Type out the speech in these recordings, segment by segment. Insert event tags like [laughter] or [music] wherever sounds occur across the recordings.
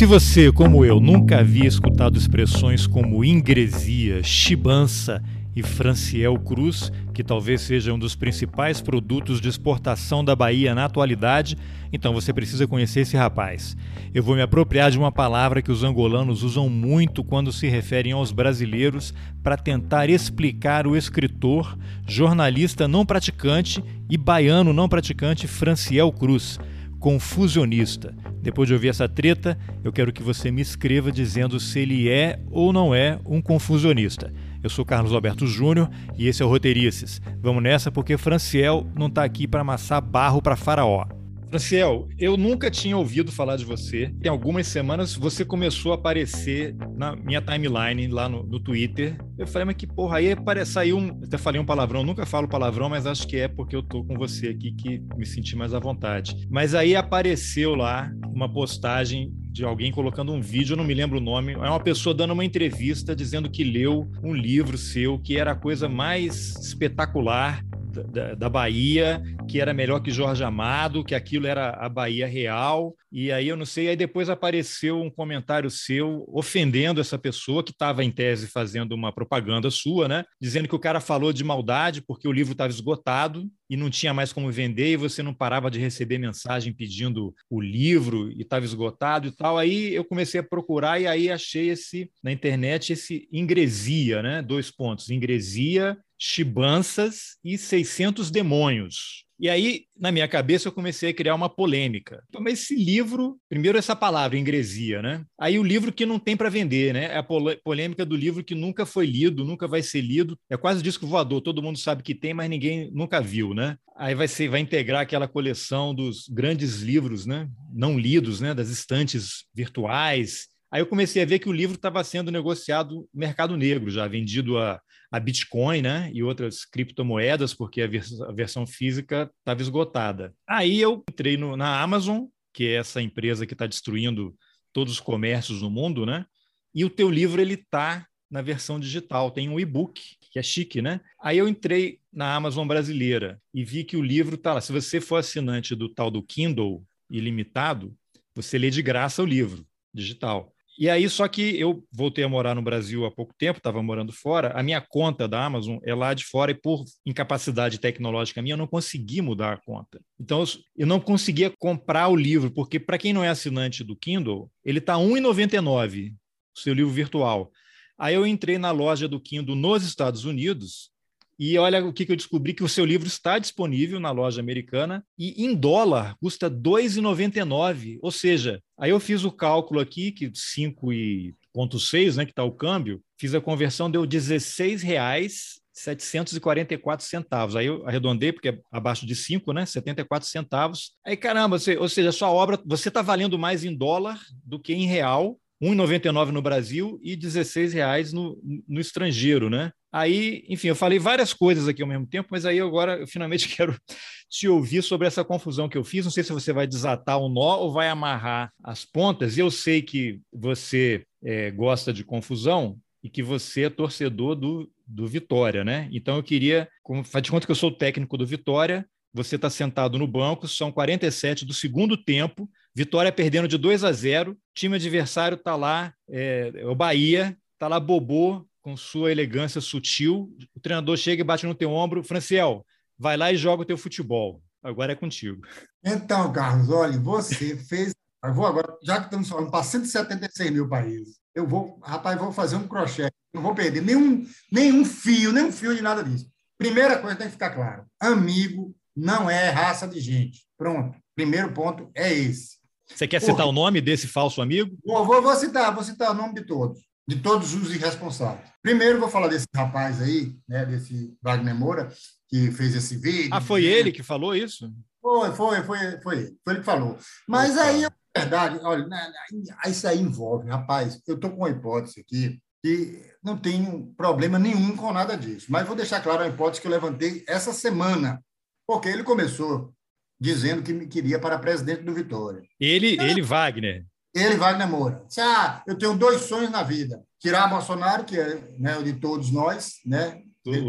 Se você, como eu, nunca havia escutado expressões como ingresia, chibança e Franciel Cruz, que talvez seja um dos principais produtos de exportação da Bahia na atualidade, então você precisa conhecer esse rapaz. Eu vou me apropriar de uma palavra que os angolanos usam muito quando se referem aos brasileiros para tentar explicar o escritor, jornalista não praticante e baiano não praticante Franciel Cruz confusionista. Depois de ouvir essa treta, eu quero que você me escreva dizendo se ele é ou não é um confusionista. Eu sou Carlos Alberto Júnior e esse é o Roteirices. Vamos nessa porque Franciel não está aqui para amassar barro para faraó. Franciel, eu nunca tinha ouvido falar de você. Tem algumas semanas você começou a aparecer na minha timeline lá no, no Twitter. Eu falei, mas que porra, aí saiu um. Até falei um palavrão, nunca falo palavrão, mas acho que é porque eu tô com você aqui que me senti mais à vontade. Mas aí apareceu lá uma postagem de alguém colocando um vídeo, eu não me lembro o nome, é uma pessoa dando uma entrevista dizendo que leu um livro seu que era a coisa mais espetacular da, da, Bahia, que era melhor que Jorge Amado, que aquilo era a Bahia real. E aí eu não sei, aí depois apareceu um comentário seu ofendendo essa pessoa que estava em tese fazendo uma propaganda sua, né? Dizendo que o cara falou de maldade porque o livro estava esgotado e não tinha mais como vender e você não parava de receber mensagem pedindo o livro e estava esgotado e tal. Aí eu comecei a procurar e aí achei esse na internet esse ingresia, né? Dois pontos, ingresia chibanças e 600 demônios. E aí, na minha cabeça, eu comecei a criar uma polêmica. Então, mas esse livro, primeiro essa palavra, ingresia, né? Aí o livro que não tem para vender, né? É a polêmica do livro que nunca foi lido, nunca vai ser lido. É quase disco voador, todo mundo sabe que tem, mas ninguém nunca viu, né? Aí vai ser, vai integrar aquela coleção dos grandes livros, né? Não lidos, né? Das estantes virtuais. Aí eu comecei a ver que o livro estava sendo negociado no mercado negro, já vendido a a Bitcoin né, e outras criptomoedas, porque a, vers a versão física estava esgotada. Aí eu entrei no, na Amazon, que é essa empresa que está destruindo todos os comércios no mundo, né? E o teu livro ele está na versão digital, tem um e-book, que é chique, né? Aí eu entrei na Amazon brasileira e vi que o livro está lá. Se você for assinante do tal do Kindle ilimitado, você lê de graça o livro digital. E aí, só que eu voltei a morar no Brasil há pouco tempo, estava morando fora. A minha conta da Amazon é lá de fora e por incapacidade tecnológica minha, eu não consegui mudar a conta. Então, eu não conseguia comprar o livro, porque para quem não é assinante do Kindle, ele está R$ 1,99, o seu livro virtual. Aí eu entrei na loja do Kindle nos Estados Unidos e olha o que, que eu descobri: que o seu livro está disponível na loja americana e em dólar custa R$ 2,99. Ou seja, aí eu fiz o cálculo aqui, que 5,6, né, que está o câmbio, fiz a conversão, deu R$ 16,00 744 centavos. Aí eu arredondei, porque é abaixo de 5, né? 74 centavos. Aí, caramba, você, ou seja, sua obra, você está valendo mais em dólar do que em real. 1,99 no Brasil e 16 reais no, no estrangeiro, né? Aí, enfim, eu falei várias coisas aqui ao mesmo tempo, mas aí agora eu finalmente [laughs] quero te ouvir sobre essa confusão que eu fiz. Não sei se você vai desatar o nó ou vai amarrar as pontas. Eu sei que você é, gosta de confusão e que você é torcedor do, do Vitória, né? Então eu queria, como, faz de conta que eu sou técnico do Vitória, você está sentado no banco, são 47 do segundo tempo, Vitória perdendo de 2 a 0, time adversário está lá, é, é o Bahia, está lá Bobô, com sua elegância sutil. O treinador chega e bate no teu ombro. Franciel, vai lá e joga o teu futebol. Agora é contigo. Então, Carlos, olha, você [laughs] fez. Eu vou agora, já que estamos falando para 176 mil países, eu vou, rapaz, vou fazer um crochê. Não vou perder nenhum, nenhum fio, nenhum fio de nada disso. Primeira coisa tem que ficar claro: amigo não é raça de gente. Pronto. Primeiro ponto é esse. Você quer citar o nome desse falso amigo? Vou, vou, vou citar, vou citar o nome de todos de todos os irresponsáveis. Primeiro, vou falar desse rapaz aí, né, desse Wagner Moura, que fez esse vídeo. Ah, foi né? ele que falou isso? Foi, foi, foi, foi ele. Foi ele que falou. Mas Opa. aí, na verdade, olha, né, né, isso aí envolve, rapaz, eu estou com uma hipótese aqui que não tenho problema nenhum com nada disso. Mas vou deixar claro a hipótese que eu levantei essa semana, porque ele começou dizendo que me queria para presidente do Vitória. Ele, ele Wagner. Ele, Wagner Moura. Disse, ah, eu tenho dois sonhos na vida. Tirar Bolsonaro, que é né, o de todos nós, né?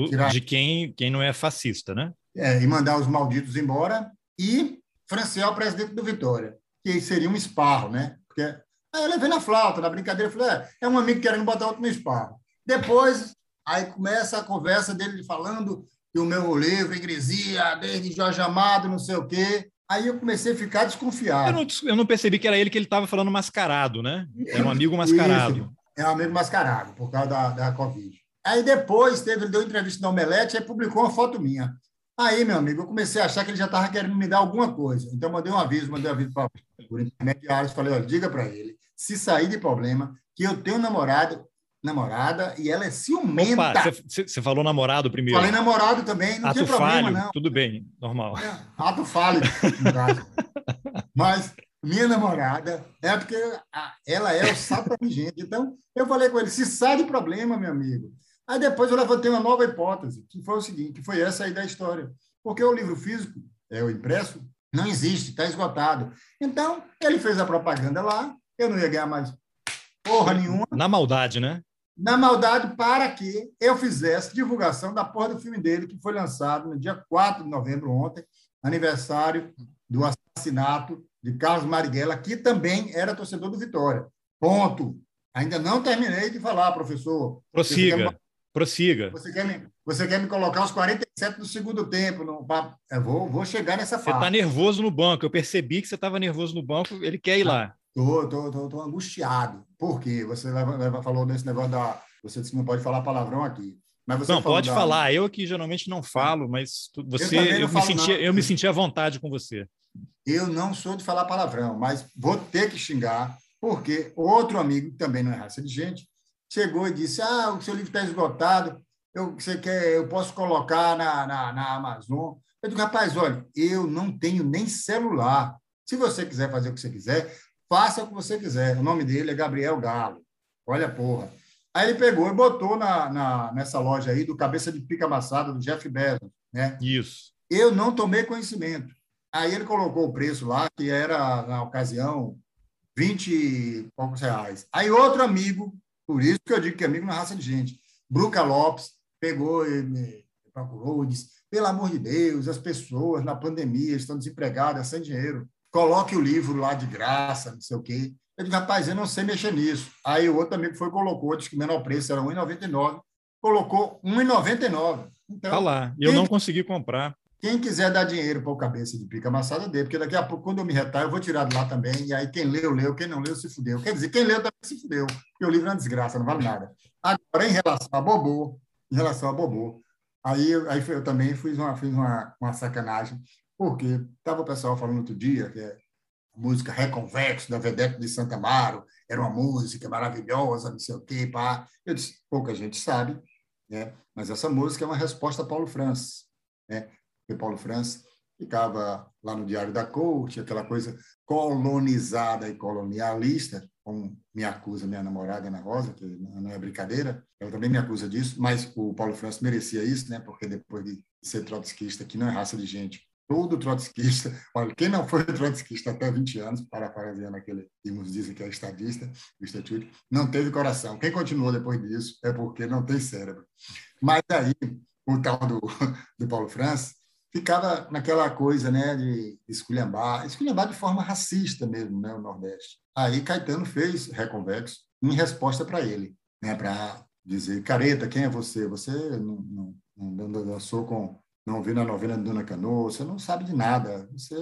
Tirar... De quem, quem não é fascista, né? É, e mandar os malditos embora. E Franciel, presidente do Vitória, que seria um esparro, né? Porque Aí eu levei na flauta, na brincadeira, falei, é, é um amigo querendo botar outro no esparro. Depois, aí começa a conversa dele falando que o meu livro, Igresia, desde Jorge Amado, não sei o quê. Aí eu comecei a ficar desconfiado. Eu não, eu não percebi que era ele que ele estava falando mascarado, né? Era um amigo mascarado. Isso, é um amigo mascarado, por causa da, da Covid. Aí depois teve, ele deu entrevista na Omelete e publicou uma foto minha. Aí, meu amigo, eu comecei a achar que ele já estava querendo me dar alguma coisa. Então, mandei um aviso, mandei um aviso para por intermediários, falei, olha, diga para ele, se sair de problema, que eu tenho namorado, namorada e ela é ciumenta. Você falou namorado primeiro. Falei namorado também, não ato tem problema, falho, não. Tudo bem, normal. É, ato falho. [laughs] Mas minha namorada é porque ela é o sapo gente. Então, eu falei com ele, se sai de problema, meu amigo. Aí depois eu levantei uma nova hipótese, que foi o seguinte, que foi essa aí da história. Porque o livro físico, é o impresso, não existe, está esgotado. Então, ele fez a propaganda lá, eu não ia ganhar mais porra nenhuma. Na maldade, né? Na maldade, para que eu fizesse divulgação da porra do filme dele, que foi lançado no dia 4 de novembro, ontem, aniversário do assassinato de Carlos Marighella, que também era torcedor do Vitória. Ponto. Ainda não terminei de falar, professor. Prossiga. Você quer, prossiga. Você quer, me, você quer me colocar os 47 do segundo tempo? No, eu vou, vou chegar nessa fase. Você está nervoso no banco. Eu percebi que você estava nervoso no banco. Ele quer ir lá. Tô, tô, tô, tô angustiado. Por quê? Você leva, leva, falou nesse negócio da. Você disse que não pode falar palavrão aqui. Mas não, pode da... falar. Eu aqui geralmente não falo, mas você, eu, eu me, senti, eu me senti à vontade com você. Eu não sou de falar palavrão, mas vou ter que xingar, porque outro amigo, que também não é raça de gente, chegou e disse: Ah, o seu livro está esgotado, eu, você quer, eu posso colocar na, na, na Amazon. Eu digo, rapaz, olha, eu não tenho nem celular. Se você quiser fazer o que você quiser, faça o que você quiser. O nome dele é Gabriel Galo. Olha, porra. Aí ele pegou e botou na, na, nessa loja aí do Cabeça de Pica Amassada, do Jeff Bezos. Né? Isso. Eu não tomei conhecimento. Aí ele colocou o preço lá, que era, na ocasião, 20 e poucos reais. Aí outro amigo, por isso que eu digo que é amigo na raça de gente, Bruca Lopes, pegou e me procurou e disse, pelo amor de Deus, as pessoas na pandemia estão desempregadas, sem dinheiro, coloque o livro lá de graça, não sei o quê. Eu disse, rapaz, eu não sei mexer nisso. Aí o outro amigo foi e colocou, disse que o menor preço era R$ 1,99, colocou R$ 1,99. Então, tá lá, eu não consegui comprar. Quem quiser dar dinheiro para o cabeça de pica amassada dele, porque daqui a pouco, quando eu me retar, eu vou tirar de lá também, e aí quem leu, leu, quem não leu, se fudeu. Quer dizer, quem leu também se fudeu, porque o livro é uma desgraça, não vale nada. Agora, em relação a Bobô, em relação a Bobô, aí, aí eu também fiz uma, fiz uma, uma sacanagem, porque estava o pessoal falando outro dia, que é a música Reconvexo, da Vedete de Santa Amaro, era uma música maravilhosa, não sei o quê, pá. Eu disse, pouca gente sabe, né? mas essa música é uma resposta a Paulo Francis, né? Porque Paulo Francis ficava lá no Diário da Corte, aquela coisa colonizada e colonialista, como me acusa minha namorada Ana Rosa, que não é brincadeira, ela também me acusa disso, mas o Paulo Francis merecia isso, né? Porque depois de ser trotskista, que não é raça de gente, todo trotskista, olha, quem não foi trotskista até 20 anos, parafraseando aquele que nos dizem que é estadista, o Instituto, não teve coração. Quem continuou depois disso é porque não tem cérebro. Mas aí, o tal do, [laughs] do Paulo Francis, ficava naquela coisa né, de esculhambar, esculhambar de forma racista mesmo, né, o Nordeste. Aí Caetano fez Reconvexo em resposta para ele, né, para dizer, careta, quem é você? Você não, não, não dançou com... Não viu na novena de Dona Canoa, você não sabe de nada. Você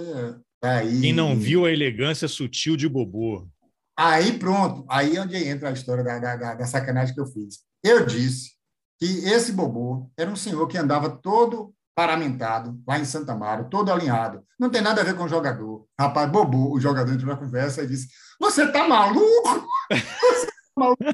tá aí... Quem não viu a elegância sutil de Bobô. Aí pronto, aí é onde entra a história da, da, da sacanagem que eu fiz. Eu disse que esse Bobô era um senhor que andava todo paramentado, lá em Santa Amaro, todo alinhado. Não tem nada a ver com o jogador. Rapaz, bobou, o jogador entrou na conversa e disse: Você tá maluco? [laughs] Você tá maluco?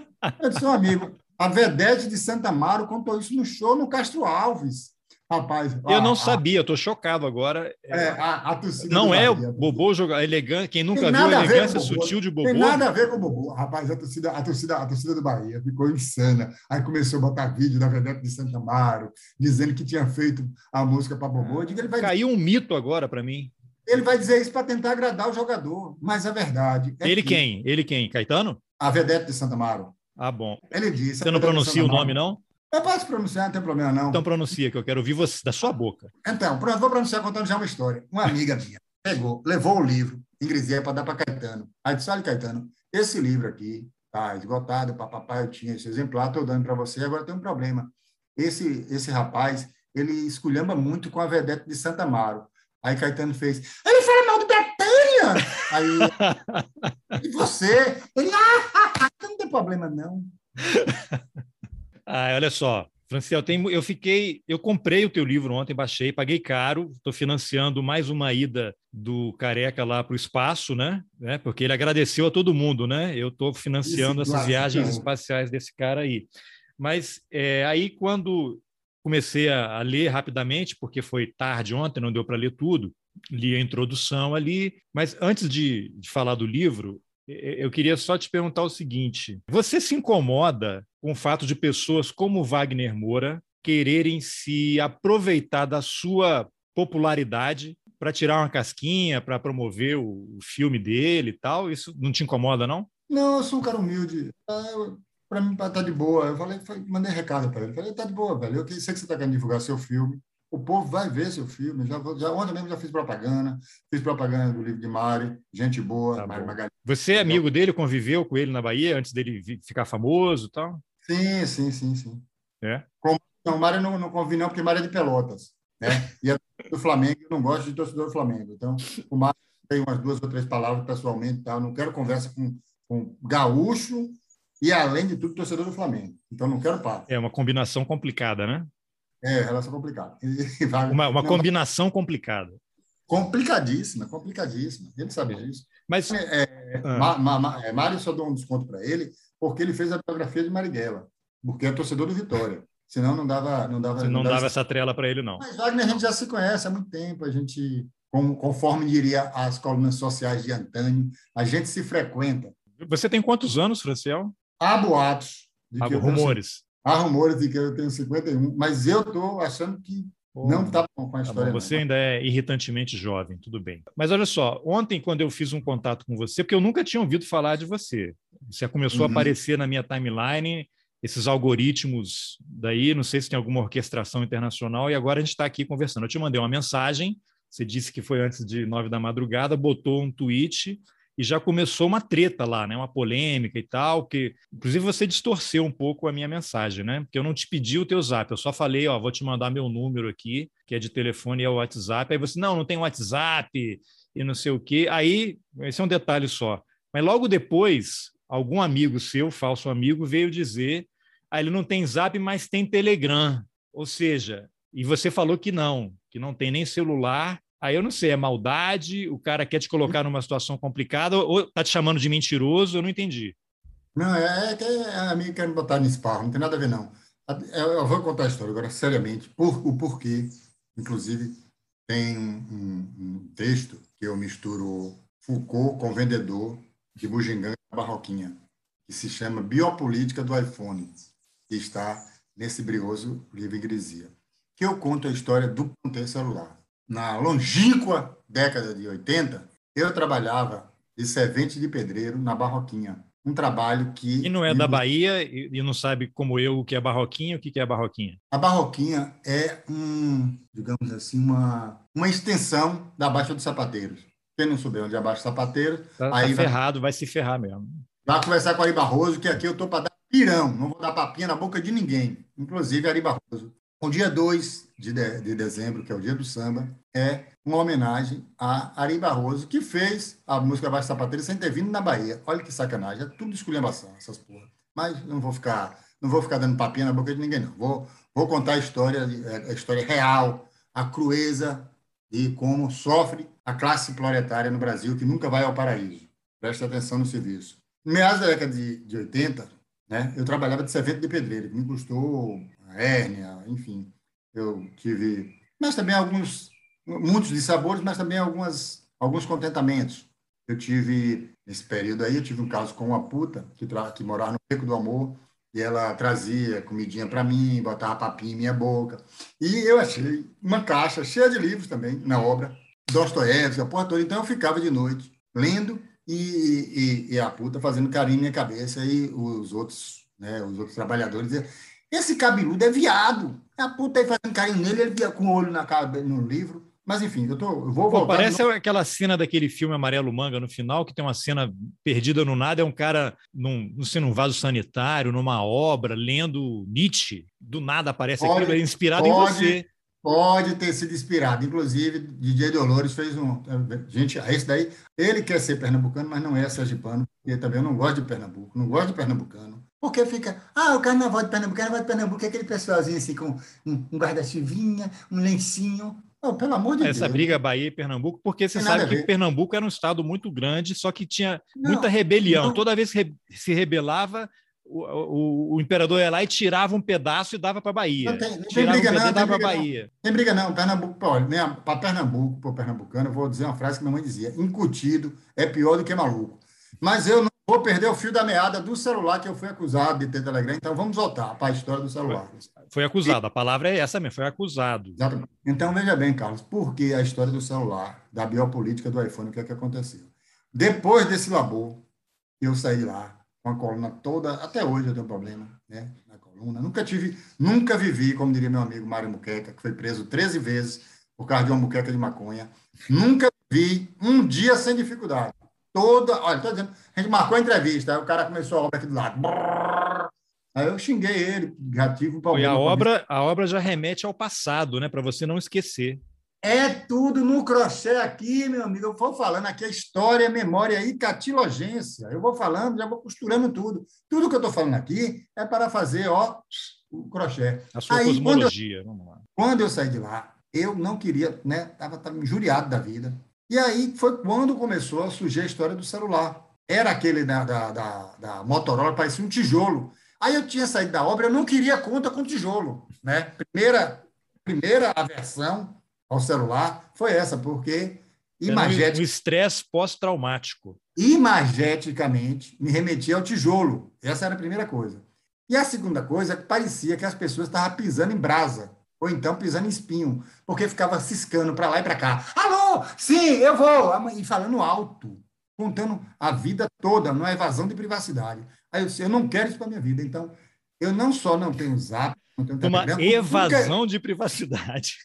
Eu disse, amigo, a Vedete de Santa Amaro contou isso no show no Castro Alves. Rapaz, eu a, não sabia, estou chocado agora. É, a, a torcida não é o Bobô jogar elegante, quem nunca viu a elegância sutil de Bobô. Tem nada a ver com o Bobô. Rapaz, a torcida, a torcida, a torcida do Bahia ficou insana. Aí começou a botar vídeo da Vedete de Santa Amaro, dizendo que tinha feito a música para Bobô. digo, ele vai... Caiu um mito agora para mim. Ele vai dizer isso para tentar agradar o jogador, mas a verdade. É ele que... quem? Ele quem? Caetano? A Vedete de Santa Amaro. Ah, bom. Ele disse. Você não pronuncia o nome, não? Eu posso pronunciar, não tem problema, não. Então pronuncia, que eu quero ouvir você, da sua boca. Então, pronto, vou pronunciar contando já uma história. Uma amiga minha pegou, levou o livro ingresia para dar para Caetano. Aí disse, olha, Caetano, esse livro aqui está esgotado, papapá, eu tinha esse exemplar, estou dando para você, agora tem um problema. Esse, esse rapaz, ele esculhamba muito com a vedete de Santa Amaro. Aí Caetano fez, ele fala mal de Betânia! Aí, e você? Ele, ah, não tem problema, não. Ah, olha só, Franciel, tem, eu fiquei, eu comprei o teu livro ontem, baixei, paguei caro, estou financiando mais uma ida do Careca lá para o espaço, né? né? Porque ele agradeceu a todo mundo, né? Eu estou financiando Esse essas viagens espaciais desse cara aí. Mas é, aí quando comecei a, a, ler rapidamente, porque foi tarde ontem, não deu para ler tudo, li a introdução ali. Mas antes de, de falar do livro, eu queria só te perguntar o seguinte: você se incomoda com o fato de pessoas como Wagner Moura quererem se aproveitar da sua popularidade para tirar uma casquinha, para promover o, filme dele e tal? Isso não te incomoda, não? Não, eu sou um cara humilde. Ah, para mim, tá de boa. Eu falei, mandei recado para ele. Falei, tá de boa, velho. Eu sei que você está querendo divulgar seu filme. O povo vai ver seu filme. Já, já ontem mesmo já fiz propaganda, fiz propaganda do livro de Mari, gente boa, tá Mari Magalhães. Você é amigo dele, conviveu com ele na Bahia antes dele ficar famoso, tal? Sim, sim, sim, sim. É. Com, não, Mari não, não convivi não, porque Mari é de Pelotas, né? E é do Flamengo, eu não gosto de torcedor do Flamengo. Então, o Mari tem umas duas ou três palavras pessoalmente, tal. Não quero conversa com, com gaúcho e além de tudo torcedor do Flamengo. Então, não quero papo. É uma combinação complicada, né? É, relação complicada. uma, uma combinação complicada. Complicadíssima, complicadíssima. Ele sabe disso. Mas é, é, ah. Ma, ma, é, Mário só deu um desconto para ele porque ele fez a biografia de Marighella, porque é torcedor do Vitória. Senão não dava, não dava. Você não, não dava, essa trela para ele não. Mas Wagner a gente já se conhece há muito tempo. A gente, conforme diria as colunas sociais de Antônio, a gente se frequenta. Você tem quantos anos, Franciel? Há boatos. Há rumores. Há rumores de que eu tenho 51, mas eu estou achando que não está bom com a tá história. Tá você ainda é irritantemente jovem, tudo bem. Mas olha só, ontem, quando eu fiz um contato com você, porque eu nunca tinha ouvido falar de você, você começou uhum. a aparecer na minha timeline, esses algoritmos daí, não sei se tem alguma orquestração internacional, e agora a gente está aqui conversando. Eu te mandei uma mensagem, você disse que foi antes de nove da madrugada, botou um tweet e já começou uma treta lá, né? Uma polêmica e tal, que inclusive você distorceu um pouco a minha mensagem, né? Porque eu não te pedi o teu zap, eu só falei, ó, vou te mandar meu número aqui, que é de telefone e é o WhatsApp. Aí você, não, não tem WhatsApp e não sei o quê. Aí, esse é um detalhe só. Mas logo depois, algum amigo seu, falso amigo, veio dizer, ah, ele não tem Zap, mas tem Telegram. Ou seja, e você falou que não, que não tem nem celular Aí eu não sei, é maldade, o cara quer te colocar numa situação complicada ou tá te chamando de mentiroso, eu não entendi. Não, é, é que a amiga quer me botar nesse parro, não tem nada a ver, não. Eu vou contar a história agora, seriamente, por, o porquê. Inclusive, tem um, um, texto que eu misturo Foucault com vendedor de Bugiganga Barroquinha, que se chama Biopolítica do iPhone, que está nesse brioso livro Ingresia, que eu conto a história do ponteiro celular na longínqua década de 80, eu trabalhava de servente de pedreiro na Barroquinha. Um trabalho que. E não é da Bahia e não sabe, como eu, o que é Barroquinha, o que é a Barroquinha? A Barroquinha é um, digamos assim, uma, uma extensão da Baixa dos Sapateiros. Quem não souber onde é a Baixa dos Sapateiros. Tá, tá aí tá ferrado, vai... vai se ferrar mesmo. Vai conversar com Ari Barroso, que aqui eu estou para dar pirão, não vou dar papinha na boca de ninguém, inclusive Ari Barroso. O dia 2 de, de, de, dezembro, que é o dia do samba, é uma homenagem a Ari Barroso, que fez a música Baixo Sapateiro sem ter vindo na Bahia. Olha que sacanagem, é tudo esculhambação, essas porra. Mas não vou ficar, não vou ficar dando papinha na boca de ninguém, não. Vou, vou contar a história, a história real, a crueza de como sofre a classe proletária no Brasil, que nunca vai ao paraíso. Preste atenção no serviço. No meados da década de, de 80, né, eu trabalhava de servente de pedreiro, que me custou hérnia, enfim. Eu tive, mas também alguns, muitos dissabores, mas também algumas, alguns contentamentos. Eu tive, nesse período aí, eu tive um caso com uma puta que, tra que morava no Beco do Amor, e ela trazia comidinha para mim, botava papinha em minha boca. E eu achei uma caixa cheia de livros também na obra, Dostoiévski, a porra toda. Então eu ficava de noite lendo e, e, e, a puta fazendo carinho na minha cabeça e os outros, né, os outros trabalhadores diziam, esse cabeludo é viado. A puta aí fazendo carinho nele, ele via com o olho na cara, no livro. Mas, enfim, eu, tô, eu vou voltar. Pô, parece no... aquela cena daquele filme Amarelo Manga no final, que tem uma cena perdida no nada, é um cara num, não sei, num vaso sanitário, numa obra, lendo Nietzsche. Do nada aparece pode, aquilo, é inspirado pode, em você. Pode ter sido inspirado. Inclusive, DJ Dolores fez um. Gente, esse daí, ele quer ser pernambucano, mas não é sergipano, porque também eu não gosto de Pernambuco, não gosto de pernambucano. Porque fica, ah, o carnaval de Pernambuco, o carnaval de Pernambuco é aquele pessoalzinho assim, com um, um guarda-chuvinha, um lencinho. Oh, pelo amor de Essa Deus. Essa briga Bahia e Pernambuco, porque você sabe que Pernambuco era um estado muito grande, só que tinha não, muita rebelião. Não. Toda vez que se rebelava, o, o, o, imperador ia lá e tirava um pedaço e dava para a Bahia. Não tem, não tem briga, um não. Tem briga, Bahia. Não. tem briga, não. Pernambuco, para Pernambuco, para pernambucano, eu vou dizer uma frase que minha mãe dizia: incutido é pior do que maluco. Mas eu não vou perder o fio da meada do celular que eu fui acusado de ter Telegram. Então vamos voltar para a história do celular. Foi acusado, a palavra é essa mesmo, foi acusado. Exatamente. Então veja bem, Carlos, por que a história do celular, da biopolítica do iPhone, o que é que aconteceu? Depois desse labor, eu saí lá, com a coluna toda, até hoje eu tenho problema, né, na coluna. Nunca tive, nunca vivi, como diria meu amigo Mário Muqueca, que foi preso 13 vezes por causa de uma muqueca de maconha. Nunca vi um dia sem dificuldade. Toda, olha, tô dizendo, a gente marcou a entrevista, aí o cara começou a obra aqui do lado. Aí eu xinguei ele, já tive um problema. E a obra, a obra já remete ao passado, né, para você não esquecer. É tudo no crochê aqui, meu amigo. Eu vou falando aqui a história, memória e catilogência. Eu vou falando, já vou costurando tudo. Tudo que eu estou falando aqui é para fazer ó, o crochê. A sua Aí, cosmologia, quando eu, vamos lá. Quando eu saí de lá, eu não queria, né? Estava injuriado da vida. E aí foi quando começou a surgir a história do celular. Era aquele da, da, da, da Motorola, parecia um tijolo. Aí eu tinha saído da obra, eu não queria conta com tijolo. Né? Primeira, primeira versão ao celular foi essa, porque imagetic... um estresse pós-traumático. Imageticamente, me remetia ao tijolo. Essa era a primeira coisa. E a segunda coisa é que parecia que as pessoas estavam pisando em brasa, ou então pisando em espinho, porque ficava ciscando para lá e para cá. Sim, eu vou! E falando alto, contando a vida toda, numa evasão de privacidade. Aí eu disse, eu não quero isso para minha vida. Então, eu não só não tenho zap, não tenho Uma evasão de privacidade.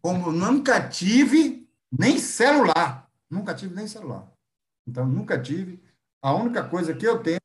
Como nunca tive nem celular. Nunca tive nem celular. Então, nunca tive. A única coisa que eu tenho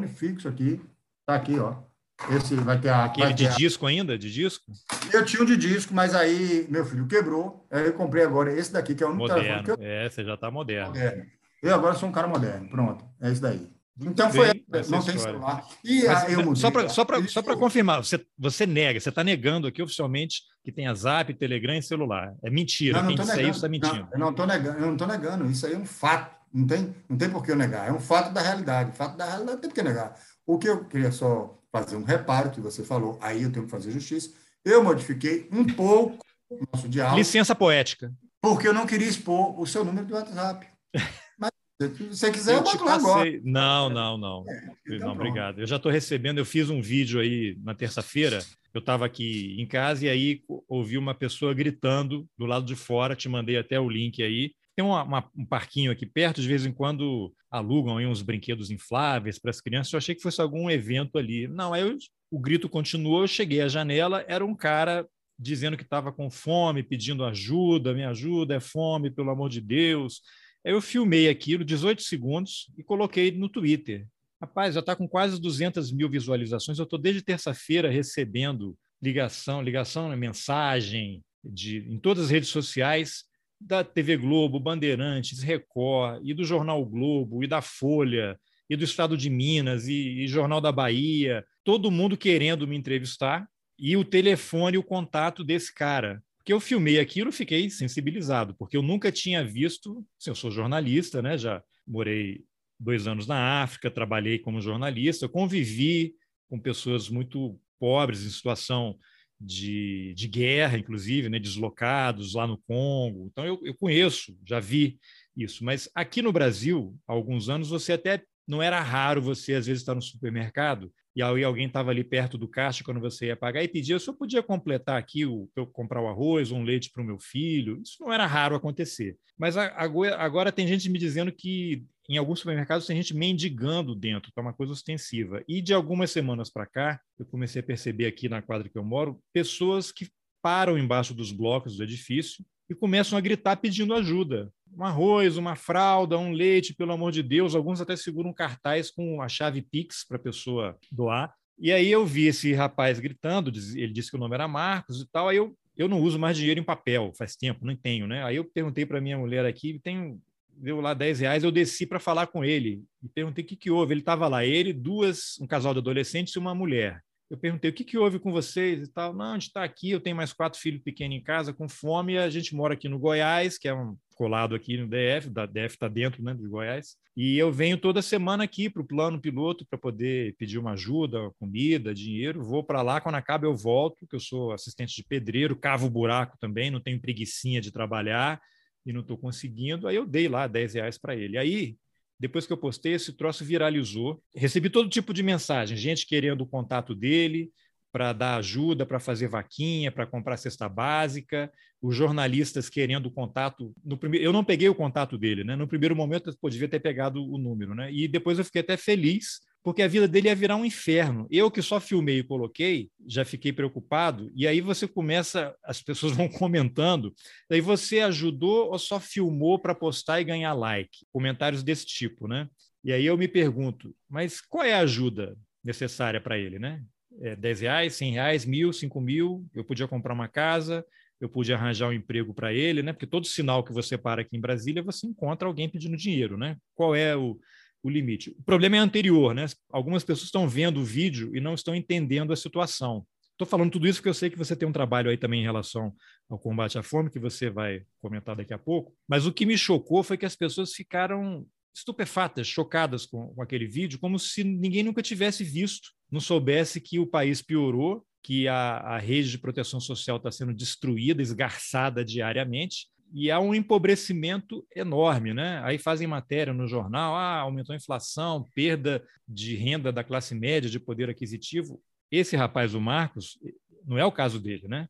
é fixo aqui. Está aqui, ó. Esse vai ter a. Aquele de disco ainda? De disco? Eu tinha um de disco, mas aí meu filho quebrou. Aí eu comprei agora esse daqui, que é o único moderno. telefone que eu... É, você já está moderno. moderno. Eu agora sou um cara moderno. Pronto, é isso daí. Então foi Bem, não tem celular. E Mas, eu mudei, só para só para só confirmar, você, você nega, você está negando aqui oficialmente que tem a Zap, Telegram e celular. É mentira. Não, não Quem isso está mentindo. Não, eu não estou negando, eu não estou negando. Isso aí é um fato. Não tem, não tem por que eu negar. É um fato da realidade. Fato da realidade tem por que negar. O que eu queria só fazer um reparo que você falou, aí eu tenho que fazer justiça. Eu modifiquei um pouco o nosso diálogo. Licença poética. Porque eu não queria expor o seu número de WhatsApp. [laughs] Se você quiser, eu, eu boto lá agora. Não, não, não. É, então não, obrigado. Eu já estou recebendo, eu fiz um vídeo aí na terça-feira, eu estava aqui em casa e aí ouvi uma pessoa gritando do lado de fora, te mandei até o link aí. Tem uma, uma, um parquinho aqui perto, de vez em quando alugam aí uns brinquedos infláveis para as crianças. Eu achei que fosse algum evento ali. Não, aí eu, o grito continuou, eu cheguei à janela, era um cara dizendo que estava com fome, pedindo ajuda, me ajuda, é fome, pelo amor de Deus. Eu filmei aquilo, 18 segundos, e coloquei no Twitter. Rapaz, já está com quase 200 mil visualizações. Eu estou desde terça-feira recebendo ligação, ligação, né, mensagem de, em todas as redes sociais da TV Globo, Bandeirantes, Record, e do Jornal Globo, e da Folha, e do Estado de Minas, e, e Jornal da Bahia, todo mundo querendo me entrevistar, e o telefone, o contato desse cara que eu filmei aquilo, fiquei sensibilizado, porque eu nunca tinha visto. Assim, eu sou jornalista, né? Já morei dois anos na África, trabalhei como jornalista, convivi com pessoas muito pobres, em situação de, de guerra, inclusive, né? deslocados lá no Congo. Então, eu, eu conheço, já vi isso. Mas aqui no Brasil, há alguns anos, você até não era raro você, às vezes, estar no supermercado e aí alguém estava ali perto do caixa quando você ia pagar e pedia se eu podia completar aqui o eu comprar o arroz ou um leite para o meu filho. Isso não era raro acontecer. Mas agora, agora tem gente me dizendo que em alguns supermercados tem gente mendigando dentro, tá uma coisa ostensiva. E de algumas semanas para cá, eu comecei a perceber aqui na quadra que eu moro, pessoas que param embaixo dos blocos do edifício e começam a gritar pedindo ajuda. Um arroz, uma fralda, um leite, pelo amor de Deus. Alguns até seguram cartaz com a chave Pix para a pessoa doar. E aí eu vi esse rapaz gritando, ele disse que o nome era Marcos e tal. Aí eu, eu não uso mais dinheiro em papel, faz tempo, não tenho, né? Aí eu perguntei para minha mulher aqui, tem deu lá 10 reais, eu desci para falar com ele e perguntei o que, que houve. Ele estava lá, ele, duas, um casal de adolescentes e uma mulher. Eu perguntei o que, que houve com vocês e tal. Não, a gente está aqui, eu tenho mais quatro filhos pequenos em casa com fome, a gente mora aqui no Goiás, que é um colado aqui no DF, da DF está dentro né, do Goiás, e eu venho toda semana aqui para o plano piloto para poder pedir uma ajuda, comida, dinheiro. Vou para lá, quando acaba eu volto, que eu sou assistente de pedreiro, cavo buraco também, não tenho preguiçinha de trabalhar e não estou conseguindo. Aí eu dei lá 10 reais para ele. Aí depois que eu postei, esse troço viralizou. Recebi todo tipo de mensagem, gente querendo o contato dele para dar ajuda, para fazer vaquinha, para comprar cesta básica, os jornalistas querendo o contato. No primeiro, eu não peguei o contato dele, né? No primeiro momento eu podia ter pegado o número, né? E depois eu fiquei até feliz porque a vida dele ia virar um inferno. Eu que só filmei e coloquei, já fiquei preocupado, e aí você começa, as pessoas [laughs] vão comentando, daí você ajudou ou só filmou para postar e ganhar like? Comentários desse tipo, né? E aí eu me pergunto, mas qual é a ajuda necessária para ele, né? É 10 reais, 100 reais, mil, 5 mil, eu podia comprar uma casa, eu pude arranjar um emprego para ele, né? Porque todo sinal que você para aqui em Brasília, você encontra alguém pedindo dinheiro, né? Qual é o o limite. O problema é anterior, né? Algumas pessoas estão vendo o vídeo e não estão entendendo a situação. Estou falando tudo isso porque eu sei que você tem um trabalho aí também em relação ao combate à fome, que você vai comentar daqui a pouco. Mas o que me chocou foi que as pessoas ficaram estupefatas, chocadas com, com aquele vídeo, como se ninguém nunca tivesse visto, não soubesse que o país piorou, que a, a rede de proteção social está sendo destruída, esgarçada diariamente, e há um empobrecimento enorme, né? Aí fazem matéria no jornal, ah, aumentou a inflação, perda de renda da classe média, de poder aquisitivo. Esse rapaz, o Marcos, não é o caso dele, né?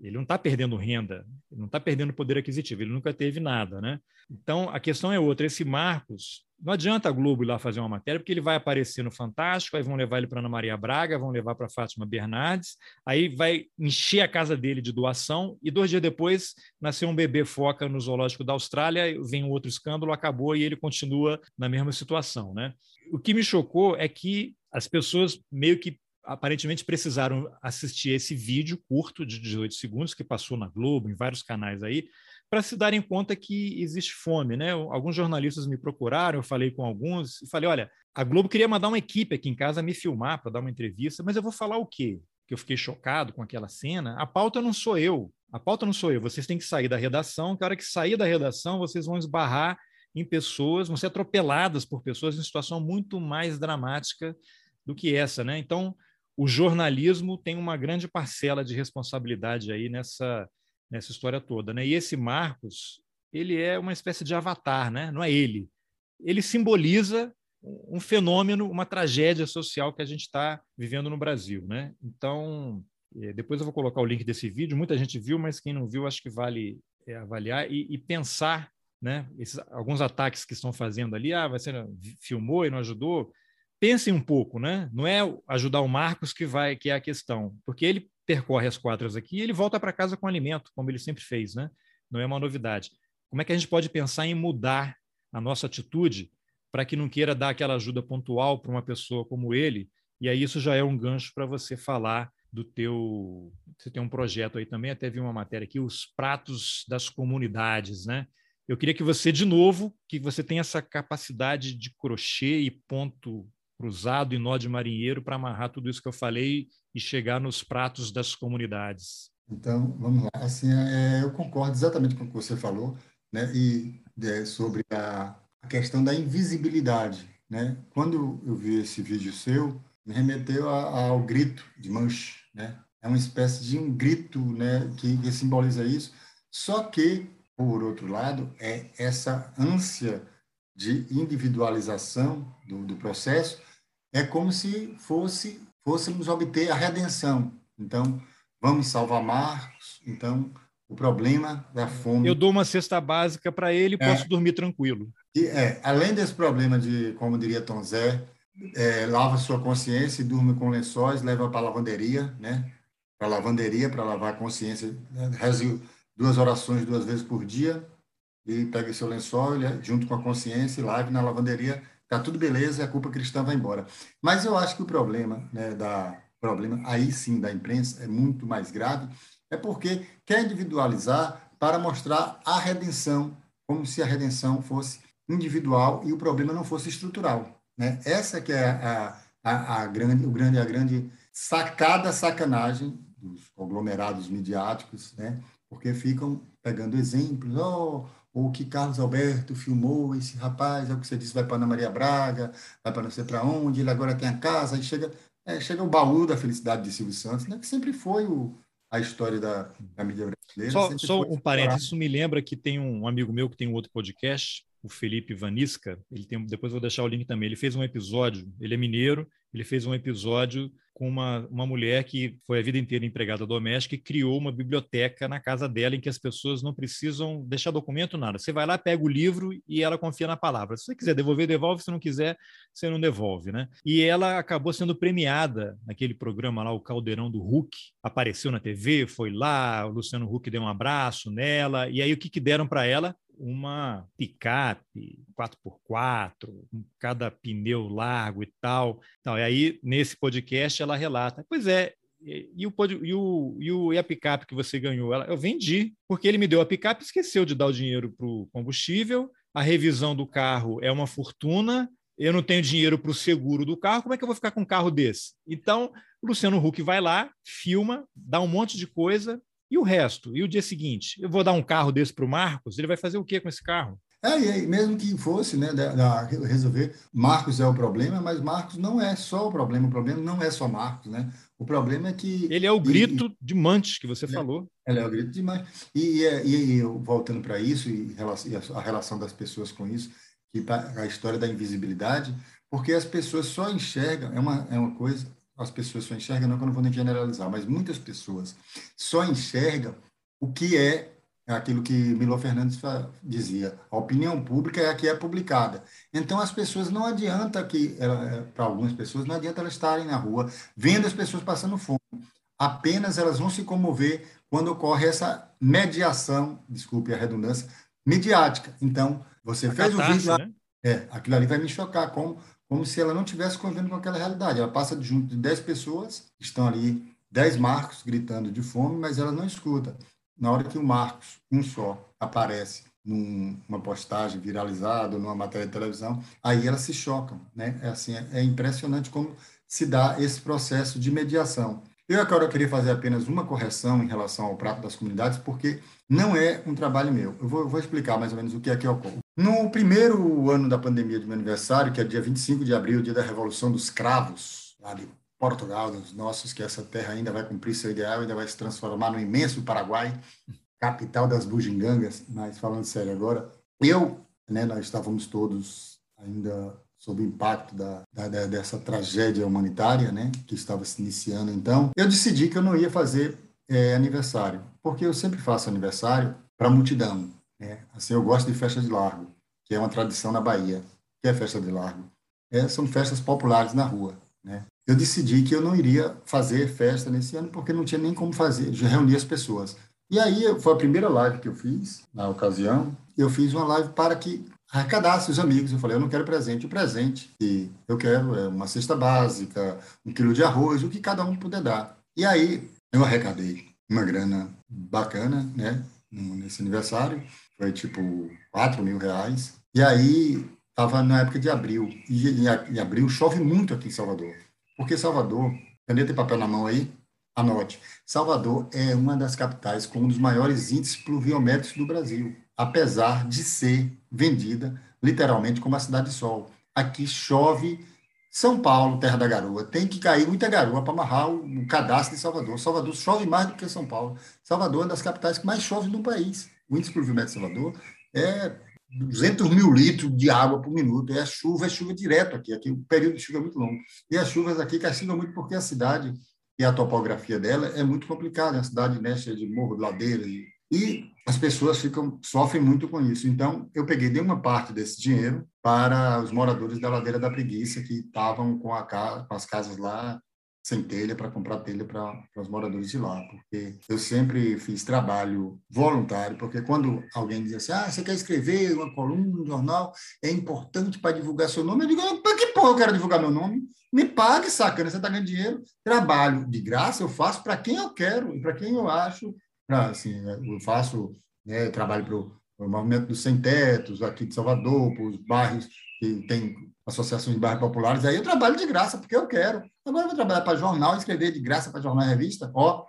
Ele não está perdendo renda, não está perdendo poder aquisitivo, ele nunca teve nada, né? Então, a questão é outra. Esse Marcos, não adianta a Globo ir lá fazer uma matéria, porque ele vai aparecer no Fantástico, aí vão levar ele para Ana Maria Braga, vão levar para Fátima Bernardes, aí vai encher a casa dele de doação, e dois dias depois nasceu um bebê foca no zoológico da Austrália, vem um outro escândalo, acabou e ele continua na mesma situação. Né? O que me chocou é que as pessoas meio que aparentemente precisaram assistir esse vídeo curto de 18 segundos que passou na Globo, em vários canais aí, para se darem conta que existe fome. Né? Alguns jornalistas me procuraram, eu falei com alguns e falei: olha, a Globo queria mandar uma equipe aqui em casa me filmar para dar uma entrevista, mas eu vou falar o quê? Que eu fiquei chocado com aquela cena. A pauta não sou eu. A pauta não sou eu. Vocês têm que sair da redação. Que hora que sair da redação, vocês vão esbarrar em pessoas, vão ser atropeladas por pessoas em situação muito mais dramática do que essa, né? Então, o jornalismo tem uma grande parcela de responsabilidade aí nessa nessa história toda, né? E esse Marcos, ele é uma espécie de avatar, né? Não é ele. Ele simboliza um fenômeno, uma tragédia social que a gente está vivendo no Brasil, né? Então, é, depois eu vou colocar o link desse vídeo. Muita gente viu, mas quem não viu, acho que vale é, avaliar e, e, pensar, né? Esses, alguns ataques que estão fazendo ali, ah, você filmou e não ajudou. Pensem um pouco, né? Não é ajudar o Marcos que vai, que é a questão, porque ele percorre as quadras aqui e ele volta para casa com alimento, como ele sempre fez, né? Não é uma novidade. Como é que a gente pode pensar em mudar a nossa atitude para que não queira dar aquela ajuda pontual para uma pessoa como ele? E aí isso já é um gancho para você falar do teu, você tem um projeto aí também, até vi uma matéria aqui, os pratos das comunidades, né? Eu queria que você, de novo, que você tenha essa capacidade de crochê e ponto cruzado e nó de marinheiro para amarrar tudo isso que eu falei e chegar nos pratos das comunidades. Então, vamos lá. Assim, é, eu concordo exatamente com o que você falou, né? E é, sobre a, questão da invisibilidade, né? Quando eu vi esse vídeo seu, me remeteu a, a, ao grito de Manche, né? É uma espécie de um grito, né? Que, que simboliza isso. Só que, por outro lado, é essa ânsia de individualização do, do processo é como se fosse fôssemos obter a redenção. Então, vamos salvar Marcos. Então, o problema da fome. Eu dou uma cesta básica para ele e é, posso dormir tranquilo. E, é, além desse problema de, como diria Tom Zé, é, lava sua consciência e durma com lençóis, leva para a lavanderia, né? Para a lavanderia, para lavar a consciência. Né? Reze duas orações duas vezes por dia, e pega seu lençol, junto com a consciência, e lave na lavanderia, tá tudo beleza, a culpa cristã vai embora. Mas eu acho que o problema, né, da problema aí sim da imprensa é muito mais grave, é porque quer individualizar para mostrar a redenção, como se a redenção fosse individual e o problema não fosse estrutural, né? Essa que é a, a, a grande, o grande, a grande sacada, sacanagem dos conglomerados midiáticos, né? Porque ficam pegando exemplos, oh, o que Carlos Alberto filmou, esse rapaz, é o que você disse, vai para Ana Maria Braga, vai para não sei para onde, ele agora tem a casa, aí chega, é, chega o baú da felicidade de Silvio Santos, né? que sempre foi o, a história da, da mídia brasileira. Só, só um parênteses, isso me lembra que tem um amigo meu que tem um outro podcast, o Felipe Vanisca, ele tem, depois vou deixar o link também, ele fez um episódio, ele é mineiro, ele fez um episódio com uma, uma mulher que foi a vida inteira empregada doméstica e criou uma biblioteca na casa dela em que as pessoas não precisam deixar documento, nada. Você vai lá, pega o livro e ela confia na palavra. Se você quiser devolver, devolve. Se não quiser, você não devolve, né? E ela acabou sendo premiada naquele programa lá, o Caldeirão do Hulk. Apareceu na TV, foi lá, o Luciano Huck deu um abraço nela. E aí o que, que deram para ela? Uma picape 4x4, com cada pneu largo e tal. Então, e aí, nesse podcast, ela relata: Pois é, e, o, e, o, e, o, e a picape que você ganhou? Ela, eu vendi, porque ele me deu a picape, esqueceu de dar o dinheiro para o combustível, a revisão do carro é uma fortuna, eu não tenho dinheiro para o seguro do carro, como é que eu vou ficar com um carro desse? Então, o Luciano Huck vai lá, filma, dá um monte de coisa, e o resto? E o dia seguinte? Eu vou dar um carro desse para o Marcos? Ele vai fazer o que com esse carro? É, e aí, mesmo que fosse, né, da, da, resolver, Marcos é o problema, mas Marcos não é só o problema, o problema não é só Marcos, né? O problema é que... Ele é o grito e, de Mantes que você é, falou. Ele é o grito de Mantes. E, e, e voltando para isso, e a relação das pessoas com isso, que a história da invisibilidade, porque as pessoas só enxergam, é uma, é uma coisa, as pessoas só enxergam, não que eu não vou nem generalizar, mas muitas pessoas só enxergam o que é aquilo que Milo Fernandes dizia, a opinião pública é a que é publicada. Então, as pessoas não adianta que, é, para algumas pessoas, não adianta elas estarem na rua vendo as pessoas passando fome. Apenas elas vão se comover quando ocorre essa mediação, desculpe a redundância, mediática. Então, você a fez o vídeo, né? é, aquilo ali vai me chocar, como como se ela não tivesse convivendo com aquela realidade. Ela passa junto de 10 pessoas, estão ali 10 Marcos gritando de fome, mas ela não escuta. Na hora que o Marcos, um só, aparece numa postagem viralizada, numa matéria de televisão, aí elas se chocam, né? É assim, é, é impressionante como se dá esse processo de mediação. Eu agora queria fazer apenas uma correção em relação ao prato das comunidades, porque não é um trabalho meu. Eu vou, vou explicar mais ou menos o que é que ocorre. No primeiro ano da pandemia de meu aniversário, que é dia 25 de abril, dia da Revolução dos Cravos, lá de Portugal, dos nossos, que essa terra ainda vai cumprir seu ideal, ainda vai se transformar no imenso Paraguai, capital das bugigangas, mas falando sério agora, eu, né, nós estávamos todos ainda sob o impacto da, da, dessa tragédia humanitária, né, que estava se iniciando então, eu decidi que eu não ia fazer é, aniversário, porque eu sempre faço aniversário para multidão, né? Assim, eu gosto de festa de largo, que é uma tradição na Bahia. Que é festa de largo? É, são festas populares na rua. Né? Eu decidi que eu não iria fazer festa nesse ano porque não tinha nem como fazer, reunir as pessoas. E aí foi a primeira live que eu fiz na ocasião. Eu fiz uma live para que arrecadasse os amigos. Eu falei, eu não quero presente, o presente que eu quero é uma cesta básica, um quilo de arroz, o que cada um puder dar. E aí eu arrecadei uma grana bacana, né, nesse aniversário foi tipo 4 mil reais. E aí estava na época de abril. E em abril chove muito aqui em Salvador. Porque Salvador, caneta e papel na mão aí, anote. Salvador é uma das capitais com um dos maiores índices pluviométricos do Brasil, apesar de ser vendida literalmente como a cidade de sol. Aqui chove são Paulo, terra da garoa, tem que cair muita garoa para amarrar o, cadastro de Salvador. Salvador chove mais do que São Paulo. Salvador é uma das capitais que mais chove no país o índice pluviométrico de Salvador é 200 mil litros de água por minuto. A chuva é chuva direto aqui. Aqui o período de chuva é muito longo. E as chuvas aqui castigam muito porque a cidade e a topografia dela é muito complicada. É cidade né, cheia de morro, de ladeira. E, e as pessoas ficam sofrem muito com isso. Então, eu peguei, dei uma parte desse dinheiro para os moradores da Ladeira da Preguiça, que estavam com, com as casas lá sem telha para comprar telha para os moradores de lá, porque eu sempre fiz trabalho voluntário, porque quando alguém diz assim, ah, você quer escrever uma coluna, um jornal, é importante para divulgar seu nome, eu digo, para que porra eu quero divulgar meu nome? Me pague, sacana, você está ganhando dinheiro, trabalho de graça eu faço para quem eu quero e para quem eu acho, pra, assim, eu faço né, trabalho para o movimento dos sem-tetos aqui de Salvador, para os bairros que tem associações de bairros populares, aí eu trabalho de graça, porque eu quero. Agora eu vou trabalhar para jornal, escrever de graça para jornal e revista, ó,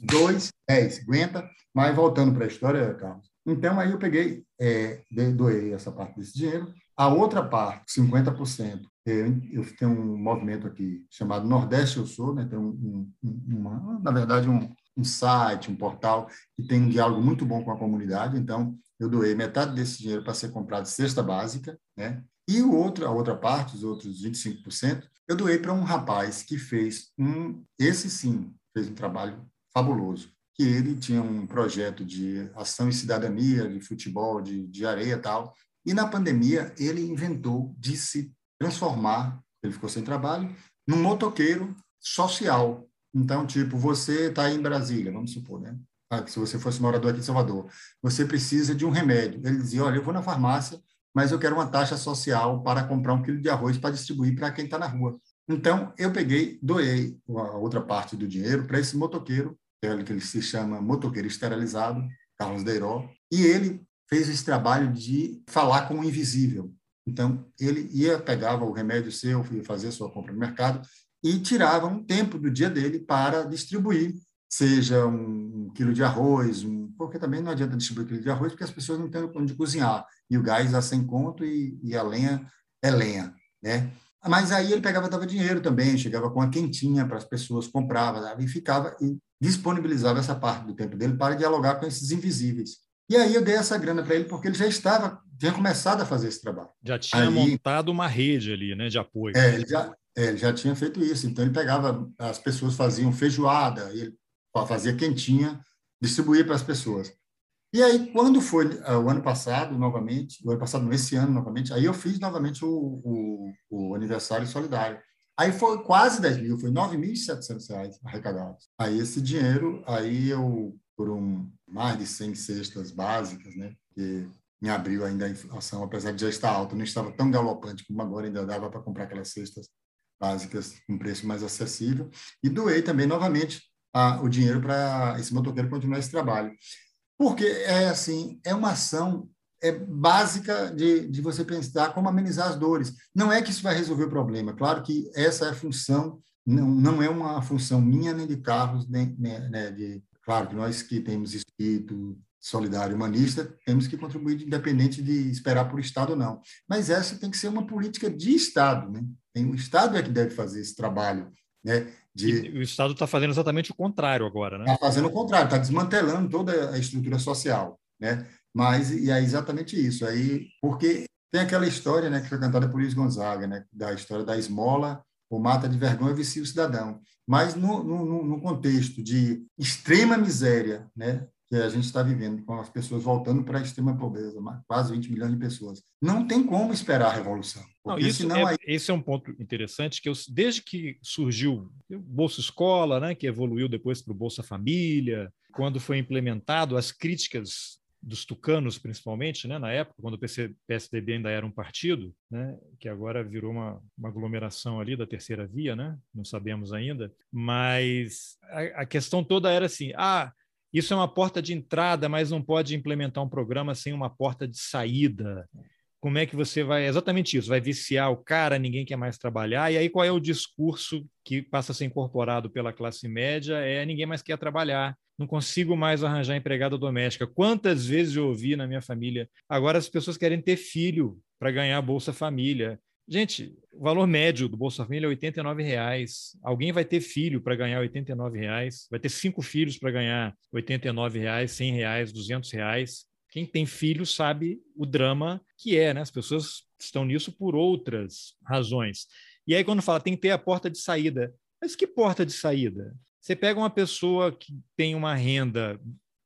dois, dez, aguenta. Mas voltando para a história, Carlos, então aí eu peguei, é, doei essa parte desse dinheiro. A outra parte, 50%, eu, eu tenho um movimento aqui chamado Nordeste Eu Sou, né? tem um, um, uma, na verdade, um, um site, um portal que tem um diálogo muito bom com a comunidade, então eu doei metade desse dinheiro para ser comprado cesta básica, né? E o outro, a outra parte, os outros 25%, eu doei para um rapaz que fez um, esse sim, fez um trabalho fabuloso, que ele tinha um projeto de ação e cidadania, de futebol, de, de areia e tal, e na pandemia ele inventou de se transformar, ele ficou sem trabalho, num motoqueiro social. Então, tipo, você está em Brasília, vamos supor, né? Ah, se você fosse morador aqui de Salvador, você precisa de um remédio. Ele dizia, olha, eu vou na farmácia, mas eu quero uma taxa social para comprar um quilo de arroz para distribuir para quem está na rua. Então, eu peguei, doei a outra parte do dinheiro para esse motoqueiro, que ele se chama motoqueiro esterilizado, Carlos Deiró, e ele fez esse trabalho de falar com o invisível. Então, ele ia, pegava o remédio seu, ia fazer sua compra no mercado e tirava um tempo do dia dele para distribuir seja um, quilo de arroz, um, porque também não adianta distribuir quilo de arroz, porque as pessoas não têm onde cozinhar, e o gás a sem conto e, e a lenha é lenha, né? Mas aí ele pegava dava dinheiro também, chegava com a quentinha para as pessoas, comprava, e ficava e disponibilizava essa parte do tempo dele para dialogar com esses invisíveis. E aí eu dei essa grana para ele porque ele já estava, tinha começado a fazer esse trabalho. Já tinha aí, montado uma rede ali, né, de apoio. É, ele já, é, ele já tinha feito isso. Então ele pegava, as pessoas faziam feijoada, ele fazia quentinha, distribuía para as pessoas. E aí, quando foi uh, o ano passado, novamente, o ano passado, esse ano, novamente, aí eu fiz novamente o, o, o aniversário solidário. Aí foi quase 10 mil, foi 9.700 reais arrecadados. Aí esse dinheiro, aí eu, por um, mais de 100 cestas básicas, né, que em abril ainda a inflação, apesar de já estar alta, não estava tão galopante como agora, ainda dava para comprar aquelas cestas básicas com preço mais acessível. E doei também, novamente, a, o dinheiro para esse motoqueiro continuar esse trabalho. Porque é assim, é uma ação é básica de, de você pensar como amenizar as dores. Não é que isso vai resolver o problema. Claro que essa é a função, não, não é uma função minha nem de Carlos, nem, né, né, de, claro que nós que temos espírito solidário humanista, temos que contribuir independente de esperar por Estado ou não. Mas essa tem que ser uma política de Estado. Né? Tem, o Estado é que deve fazer esse trabalho né, de... o Estado está fazendo exatamente o contrário agora, né? Está fazendo o contrário, está desmantelando toda a estrutura social, né? Mas e é exatamente isso aí, porque tem aquela história, né, que foi cantada por Luiz Gonzaga, né, da história da esmola, o mata de vergonha vicia o cidadão. Mas no, no, no contexto de extrema miséria, né, que a gente está vivendo, com as pessoas voltando para a extrema pobreza, quase 20 milhões de pessoas. Não tem como esperar a revolução. Não, isso senão, é, aí... Esse é um ponto interessante, que eu, desde que surgiu o Bolsa Escola, né, que evoluiu depois para o Bolsa Família, quando foi implementado, as críticas dos tucanos, principalmente, né, na época, quando o PSDB ainda era um partido, né, que agora virou uma, uma aglomeração ali da terceira via, né, não sabemos ainda, mas a, a questão toda era assim, ah, isso é uma porta de entrada, mas não pode implementar um programa sem uma porta de saída. Como é que você vai. Exatamente isso, vai viciar o cara, ninguém quer mais trabalhar. E aí, qual é o discurso que passa a ser incorporado pela classe média? É ninguém mais quer trabalhar, não consigo mais arranjar empregada doméstica. Quantas vezes eu ouvi na minha família? Agora as pessoas querem ter filho para ganhar a Bolsa Família. Gente, o valor médio do Bolsa Família é R$ reais. Alguém vai ter filho para ganhar R$ reais, vai ter cinco filhos para ganhar R$ reais, R$ reais, R$ reais. Quem tem filho sabe o drama que é, né? As pessoas estão nisso por outras razões. E aí, quando fala tem que ter a porta de saída, mas que porta de saída? Você pega uma pessoa que tem uma renda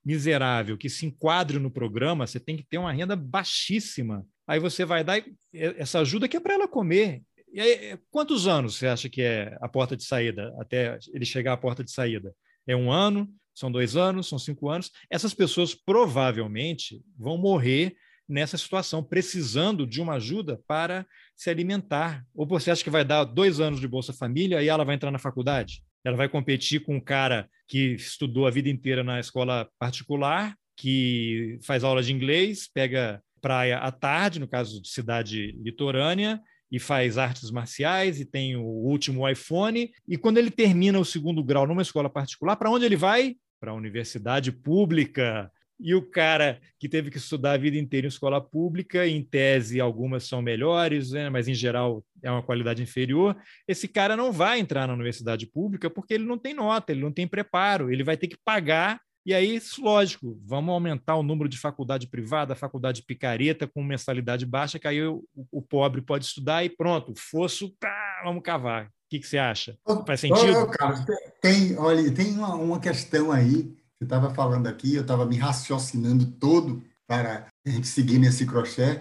miserável, que se enquadre no programa, você tem que ter uma renda baixíssima Aí você vai dar essa ajuda que é para ela comer. E aí, quantos anos você acha que é a porta de saída, até ele chegar à porta de saída? É um ano? São dois anos? São cinco anos? Essas pessoas provavelmente vão morrer nessa situação, precisando de uma ajuda para se alimentar. Ou você acha que vai dar dois anos de Bolsa Família e ela vai entrar na faculdade? Ela vai competir com um cara que estudou a vida inteira na escola particular, que faz aula de inglês, pega praia à tarde, no caso de cidade litorânea, e faz artes marciais e tem o último iPhone. E quando ele termina o segundo grau numa escola particular, para onde ele vai? Para a universidade pública. E o cara que teve que estudar a vida inteira em escola pública, em tese algumas são melhores, né, mas em geral é uma qualidade inferior. Esse cara não vai entrar na universidade pública porque ele não tem nota, ele não tem preparo, ele vai ter que pagar e aí, lógico, vamos aumentar o número de faculdade privada, faculdade picareta com mensalidade baixa, que aí o, o pobre pode estudar e pronto, fosso, tá, vamos cavar. O que, que você acha? Faz sentido? Ô, Carlos, tem, olha, tem uma, uma questão aí, você estava falando aqui, eu estava me raciocinando todo para a gente seguir nesse crochê.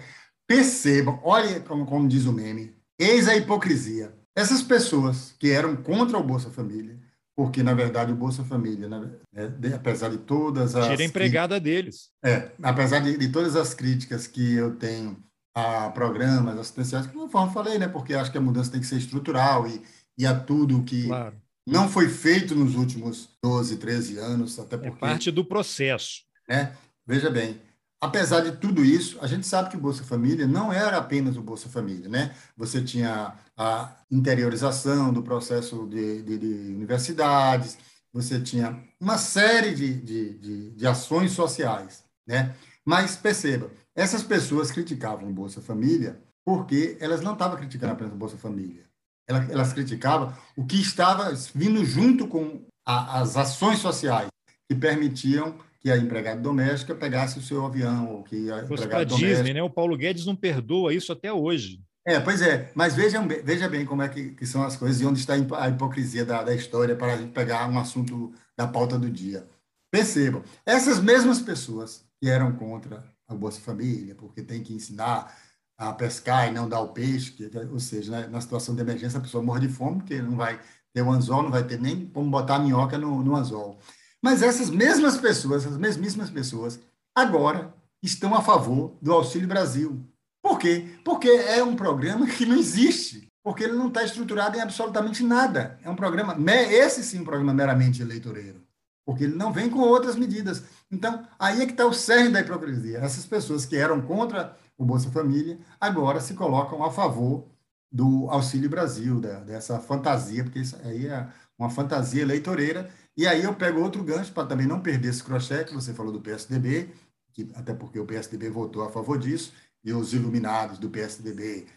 Percebam, olha como, como diz o meme, eis a hipocrisia. Essas pessoas que eram contra o Bolsa Família, porque, na verdade, o Bolsa Família, né, é, apesar de todas as... Tira a empregada deles. É, apesar de, de, todas as críticas que eu tenho a programas assistenciais, que, conforme eu falei, né, porque acho que a mudança tem que ser estrutural e, e a tudo que claro. não foi feito nos últimos 12, 13 anos, até é porque... É parte do processo. Né? Veja bem, Apesar de tudo isso, a gente sabe que o Bolsa Família não era apenas o Bolsa Família, né? Você tinha a interiorização do processo de, de, de universidades, você tinha uma série de, de, de, ações sociais, né? Mas perceba, essas pessoas criticavam o Bolsa Família porque elas não estavam criticando apenas o Bolsa Família. Elas, elas criticavam o que estava vindo junto com a, as ações sociais que permitiam que a empregada doméstica pegasse o seu avião, ou que a Fosse empregada doméstica... Disney, né? O Paulo Guedes não perdoa isso até hoje. É, pois é, mas vejam, veja bem como é que, que, são as coisas e onde está a hipocrisia da, da história para a gente pegar um assunto da pauta do dia. Percebam, essas mesmas pessoas que eram contra a Bolsa Família, porque tem que ensinar a pescar e não dar o peixe, que, ou seja, né, na situação de emergência a pessoa morre de fome, porque não vai ter o anzol, não vai ter nem como botar a minhoca no, no anzol. Mas essas mesmas pessoas, essas mesmíssimas pessoas, agora estão a favor do Auxílio Brasil. Por quê? Porque é um programa que não existe, porque ele não está estruturado em absolutamente nada. É um programa, esse sim, um programa meramente eleitoreiro, porque ele não vem com outras medidas. Então, aí é que está o cerne da hipocrisia. Essas pessoas que eram contra o Bolsa Família, agora se colocam a favor do Auxílio Brasil, dessa fantasia, porque isso aí é uma fantasia eleitoreira e aí eu pego outro gancho para também não perder esse crochê que você falou do PSDB, que, até porque o PSDB votou a favor disso, e os iluminados do PSDB,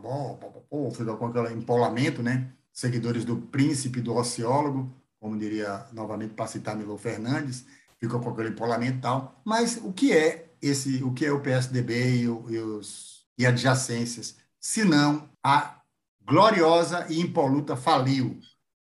bom, pô, ficou com aquele empolamento, né? Seguidores do príncipe, do ociólogo, como diria novamente para citar Milo Fernandes, ficou com aquele empolamento e tal. Mas o que é esse, o que é o PSDB e, e os e adjacências, se não a gloriosa e impoluta faliu.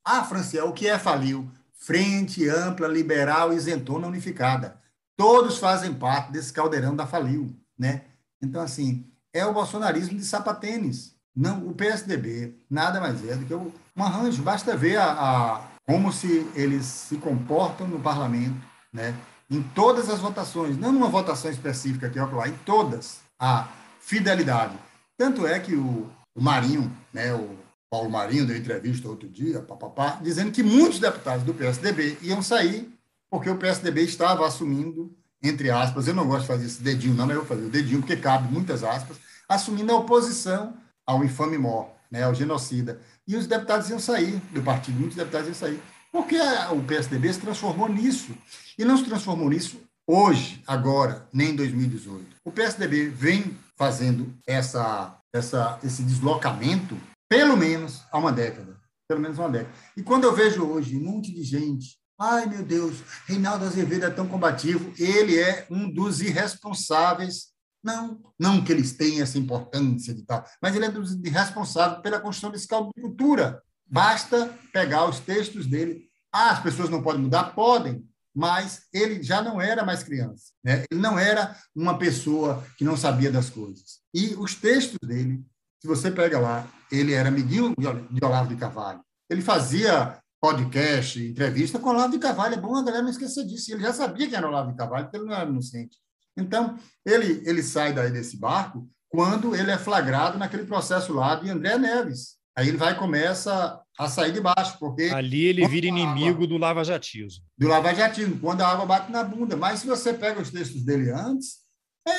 Ah, Franciel, o que é faliu? Frente Ampla, Liberal, Isentona, Unificada. Todos fazem parte desse caldeirão da Faliu, né? Então, assim, é o bolsonarismo de sapatênis. Não, o PSDB nada mais é do que um arranjo. Basta ver a, a, como se eles se comportam no parlamento, né? em todas as votações, não numa votação específica aqui, ó, em todas, a fidelidade. Tanto é que o, o Marinho, né, o Paulo Marinho deu entrevista outro dia, papapá, dizendo que muitos deputados do PSDB iam sair porque o PSDB estava assumindo, entre aspas, eu não gosto de fazer esse dedinho, não, mas eu vou fazer o dedinho porque cabe muitas aspas, assumindo a oposição ao infame mor, né, ao genocida. E os deputados iam sair do partido, muitos deputados iam sair. Porque o PSDB se transformou nisso. E não se transformou nisso hoje, agora, nem em 2018. O PSDB vem fazendo essa, essa, esse deslocamento pelo menos há uma década. Pelo menos uma década. E quando eu vejo hoje um monte de gente, ai meu Deus, Reinaldo Azevedo é tão combativo, ele é um dos irresponsáveis. Não, não que eles tenham essa importância de tal, mas ele é dos irresponsáveis pela construção desse caldo de cultura. Basta pegar os textos dele. Ah, as pessoas não podem mudar? Podem, mas ele já não era mais criança. Né? Ele não era uma pessoa que não sabia das coisas. E os textos dele se você pega lá, ele era amiguinho de Olavo de Carvalho. Ele fazia podcast, entrevista com Olavo de Carvalho. É bom a galera não esquecer disso. Ele já sabia que era Olavo de Carvalho, porque ele não era inocente. Então, ele, ele sai daí desse barco quando ele é flagrado naquele processo lá de André Neves. Aí ele vai e começa a sair de baixo, porque... Ali ele vira inimigo água, do lavajatismo. Do lavajatismo, quando a água bate na bunda. Mas se você pega os textos dele antes,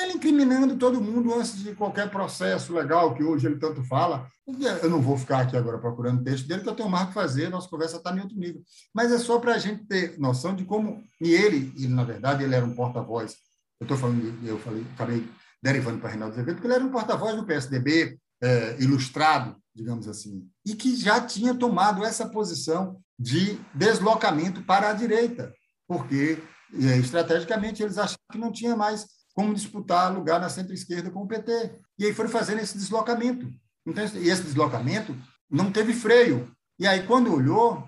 ele incriminando todo mundo antes de qualquer processo legal que hoje ele tanto fala. Eu não vou ficar aqui agora procurando texto dele, que eu tenho mais que fazer, nossa conversa está em outro nível. Mas é só para a gente ter noção de como... E ele, ele, na verdade, ele era um porta-voz. Eu estou falando, eu falei, acabei derivando para Reinaldo Azevedo, porque ele era um porta-voz do PSDB, é, ilustrado, digamos assim, e que já tinha tomado essa posição de deslocamento para a direita, porque é, estrategicamente eles achavam que não tinha mais como disputar lugar na centro-esquerda com o PT. E aí foram fazendo esse deslocamento. Então, e esse deslocamento não teve freio. E aí, quando olhou,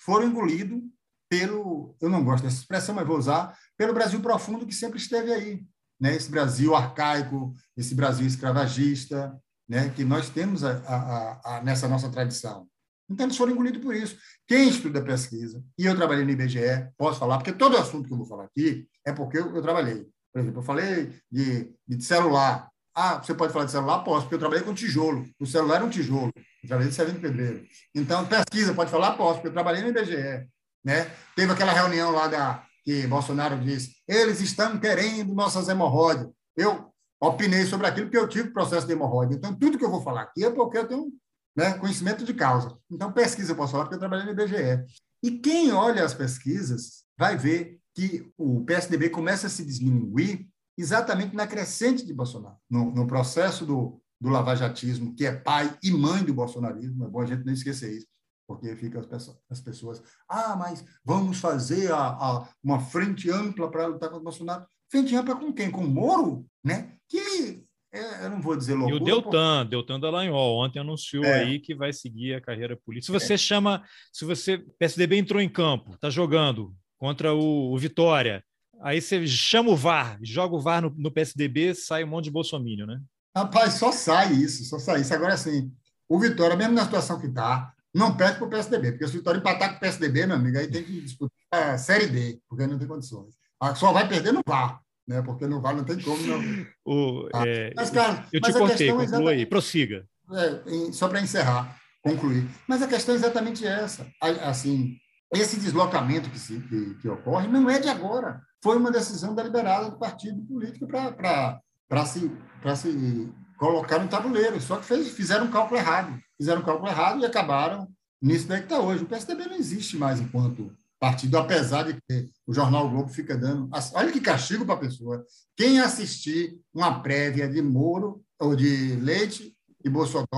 foram engolidos pelo, eu não gosto dessa expressão, mas vou usar, pelo Brasil profundo que sempre esteve aí. Né? Esse Brasil arcaico, esse Brasil escravagista, né? que nós temos a, a, a, nessa nossa tradição. Então, eles foram engolidos por isso. Quem estuda pesquisa, e eu trabalhei no IBGE, posso falar, porque todo assunto que eu vou falar aqui é porque eu, eu trabalhei. Por exemplo, eu falei de, de celular. Ah, você pode falar de celular? Posso, porque eu trabalhei com tijolo. O celular era um tijolo. Eu trabalhei de Severo Pedreiro. Então, pesquisa, pode falar? Posso, porque eu trabalhei no IBGE. Né? Teve aquela reunião lá da, que Bolsonaro disse, eles estão querendo nossas hemorroides. Eu opinei sobre aquilo porque eu tive processo de hemorroide. Então, tudo que eu vou falar aqui é porque eu tenho né, conhecimento de causa. Então, pesquisa eu posso falar porque eu trabalhei no IBGE. E quem olha as pesquisas vai ver que o PSDB começa a se diminuir exatamente na crescente de Bolsonaro, no, no processo do, do lavajatismo, que é pai e mãe do bolsonarismo, é bom a gente não esquecer isso, porque fica as pessoas, as pessoas ah, mas vamos fazer a, a uma frente ampla para lutar contra o Bolsonaro. Frente ampla com quem? Com o Moro? Né? Que é, eu não vou dizer loucura. E o Deltan, porque... Deltan Dallagnol, ontem anunciou é. aí que vai seguir a carreira política. Se você é. chama, se você, PSDB entrou em campo, está jogando, contra o, o, Vitória. Aí você chama o VAR, joga o VAR no, no PSDB, sai um monte de bolsomínio, né? Rapaz, só sai isso, só sai isso. Agora, assim, o Vitória, mesmo na situação que está, não perde para o PSDB, porque se o Vitória empatar com o PSDB, meu amigo, aí tem que disputar a Série D, porque não tem condições. Ah, só vai perder no VAR, né? Porque no VAR não tem como. Não... O, ah, é, mas, cara, eu te cortei, é conclua aí, prossiga. É, só para encerrar, concluir. Mas a questão é exatamente essa. Assim, esse deslocamento que, se, que, que, ocorre não é de agora. Foi uma decisão deliberada do partido político para se, se colocar no tabuleiro. Só que fez, fizeram um cálculo errado. Fizeram um cálculo errado e acabaram nisso daí que está hoje. O PSDB não existe mais enquanto partido, apesar de que o Jornal Globo fica dando. Olha que castigo para a pessoa. Quem assistir uma prévia de Moro ou de Leite e Bolsonaro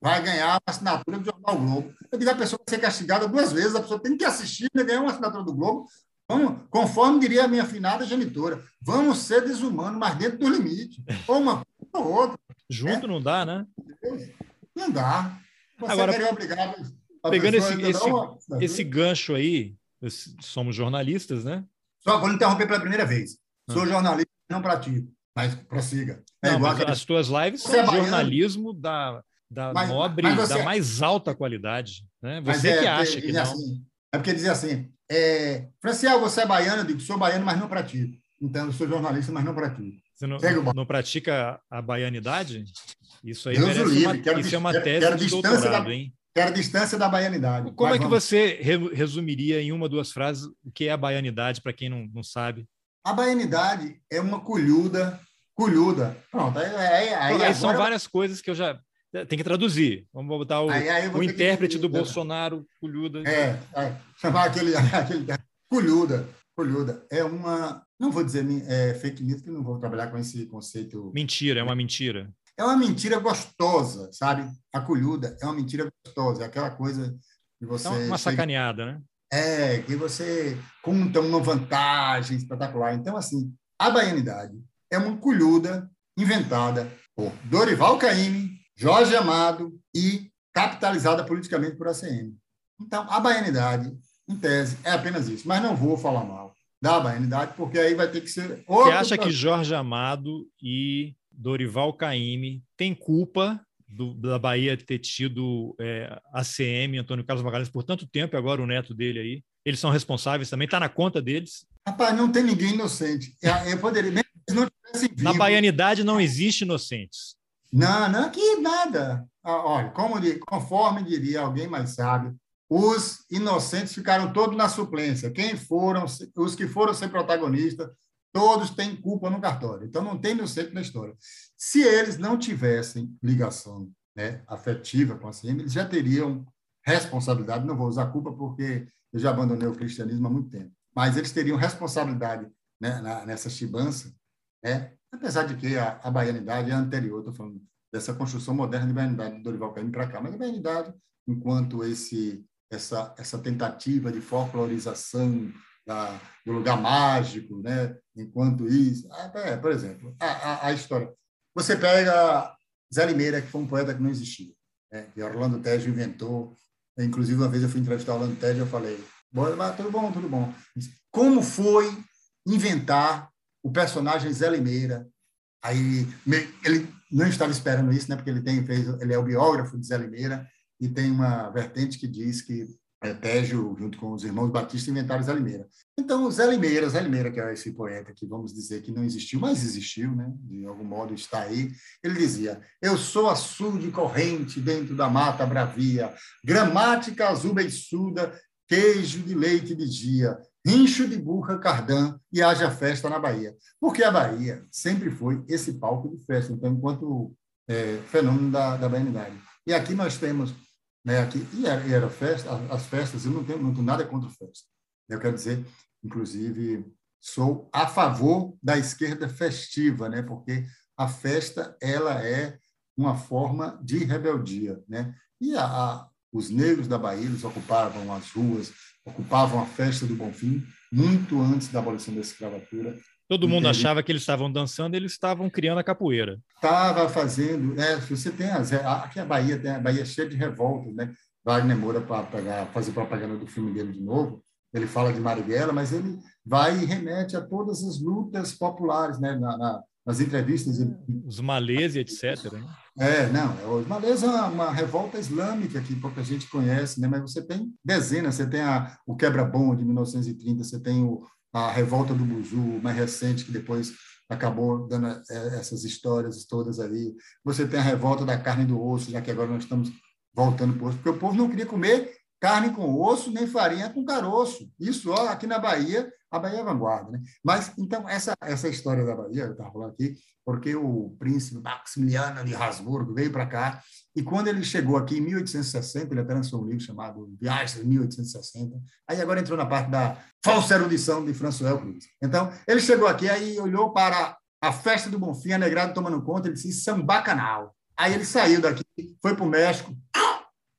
vai ganhar uma assinatura do Jornal Globo. Eu digo, a pessoa vai ser castigada duas vezes, a pessoa tem que assistir e ganhar uma assinatura do Globo. Vamos, conforme diria a minha afinada genitora, vamos ser desumanos, mas dentro do limite. Ou uma ou outra. Junto é. não dá, né? Não dá. Você Agora, obrigado. Pegando esse, esse, uma... esse gancho aí, somos jornalistas, né? Só vou interromper pela primeira vez. Sou ah. jornalista, não pratico, mas prossiga. É não, mas as tuas lives são é jornalismo da da mas, nobre, mas você... da mais alta qualidade. Né? Você é, que acha que não. Assim, é porque dizia assim, é, Franciel, você é baiano? Eu digo, sou baiano, mas não pratico. Então, eu sou jornalista, mas não pratico. Você não, não pratica a baianidade? Isso aí Deus merece livre, uma, quero, isso é uma tese quero de doutorado, da, hein? Quero distância da baianidade. Como é que vamos. você resumiria em uma, duas frases o que é a baianidade, para quem não, não sabe? A baianidade é uma colhuda, colhuda. Pronto, aí, aí, aí, são várias coisas que eu já é, tem que traduzir. Vamos botar o, aí, o intérprete que... do Bolsonaro, Culhuda. É, é, chamar aquele, [laughs] aquele. Culhuda. Culhuda. É uma. Não vou dizer é, fake news, que não vou trabalhar com esse conceito. Mentira, é uma mentira. É uma mentira gostosa, sabe? A colhuda é uma mentira gostosa. É aquela coisa que você. É uma sacaneada, né? É, que você conta uma vantagem espetacular. Então, assim, a baianidade é uma colhuda inventada por Dorival Caymmi, Jorge Amado e capitalizada politicamente por ACM. Então, a baianidade, em tese, é apenas isso. Mas não vou falar mal da baianidade, porque aí vai ter que ser. Você acha que Jorge Amado e Dorival Caymmi têm culpa do, da Bahia ter tido é, ACM, Antônio Carlos Magalhães, por tanto tempo, e agora o neto dele aí. Eles são responsáveis também, está na conta deles. Rapaz, não tem ninguém inocente. Eu poderia, mesmo se não tivessem vivo, Na baianidade não existe inocentes. Não, não, que nada. Ah, olha, como, conforme diria alguém mais sábio, os inocentes ficaram todos na suplência. Quem foram, os que foram ser protagonistas, todos têm culpa no cartório. Então, não tem inocente na história. Se eles não tivessem ligação né, afetiva com a CM, eles já teriam responsabilidade. Não vou usar culpa porque eu já abandonei o cristianismo há muito tempo. Mas eles teriam responsabilidade né, nessa chibança, né? Apesar de que a, a baianidade é anterior, estou falando dessa construção moderna de baianidade do Dorival Caymmi para cá, mas a baianidade, enquanto esse essa, essa tentativa de folclorização da, do lugar mágico, né? enquanto isso. Até, por exemplo, a, a, a, história. Você pega Zé Limeira, que foi um poeta que não existia, né? que Orlando Tejo inventou. Inclusive, uma vez eu fui entrevistar Orlando Tejo e eu falei: tudo bom, tudo bom. Como foi inventar o personagem Zé Limeira? Aí ele não estava esperando isso, né? Porque ele tem fez, ele é o biógrafo de Zé Limeira e tem uma vertente que diz que é, Tejo, junto com os irmãos Batista, inventaram Zé Limeira. Então, Zé Limeira, Zé Limeira, que é esse poeta que vamos dizer que não existiu, mas existiu, né? de algum modo está aí, ele dizia: Eu sou açude corrente dentro da mata bravia, gramática azul beiçuda, queijo de leite de dia, rincho de burra cardã e haja festa na Bahia. Porque a Bahia sempre foi esse palco de festa, então, enquanto é, fenômeno da, da baianidade. E aqui nós temos né, aqui, e era, e era festa, as festas, eu não tenho, não tenho nada contra festa. Eu quero dizer, inclusive, sou a favor da esquerda festiva, né, porque a festa ela é uma forma de rebeldia. Né? E a, a, os negros da Bahia eles ocupavam as ruas, ocupavam a festa do Bonfim muito antes da abolição da escravatura. Todo mundo achava que eles estavam dançando, eles estavam criando a capoeira. Estava fazendo. É, você tem as, aqui a Bahia tem a Bahia cheia de revoltas, né? Wagner Moura para fazer propaganda do filme dele de novo. Ele fala de Marighella, mas ele vai e remete a todas as lutas populares, né? Na, na, nas entrevistas. Os malês e etc. Né? É, não, os malês é uma, uma, revolta islâmica que pouca gente conhece, né? mas você tem dezenas, você tem a, o Quebra-Bom de 1930, você tem o, a revolta do Buzu, mais recente, que depois acabou dando é, essas histórias todas ali. Você tem a revolta da carne do osso, já que agora nós estamos voltando para o osso, porque o povo não queria comer carne com osso, nem farinha com caroço. Isso, ó, aqui na Bahia, a Bahia é vanguarda. Né? Mas, então, essa, essa história da Bahia, eu estava falando aqui, porque o príncipe Maximiliano de Habsburgo veio para cá, e quando ele chegou aqui em 1860, ele até lançou um livro chamado Viagens de 1860, aí agora entrou na parte da falsa erudição de François Cruz. Então, ele chegou aqui, aí olhou para a festa do Bonfim, a negrada tomando conta, ele disse, samba canal. Aí ele saiu daqui, foi para o México,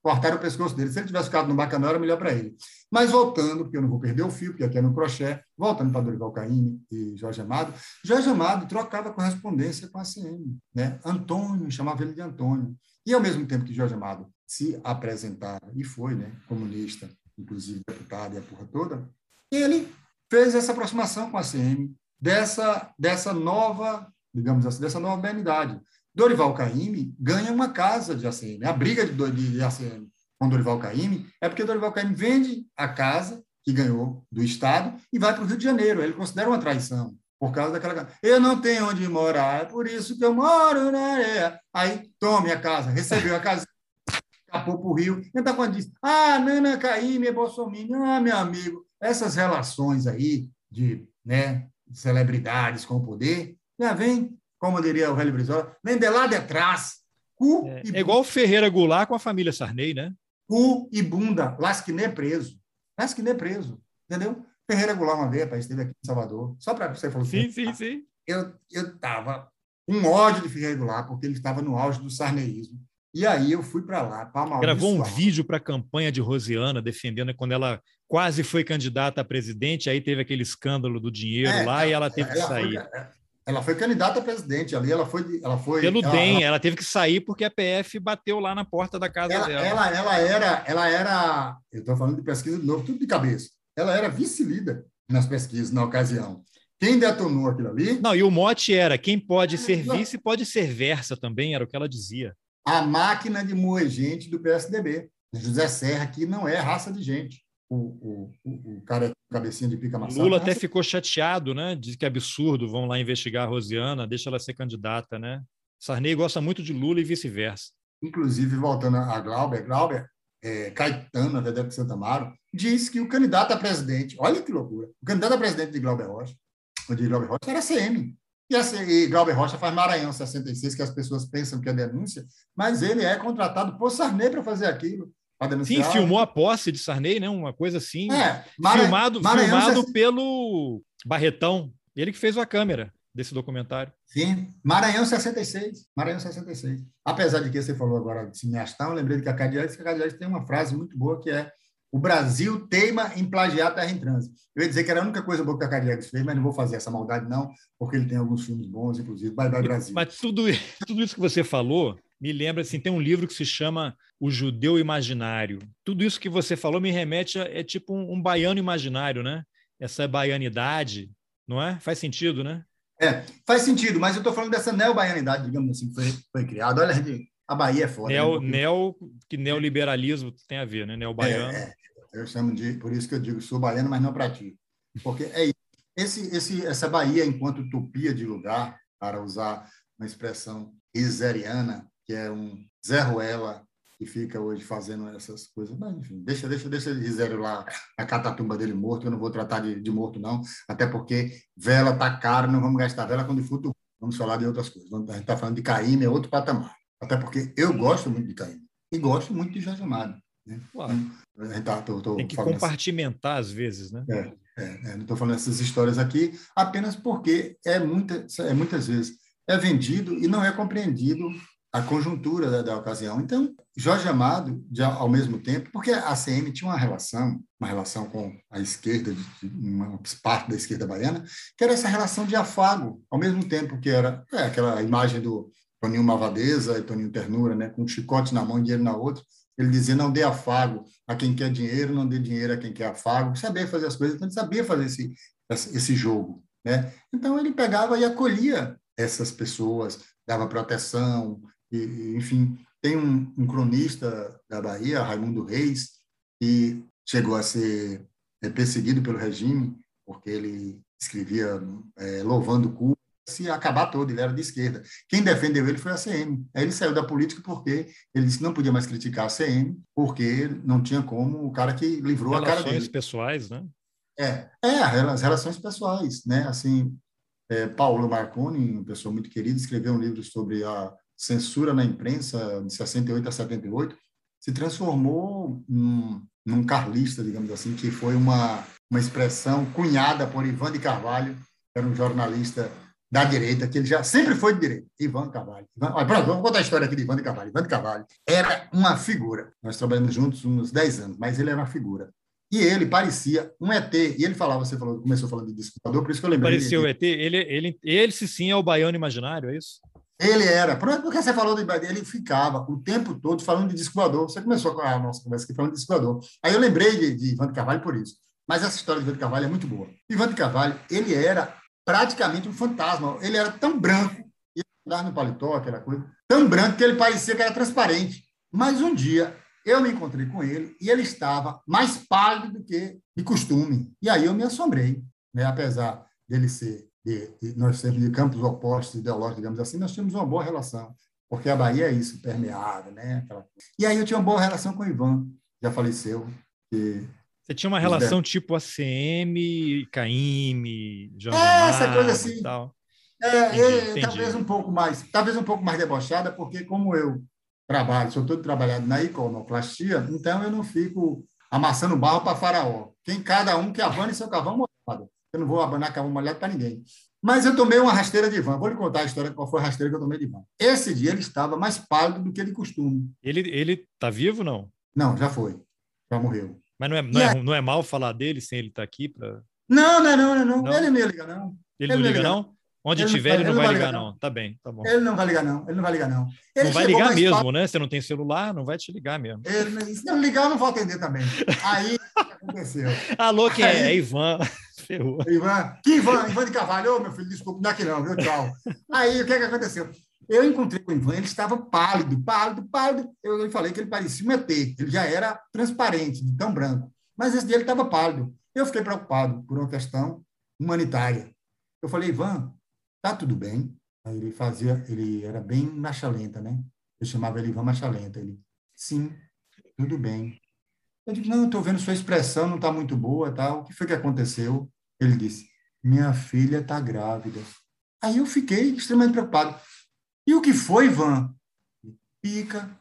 cortaram o pescoço dele. Se ele tivesse ficado no Bacanal, era melhor para ele. Mas voltando, porque eu não vou perder o fio, porque aqui é no crochê, voltando para Dorival Caymmi e Jorge Amado, Jorge Amado trocava correspondência com a CM. Né? Antônio, chamava ele de Antônio. E, ao mesmo tempo que Jorge Amado se apresentava, e foi né, comunista, inclusive deputado e a porra toda, ele fez essa aproximação com a CM, dessa, dessa nova, digamos assim, dessa nova benignidade. Dorival Caymmi ganha uma casa de ACM. A briga de, de, ACM com Dorival Caymmi é porque Dorival Caymmi vende a casa que ganhou do Estado e vai para o Rio de Janeiro. Ele considera uma traição por causa daquela Eu não tenho onde morar, é por isso que eu moro na areia. Aí, tome a casa, recebeu a casa, escapou para o Rio. Então, quando diz, ah, Nana Caymmi é Bolsonaro, ah, meu amigo, essas relações aí de né, celebridades com o poder, já vem como diria o velho Brizola, vem de lá de trás. Cu é, e é igual Ferreira Goulart com a família Sarney, né? Cu e bunda, Lasquiné preso. Lasquiné preso, entendeu? Ferreira Goulart uma vez, rapaz, esteve aqui em Salvador. Só para você falar Sim, sim, sim. Eu estava com ódio de Ferreira Goulart, porque ele estava no auge do sarneísmo. E aí eu fui para lá, para Gravou um vídeo para a campanha de Rosiana, defendendo quando ela quase foi candidata a presidente, aí teve aquele escândalo do dinheiro é, lá e ela teve ela que sair. Foi, ela foi candidata a presidente ali, ela foi. Ela foi Pelo ela, DEM, ela, ela, teve que sair porque a PF bateu lá na porta da casa ela, dela. Ela, ela era, ela era, eu estou falando de pesquisa de novo, tudo de cabeça. Ela era vice-líder nas pesquisas na ocasião. Quem detonou aquilo ali? Não, e o mote era: quem pode ser vice pode ser versa também, era o que ela dizia. a máquina de moer gente do PSDB. José Serra, que não é raça de gente. O, o, o, cara é cabecinha de pica maçã. Lula até ficou chateado, né? Diz que é absurdo, vão lá investigar a Rosiana, deixa ela ser candidata, né? Sarney gosta muito de Lula e vice-versa. Inclusive, voltando a Glauber, Glauber, é, Caetano, na verdade, de Santa Amaro, diz que o candidato a presidente, olha que loucura, o candidato a presidente de Glauber Rocha, de Glauber Rocha era CM. E, a, e Glauber Rocha faz Maranhão 66, que as pessoas pensam que é denúncia, mas ele é contratado por Sarney para fazer aquilo. Sim, filmou a posse de Sarney, né? Uma coisa assim. É, Mara... filmado, Maranhão, filmado pelo Barretão. Ele que fez a câmera desse documentário. Sim, Maranhão 66. Maranhão 66. Apesar de que você falou agora de cineastão, eu lembrei de que a Cadillac tem uma frase muito boa que é o Brasil teima em plagiar Terra em Trânsito. Eu ia dizer que era a única coisa boa que a Cadillac fez, mas não vou fazer essa maldade, não, porque ele tem alguns filmes bons, inclusive Bye Bye Brasil. Mas tudo, tudo isso que você falou me lembra, assim, tem um livro que se chama O Judeu Imaginário. Tudo isso que você falou me remete a, é tipo um, um baiano imaginário, né? Essa baianidade, não é? Faz sentido, né? É, faz sentido, mas eu estou falando dessa neo-baianidade, digamos assim, que foi, foi criada. Olha, a Bahia é foda. Neo, né? neo, que neoliberalismo tem a ver, né? Neo-baiano. É, é, eu chamo de, por isso que eu digo, sou baiano, mas não pratico. Porque é isso. Esse, esse, essa Bahia, enquanto utopia de lugar, para usar uma expressão iseriana, que é um Zé Ruela, que fica hoje fazendo essas coisas. Mas, enfim, deixa, deixa, deixa ele zero lá a catatumba dele morto, eu não vou tratar de, de morto, não, até porque vela tá caro, não vamos gastar vela quando futuro. Vamos falar de outras coisas. A gente está falando de Caíme, é outro patamar. Até porque eu gosto muito de Caíme e gosto muito de Jorge Amado. Né? Claro. Tá, tô, tô Tem que compartimentar às vezes, né? É, é, é, não estou falando essas histórias aqui apenas porque é, muita, é muitas vezes é vendido e não é compreendido a conjuntura da, da, ocasião. Então, Jorge Amado, ao mesmo tempo, porque a CM tinha uma relação, uma relação com a esquerda, uma parte da esquerda baiana, que era essa relação de afago, ao mesmo tempo que era é, aquela imagem do Toninho Malvadeza e Toninho Ternura, né, com um chicote na mão e dinheiro na outra. Ele dizia: não dê afago a quem quer dinheiro, não dê dinheiro a quem quer afago. Sabia fazer as coisas, então ele sabia fazer esse, esse jogo. Né? Então, ele pegava e acolhia essas pessoas, dava proteção, e, enfim, tem um, um, cronista da Bahia, Raimundo Reis, que chegou a ser é, perseguido pelo regime, porque ele escrevia é, louvando o cu, se acabar todo, ele era de esquerda. Quem defendeu ele foi a CM. Aí ele saiu da política porque ele disse que não podia mais criticar a CM, porque não tinha como o cara que livrou relações a cara dele. Relações pessoais, né? É, é, as relações pessoais, né? Assim, é, Paulo Marconi, uma pessoa muito querida, escreveu um livro sobre a censura na imprensa de 68 a 78, se transformou num, num carlista, digamos assim, que foi uma, uma expressão cunhada por Ivan de Carvalho, que era um jornalista da direita, que ele já sempre foi de direita, Ivan Carvalho. Ivan, olha, pronto, vamos contar a história aqui de Ivan de Carvalho. Ivan de Carvalho era uma figura. Nós trabalhamos juntos uns 10 anos, mas ele era uma figura. E ele parecia um ET. E ele falava, você falou, começou falando de discutador, por isso que eu lembrei. Parecia o ET. Ele, ele, ele, se sim, é o baiano imaginário, é isso? Ele era. Porque você falou Ibadet, ele ficava o tempo todo falando de disco Você começou com a nossa conversa aqui falando de disco Aí eu lembrei de, de Ivan de Carvalho por isso. Mas essa história de Ivan de Carvalho é muito boa. Ivan de Carvalho, ele era praticamente um fantasma. Ele era tão branco, ia andar no paletó, aquela coisa, tão branco que ele parecia que era transparente. Mas um dia eu me encontrei com ele e ele estava mais pálido do que de costume. E aí eu me assombrei, né? apesar dele ser de, de, nós temos de campos opostos ideológicos, digamos assim, nós tínhamos uma boa relação, porque a Bahia é isso, permeável, né? E aí eu tinha uma boa relação com o Ivan, já faleceu. Que... Você tinha uma relação tipo ACM, Caime, é, essa coisa assim. Tal. É, entendi, é entendi. talvez um pouco mais, talvez um pouco mais debochada, porque como eu trabalho, sou todo trabalhado na iconoclastia, então eu não fico amassando barro para faraó. Quem cada um que abane seu cavão molhado. Eu não vou abanar cavalo molhado para ninguém. Mas eu tomei uma rasteira de Ivan. Vou lhe contar a história qual foi a rasteira que eu tomei de Ivan. Esse dia ele estava mais pálido do que de costume. Ele ele está vivo não? Não, já foi. Já morreu. Mas não é, não, é, não é mal falar dele sem ele estar tá aqui para não, não, não, não, não, Ele não ia ligar, não. Ele, ele não liga, não? Onde ele tiver, ele não, ele não vai, ligar, não. não. Tá bem, tá bom. Ele não vai ligar, não. Ele não vai ligar, não. Ele não vai ligar mesmo, né? Você não tem celular, não vai te ligar mesmo. Ele, se não ligar, eu não vou atender também. Aí, o que aconteceu? [laughs] Alô, quem é? Aí, é? Ivan. [laughs] Ferrou. Ivan, que Ivan? Ivan de Carvalho, ô, meu filho, desculpa, não é aqui não, viu? Tchau. Aí, o que, é que aconteceu? eu encontrei com o Ivan, ele estava pálido, pálido, pálido. Eu, eu falei que ele parecia um ET, ele já era transparente, de tão branco. Mas esse dia ele estava pálido. Eu fiquei preocupado por uma questão humanitária. Eu falei, Ivan, tá tudo bem? Aí ele fazia, ele era bem marcha lenta, né? Eu chamava ele Ivan marcha lenta. Ele, sim, tudo bem. Eu disse, não, estou vendo sua expressão, não está muito boa, tal. O que foi que aconteceu? Ele disse, minha filha está grávida. Aí eu fiquei extremamente preocupado. E o que foi, Ivan? Pica.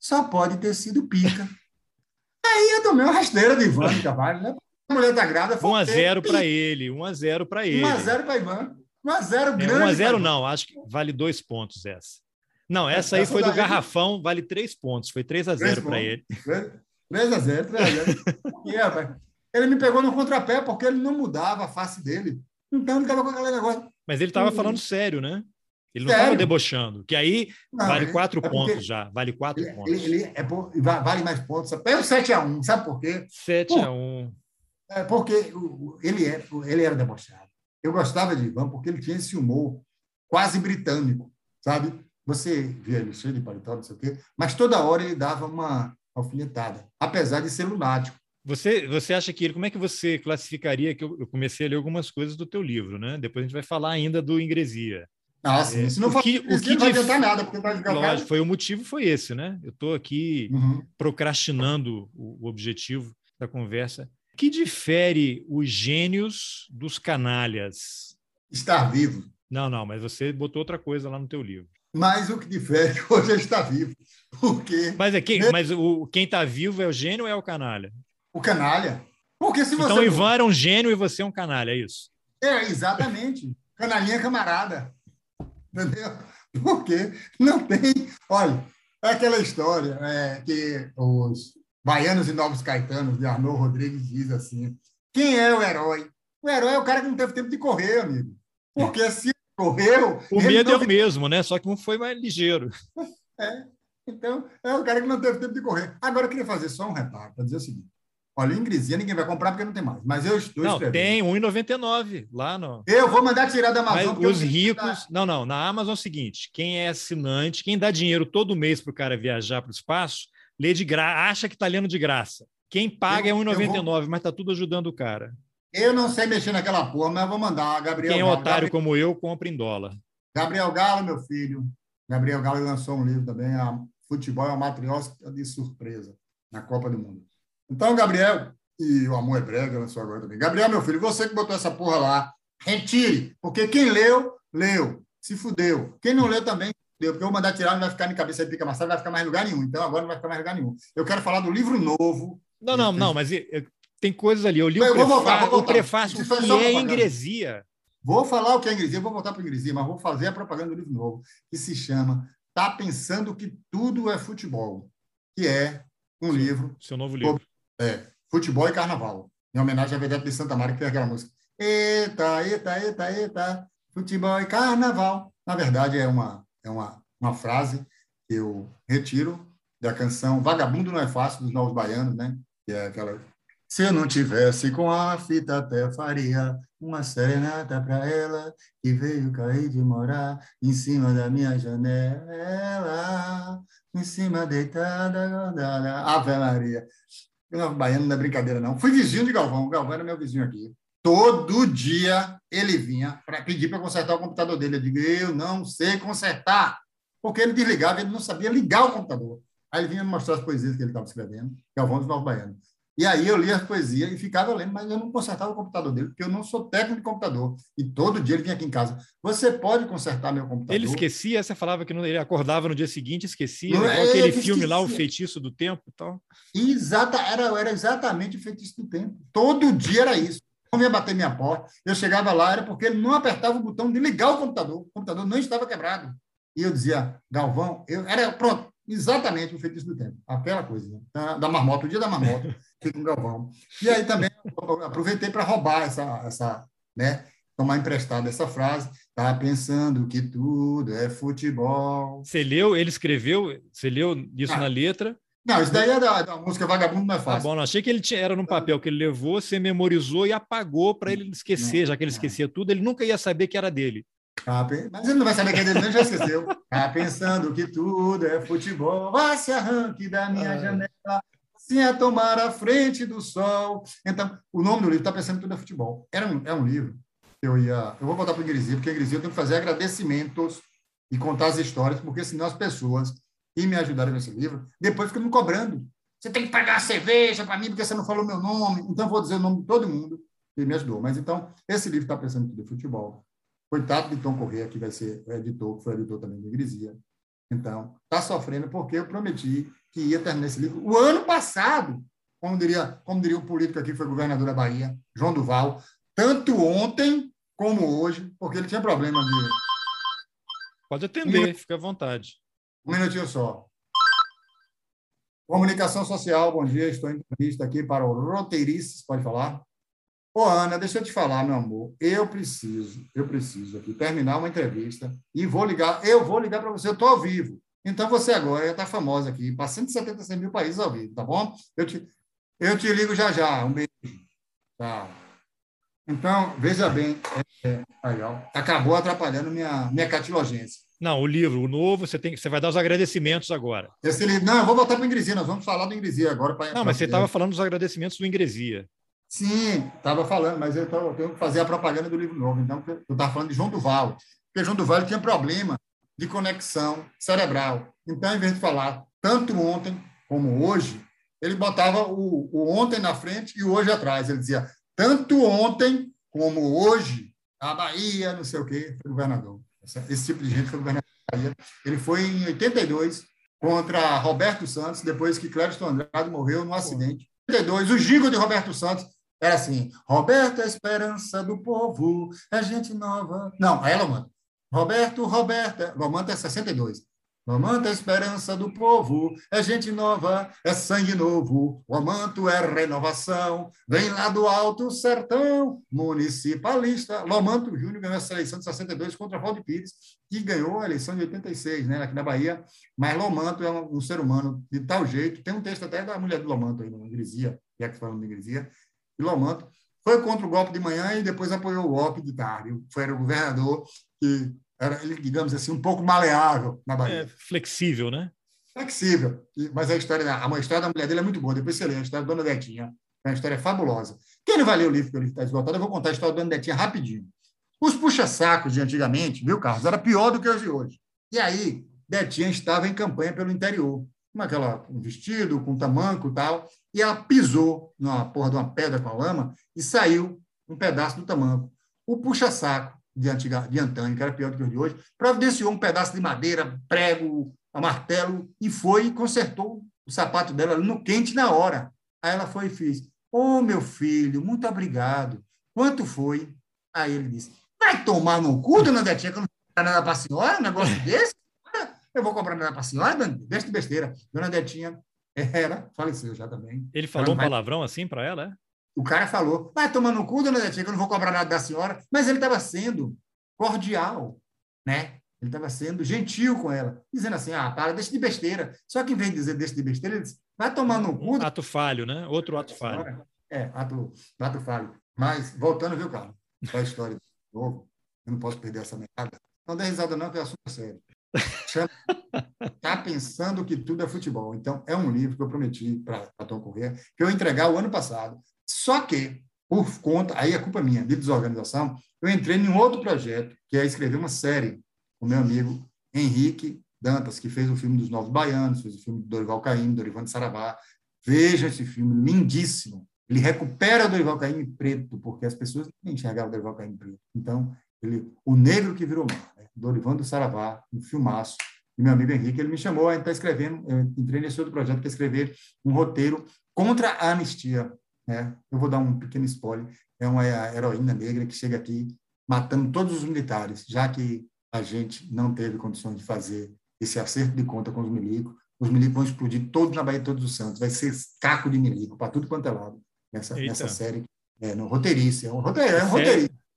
Só pode ter sido pica. [laughs] Aí eu tomei uma rasteira de Ivan de Carvalho, né? A mulher está grávida. 1 a 0 para ele, 1 a 0 para ele. 1 a 0 para Ivan. 1 a 0 grande. 1 a 0 não, acho que vale dois pontos essa. Não, essa aí foi do garrafão, vale três pontos. Foi 3 a 0 para ele. 3 a 0, 3 a 0. e, [laughs] rapaz, ele me pegou no contrapé porque ele não mudava a face dele. Então ele estava com aquele negócio. Mas ele estava falando sério, né? Ele não estava debochando, que aí não, vale é, quatro é pontos já, vale quatro ele, pontos. Ele, ele é por, vale mais pontos. Pega o 7x1, sabe por quê? 7x1. É porque ele, é, ele era debochado. Eu gostava de Ivan porque ele tinha esse humor quase britânico, sabe? Você via ele cheio de paletó, não sei o quê, mas toda hora ele dava uma alfinetada, apesar de ser lunático. Você, você acha que ele, como é que você classificaria, que eu, eu, comecei a ler algumas coisas do teu livro, né? Depois a gente vai falar ainda do Ingresia. Ah, sim. É, Se não for, o que, o que não vai adiantar nada, porque vai ficar Lógico, foi o motivo foi esse, né? Eu estou aqui uhum. procrastinando o, o objetivo da conversa. O que difere os gênios dos canalhas? Estar vivo. Não, não, mas você botou outra coisa lá no teu livro. Mas o que difere [laughs] é hoje ele está vivo. Porque... Mas, é quem, mas o, quem está vivo é o gênio ou é o canalha? O canalha. Porque se você... Então o Ivan era um gênio e você é um canalha, é isso? É, exatamente. Canalinha camarada. Entendeu? Porque não tem. Olha, é aquela história é, que os baianos e novos caetanos de Arnaud Rodrigues diz assim: quem é o herói? O herói é o cara que não teve tempo de correr, amigo. Porque se correu. O medo não... é o mesmo, né? Só que um foi mais ligeiro. [laughs] É. Então, é o cara que não teve tempo de correr. Agora, eu queria fazer só um reparo para dizer o seguinte: Olha, ingresia ninguém vai comprar porque não tem mais. Mas eu estou Não, tem 1,99 lá no. Eu vou mandar tirar da Amazon. Mas os ricos. Não, não. Na Amazon é o seguinte: quem é assinante, quem dá dinheiro todo mês para o cara viajar para o espaço, lê de graça, acha que está lendo de graça. Quem paga eu, é 1,99, vou... mas está tudo ajudando o cara. Eu não sei mexer naquela porra, mas eu vou mandar. Gabriel quem é otário Gabriel... como eu, compra em dólar. Gabriel Galo, meu filho. Gabriel Galo lançou um livro também, a Futebol é uma matriótica de surpresa na Copa do Mundo. Então, Gabriel, e o Amor é Brega lançou agora também. Gabriel, meu filho, você que botou essa porra lá, retire, porque quem leu, leu, se fudeu. Quem não leu também, deu, porque eu vou mandar tirar, não vai ficar em cabeça de pica amassada, vai ficar mais em lugar nenhum. Então agora não vai ficar mais lugar nenhum. Eu quero falar do livro novo. Não, não, não, mas tem coisas ali. Eu li eu o, prefácio, voltar, voltar. o prefácio, que é ingresia. Vou falar o que é ingresia, vou voltar para ingresia, mas vou fazer a propaganda do livro novo, que se chama Tá Pensando que Tudo é Futebol, que é um seu, livro. Seu novo livro. É, Futebol e Carnaval, em homenagem à Vedete de Santa Maria, que tem aquela música. Eita, eita, eita, eita, futebol e carnaval. Na verdade, é uma, é uma, uma frase que eu retiro da canção Vagabundo Não é Fácil, dos Novos Baianos, né? Que é aquela. Se eu não tivesse com a fita, até faria uma serenata para ela que veio cair de morar em cima da minha janela, em cima deitada, guardada. Ave Maria. Não, baiano não é brincadeira, não. Fui vizinho de Galvão. Galvão era meu vizinho aqui. Todo dia ele vinha para pedir para consertar o computador dele. Eu digo, eu não sei consertar. Porque ele desligava, ele não sabia ligar o computador. Aí ele vinha me mostrar as poesias que ele estava escrevendo, Galvão dos Novos Baianos. E aí eu lia as poesias e ficava lendo, mas eu não consertava o computador dele, porque eu não sou técnico de computador. E todo dia ele vinha aqui em casa. Você pode consertar meu computador? Ele esquecia, você falava que não, ele acordava no dia seguinte, esquecia, não, é, aquele filme esquecia. lá, O Feitiço do Tempo e tal. Exata, era, era exatamente o Feitiço do Tempo. Todo dia era isso. Não vinha bater minha porta. Eu chegava lá, era porque ele não apertava o botão de ligar o computador. O computador não estava quebrado. E eu dizia, Galvão, eu, era pronto, exatamente o Feitiço do Tempo. Aquela coisa, né? da, da marmota, o dia da marmota. [laughs] fica com Galvão. E aí também aproveitei para roubar essa, essa, né? Tomar emprestado essa frase. Tá pensando que tudo é futebol. Você leu, ele escreveu, você leu isso ah, na letra? Não, isso daí é da, da música Vagabundo Não é Fácil. Tá bom, não, achei que ele tinha, era num papel que ele levou, você memorizou e apagou para ele esquecer, não, já que ele esquecia tudo, ele nunca ia saber que era dele. Tá, mas ele não vai saber que é dele, já esqueceu. Tá pensando que tudo é futebol, vá se arranque da minha janela, assim é tomar a frente do sol. Então, o nome do livro está pensando que tudo é futebol. Era um, é um livro. Eu ia, eu vou voltar para o porque a Ingresia eu tenho que fazer agradecimentos e contar as histórias, porque senão as pessoas que me ajudaram nesse livro depois ficam me cobrando. Você tem que pagar a cerveja para mim porque você não falou meu nome. Então, vou dizer o nome de todo mundo que me ajudou. Mas então, esse livro está pensando tudo é futebol. Coitado de Tom Corrêa, que vai ser editor, que foi editor também do Igreja. Então, está sofrendo porque eu prometi que ia terminar esse livro. O ano passado, como diria, como diria o político aqui, que foi governador da Bahia, João Duval, tanto ontem como hoje, porque ele tinha problema de. Pode atender, fica à vontade. Um minutinho só. Comunicação social, bom dia, estou em entrevista aqui para o Roteirices, pode falar? Ô, Ana, deixa eu te falar, meu amor. Eu preciso, eu preciso aqui terminar uma entrevista e vou ligar. Eu vou ligar para você, eu estou ao vivo. Então você agora está famosa aqui, para 176 mil países ao vivo, tá bom? Eu te, eu te ligo já já. Um beijo. Tchau. Então, veja bem, é, é, aí, ó, acabou atrapalhando minha, minha catilogência. Não, o livro, o novo, você, tem, você vai dar os agradecimentos agora. Esse livro, não, eu vou voltar para o Ingresia, nós vamos falar do Ingresia agora. Pra, não, mas você estava falando dos agradecimentos do Ingresia. Sim, estava falando, mas eu, tô, eu, tenho que fazer a propaganda do livro novo. Então, eu estava falando de João Duval, porque João Duval tinha problema de conexão cerebral. Então, em vez de falar tanto ontem como hoje, ele botava o, o ontem na frente e o hoje atrás. Ele dizia tanto ontem como hoje, a Bahia, não sei o quê, foi Esse tipo de gente foi governador da Bahia. Ele foi em 82 contra Roberto Santos, depois que Clériston Andrade morreu num acidente. 82, o gigo de Roberto Santos era assim, Roberto é a esperança do povo, é gente nova. Não, ela manda. Roberto, Roberta, Lomanta é 62. Lomanta é a esperança do povo, é gente nova, é sangue novo. Lomanto é renovação, vem lá do alto sertão, municipalista. Lomanto Júnior ganhou essa eleição de 62 contra Valdir Pires, que ganhou a eleição de 86, né, aqui na Bahia. Mas Lomanto é um, ser humano de tal jeito. Tem um texto até da mulher do Lomanto aí, na Ingresia, que é que falando de Ingresia, Quilomanto, foi contra o golpe de manhã e depois apoiou o golpe de tarde. Foi o governador que era, digamos assim, um pouco maleável na Bahia. É flexível, né? Flexível. Mas a história, a, a história da mulher dele é muito boa. Depois você lê a história da Dona Detinha. É uma história fabulosa. Quem não vai ler o livro, que o livro está esgotado, eu vou contar a história da Dona Detinha rapidinho. Os puxa-sacos de antigamente, viu, Carlos, era pior do que os de hoje. E aí, Detinha estava em campanha pelo interior com aquela um vestido, com tamanco e tal, e ela pisou numa porra de uma pedra com a lama e saiu um pedaço do tamanco. O puxa-saco de, antiga, de antanho, que era pior do que o de hoje, providenciou um pedaço de madeira, prego, martelo, e foi e consertou o sapato dela no quente na hora. Aí ela foi e fez: Ô oh, meu filho, muito obrigado. Quanto foi? Aí ele disse: Vai tomar no cu, dona Detinha, que eu não vou nada para a senhora, um negócio [laughs] desse? Eu vou comprar nada para a senhora, deixa de besteira. Dona Detinha era, faleceu já também. Ele falou um palavrão assim para ela, é? O cara falou, vai tomar no cu, dona Detinha, que eu não vou cobrar nada da senhora. Mas ele estava sendo cordial, né? Ele estava sendo gentil com ela, dizendo assim, ah, para, deixa de besteira. Só que em vez de dizer deixa de besteira, ele disse, vai tomar no cu. Um ato falho, né? Outro ato falho. É, ato, ato falho. Mas, voltando, viu, Carlos? Para a história de novo, eu não posso perder essa merda. Não dê risada não, que é assunto sério. Está pensando que tudo é futebol. Então, é um livro que eu prometi para Tom Corrêa, que eu ia entregar o ano passado. Só que, por conta, aí a culpa é minha, de desorganização, eu entrei em um outro projeto, que é escrever uma série com meu amigo Henrique Dantas, que fez o filme dos Novos Baianos, fez o filme do Dorival Caymmi, Dorival de Saravá. Veja esse filme, lindíssimo. Ele recupera o Dorival Caymmi preto, porque as pessoas não enxergavam o Dorival Caymmi preto. Então, ele, o negro que virou mar. Dorival do Saravá, um filmaço. E meu amigo Henrique, ele me chamou, a gente está escrevendo, eu entrei nesse outro projeto que é escrever um roteiro contra a anistia. Né? Eu vou dar um pequeno spoiler. É uma heroína negra que chega aqui matando todos os militares, já que a gente não teve condições de fazer esse acerto de conta com os milicos. Os milicos vão explodir todos na Bahia de Todos os Santos. Vai ser caco de milico para tudo quanto é lado nessa, nessa série. É, no roteirista. É um roteirista. É, um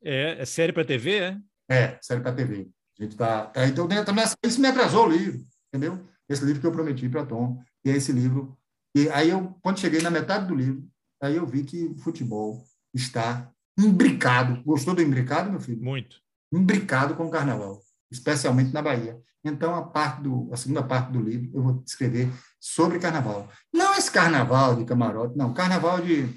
é, é série para TV, é? É, série para TV. A gente tá, tá então isso me atrasou o livro, entendeu? Esse livro que eu prometi para Tom, e é esse livro. E aí eu quando cheguei na metade do livro, aí eu vi que o futebol está imbricado. Gostou do imbricado, meu filho? Muito. imbricado com o carnaval, especialmente na Bahia. Então, a, parte do, a segunda parte do livro eu vou escrever sobre carnaval. Não esse carnaval de camarote, não, carnaval de,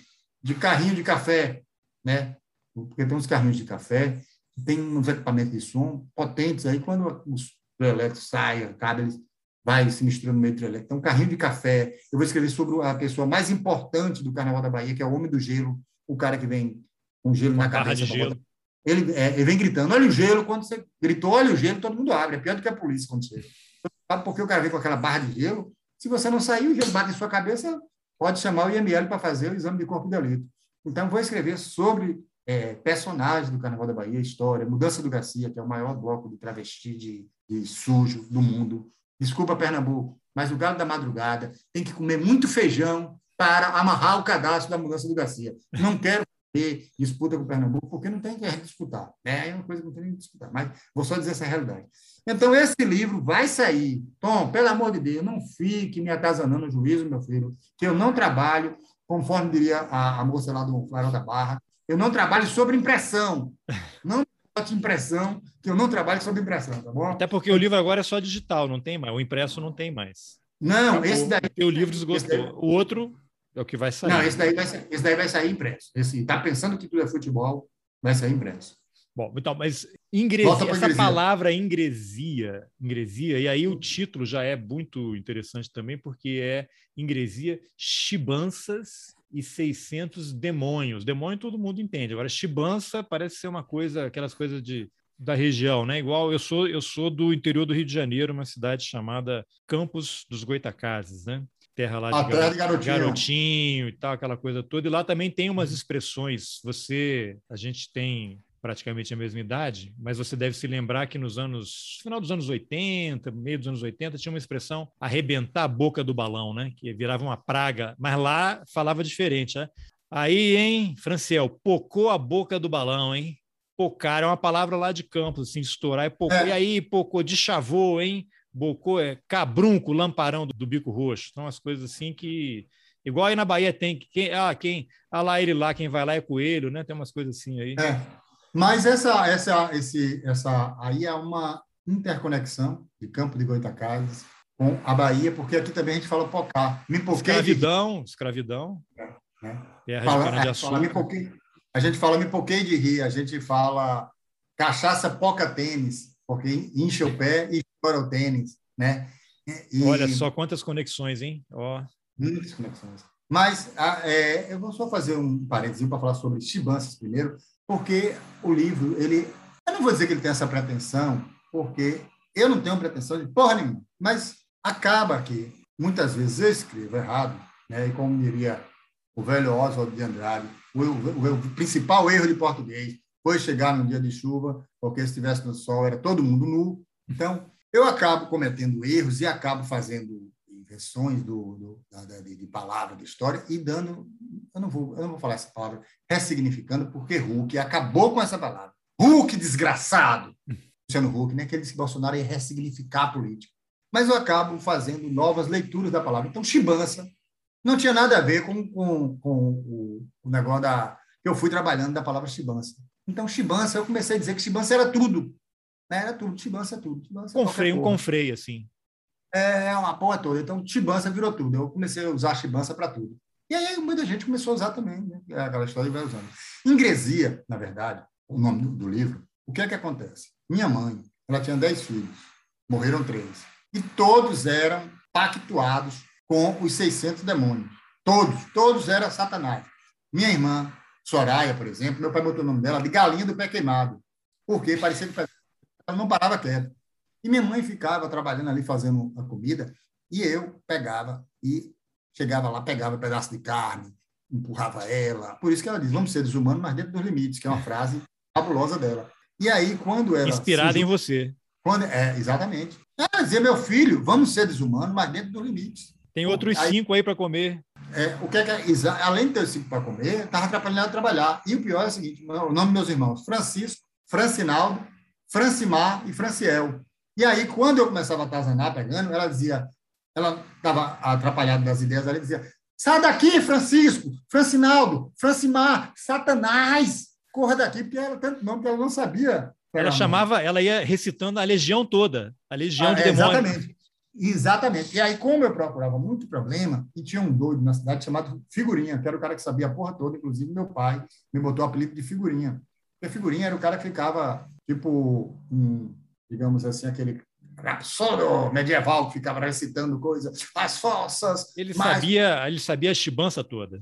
de carrinho de café, né? Porque tem uns carrinhos de café, tem uns equipamentos de som potentes aí, quando os elétricos saem, acaba, eles vai se misturando no meio elétrico. Então, carrinho de café. Eu vou escrever sobre a pessoa mais importante do Carnaval da Bahia, que é o Homem do Gelo, o cara que vem com gelo Uma na cabeça. Gelo. Ele, é, ele vem gritando, olha o gelo, quando você gritou, olha o gelo, todo mundo abre. É pior do que a polícia quando chega. Sabe por que o cara vem com aquela barra de gelo? Se você não sair, o gelo bate em sua cabeça, pode chamar o IML para fazer o exame de corpo de delito. Então, vou escrever sobre é, personagens do Carnaval da Bahia, história, Mudança do Garcia, que é o maior bloco de travesti de, de sujo do mundo. Desculpa, Pernambuco, mas o Galo da Madrugada tem que comer muito feijão para amarrar o cadastro da Mudança do Garcia. Não quero ter disputa com o Pernambuco, porque não tem que disputar. Né? É uma coisa que não tem que disputar, mas vou só dizer essa realidade. Então, esse livro vai sair. Tom, pelo amor de Deus, não fique me atazanando no juízo, meu filho, que eu não trabalho, conforme diria a, a moça lá do Clarão da Barra, eu não trabalho sobre impressão. Não bote impressão, que eu não trabalho sobre impressão, tá bom? Até porque o livro agora é só digital, não tem mais. O impresso não tem mais. Não, esse daí. O livro desgostou. O outro é o que vai sair. Não, esse daí vai, esse daí vai sair impresso. Esse está pensando que tudo é futebol, vai sair impresso. Bom, então, mas ingresia, essa palavra ingresia, ingresia, e aí o título já é muito interessante também, porque é ingresia chibanças e 600 demônios. Demônio todo mundo entende. Agora, chibança parece ser uma coisa, aquelas coisas de da região, né? Igual eu sou eu sou do interior do Rio de Janeiro, uma cidade chamada Campos dos Goitacazes, né? terra lá de, gar... de garotinho. garotinho. e tal, aquela coisa toda. E lá também tem umas expressões. Você, a gente tem praticamente a mesma idade, mas você deve se lembrar que nos anos, final dos anos 80, meio dos anos 80, tinha uma expressão arrebentar a boca do balão, né? Que virava uma praga, mas lá falava diferente, né? Aí, hein, Franciel, pocou a boca do balão, hein? Pocar é uma palavra lá de Campos, assim, estourar e pocou. É. E aí, pocou de chavô, hein? Bocô é cabrunco, lamparão do, do, bico roxo. São as coisas assim que. Igual aí na Bahia tem quem, ah, quem, ah lá ele lá, quem vai lá é coelho, né? Tem umas coisas assim aí. É. Mas essa, essa, esse, essa aí é uma interconexão de Campo de Goitacazes com a Bahia, porque aqui também a gente fala pocá. Me escravidão, de... escravidão. É, né? Terra fala, de é, fala, me poquei, a gente fala me poquei de rir, a gente fala cachaça poca tênis, porque enche o pé e chora o tênis, né? E, Olha só quantas conexões, hein? Ó. Muitas conexões. Mas a, é, eu vou só fazer um parênteses para falar sobre chibanças primeiro, porque o livro, ele, eu não vou dizer que ele tem essa pretensão, porque eu não tenho pretensão de porra nenhuma, mas acaba que muitas vezes eu escrevo errado, né? E como diria o velho Oswald de Andrade, o, o, o principal erro de português foi chegar num dia de chuva, porque se estivesse no sol era todo mundo nu. Então, eu acabo cometendo erros e acabo fazendo inversões do, do da, de, de palavra, de história, e dando, eu não, vou, eu não vou falar essa palavra, ressignificando, porque Hulk acabou com essa palavra. Hulk desgraçado! [laughs] Luciano Huck, né, que ele disse que Bolsonaro ia ressignificar a política. Mas eu acabo fazendo novas leituras da palavra. Então, chibança não tinha nada a ver com, com, com o, o negócio da, que eu fui trabalhando da palavra chibança. Então, chibança, eu comecei a dizer que chibança era tudo. Né? Era tudo, chibança é tudo. Chibança é com freio, um com freio, assim. É, é uma porra toda. Então, chibança virou tudo. Eu comecei a usar chibança para tudo. E aí, muita gente começou a usar também, né? É aquela história vai usando. Ingresia, na verdade, o nome do, livro, o que é que acontece? Minha mãe, ela tinha dez filhos, morreram três. E todos eram pactuados com os 600 demônios. Todos, todos eram satanás. Minha irmã, Soraya, por exemplo, meu pai botou o nome dela de galinha do pé queimado, porque parecia que ela não parava quieta. E minha mãe ficava trabalhando ali fazendo a comida, e eu pegava e chegava lá, pegava um pedaço de carne, empurrava ela. Por isso que ela diz: vamos ser desumanos, mas dentro dos limites, que é uma frase fabulosa dela. E aí, quando ela. Inspirada em você. Quando, é, exatamente. Ela dizia: meu filho, vamos ser desumanos, mas dentro dos limites. Tem outros aí, cinco aí para comer. É, o que é que é, além de ter cinco para comer, estava atrapalhando a trabalhar. E o pior é o seguinte: o nome dos meus irmãos, Francisco, Francinaldo, Francimar e Franciel. E aí, quando eu começava a atazanar pegando, ela dizia, ela estava atrapalhada das ideias, ela dizia: sai daqui, Francisco, Francinaldo, Francimar, Satanás, corra daqui, porque ela tanto nome que ela não sabia Ela chamava, ela ia recitando a legião toda, a legião ah, de é, demônios. Exatamente. Exatamente. E aí, como eu procurava muito problema, e tinha um doido na cidade chamado Figurinha, que era o cara que sabia a porra toda, inclusive meu pai me botou o apelido de Figurinha. Porque Figurinha era o cara que ficava, tipo, um, digamos assim, aquele rapsodo medieval que ficava recitando coisas, as fossas. Ele mas... sabia, ele sabia a chibança toda.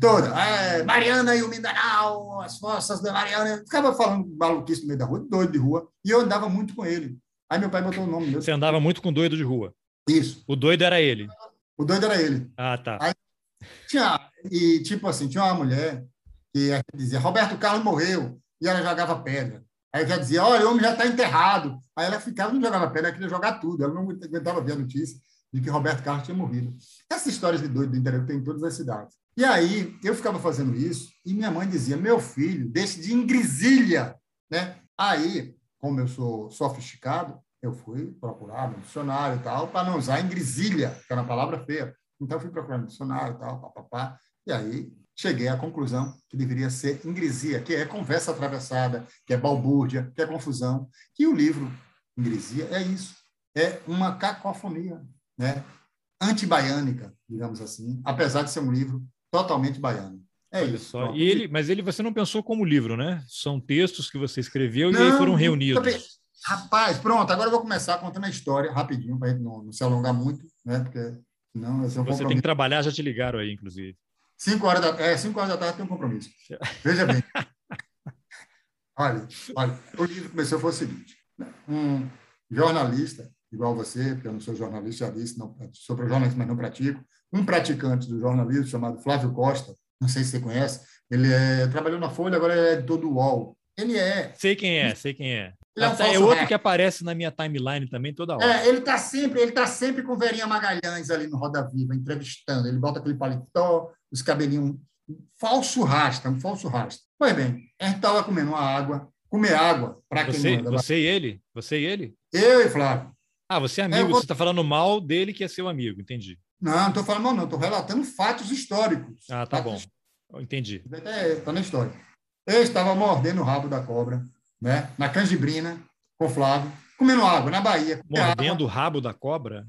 Toda. É, Mariana e o Mindanao, as fossas da Mariana. ficava falando maluquice no meio da rua, doido de rua, e eu andava muito com ele. Aí meu pai botou o nome. Você andava muito com doido de rua. Isso. O doido era ele. O doido era ele. Ah, tá. Aí, tinha, e tipo assim, tinha uma mulher que dizia, Roberto Carlos morreu, e ela jogava pedra. Aí já dizia, olha, o homem já está enterrado. Aí ela ficava, não jogava pedra, queria jogar tudo. Ela não aguentava ver a notícia de que Roberto Carlos tinha morrido. Essas histórias de doido do interior tem em todas as cidades. E aí, eu ficava fazendo isso, e minha mãe dizia, meu filho, deixe de ingrisilha, né? Aí, como eu sou sofisticado, eu fui procurar no dicionário e tal, para não usar ingrisilha, que era uma palavra feia. Então, eu fui procurar no dicionário e tal, papapá. E aí, cheguei à conclusão que deveria ser ingresia, que é conversa atravessada, que é balbúrdia, que é confusão. E o livro ingresia é isso, é uma cacofonia, né? antibaiânica, digamos assim, apesar de ser um livro totalmente baiano. É Olha isso. Só. E ele, mas ele você não pensou como livro, né? São textos que você escreveu não, e aí foram reunidos. Também, rapaz, pronto, agora eu vou começar contando a história rapidinho, para não, não se alongar muito, né? Porque não, você tem que trabalhar, já te ligaram aí, inclusive. Cinco horas da, é, cinco horas da tarde tem um compromisso. Veja bem. [laughs] olha, olha, o livro começou foi o seguinte: né? um jornalista, igual você, porque eu não sou jornalista, já disse, não, sou jornalista, mas não pratico, um praticante do jornalismo chamado Flávio Costa, não sei se você conhece, ele é, trabalhou na Folha, agora é editor do UOL. Ele é. Sei quem é, sei quem é. É, um é, outro que aparece na minha timeline também toda hora. É, ele está sempre, ele tá sempre com Verinha Magalhães ali no Roda Viva, entrevistando. Ele bota aquele paletó, os cabelinhos. Falso rasta, um falso rasta. Pois bem, a gente estava comendo uma água. Comer água, para quem você, manda. Você e ele? Você e ele? Eu e Flávio. Ah, você é amigo, vou... você está falando mal dele que é seu amigo, entendi. Não, não estou falando mal, não, estou relatando fatos históricos. Ah, tá bom. Entendi. Está na história. Eu estava mordendo o rabo da cobra, né? na canjibrina, com Flávio, comendo água na Bahia. Mordendo o rabo da cobra?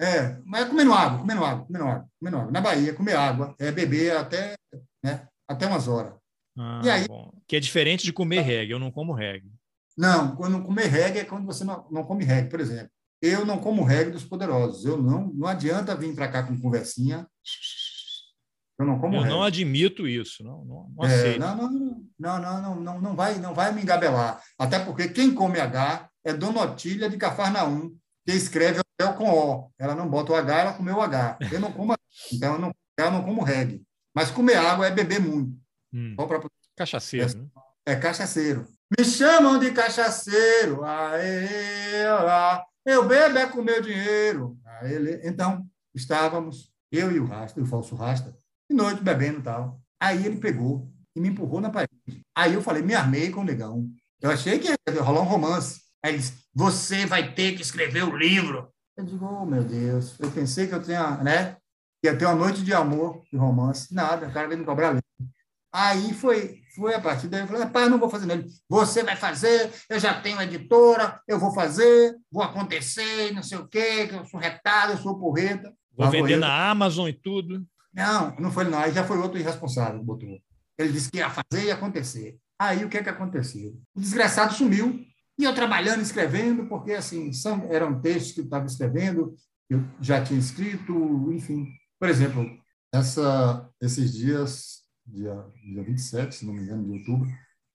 É, mas comendo água, comendo água, comendo água, comendo água. Na Bahia, comer água, é beber até, né, até umas horas. Ah, e aí, bom. Que é diferente de comer reggae, eu não como reggae. Não, quando comer reggae é quando você não, não come reggae, por exemplo. Eu não como reggae dos poderosos. Eu não, não adianta vir para cá com conversinha. Eu não como Eu reggae. não admito isso, não, não, não é, não, não, não, não, não, não, não, vai, não vai me engabelar. Até porque quem come H é Dona Otília de Cafarnaum, que escreve hotel com O. Ela não bota o H, ela comeu o H. Eu não como, [laughs] então eu não, eu não como reggae. Mas comer água é beber muito. Hum. Pra... Cachaceiro, é, né? É cachaceiro. Me chamam de cachaceiro. Aê, olá. Eu bebo é com meu dinheiro. Aê, então, estávamos, eu e o Rasta, o falso Rasta, de noite bebendo e tal. Aí ele pegou e me empurrou na parede. Aí eu falei, me armei com o negão. Eu achei que ia rolar um romance. Aí ele disse, você vai ter que escrever o livro. Eu digo, oh, meu Deus. Eu pensei que eu tinha, né? Ia ter uma noite de amor, de romance. Nada, o cara veio me cobrar livro. Aí foi, foi a partir daí, eu falei, rapaz, não vou fazer nele. Você vai fazer, eu já tenho editora, eu vou fazer, vou acontecer, não sei o quê, que eu sou retado, eu sou porreta. Vou vender na Amazon e tudo. Não, não foi não. Aí já foi outro irresponsável, botou. Ele disse que ia fazer e acontecer. Aí o que é que aconteceu? O desgraçado sumiu. E eu trabalhando, escrevendo, porque assim, são, eram textos que eu estava escrevendo, eu já tinha escrito, enfim. Por exemplo, essa, esses dias, dia, dia 27, se não me engano, de outubro,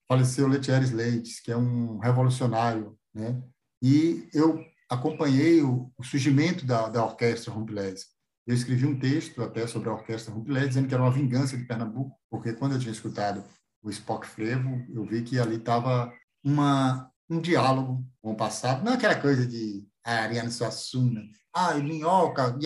faleceu Letieres Leites, que é um revolucionário, né? E eu acompanhei o, o surgimento da, da orquestra Rumpelés. Eu escrevi um texto até sobre a Orquestra Rumpelé, dizendo que era uma vingança de Pernambuco, porque quando eu tinha escutado o Spock Frevo, eu vi que ali estava uma um diálogo com o passado, não aquela coisa de ah, Ariano Suassuna, ah, minhoca,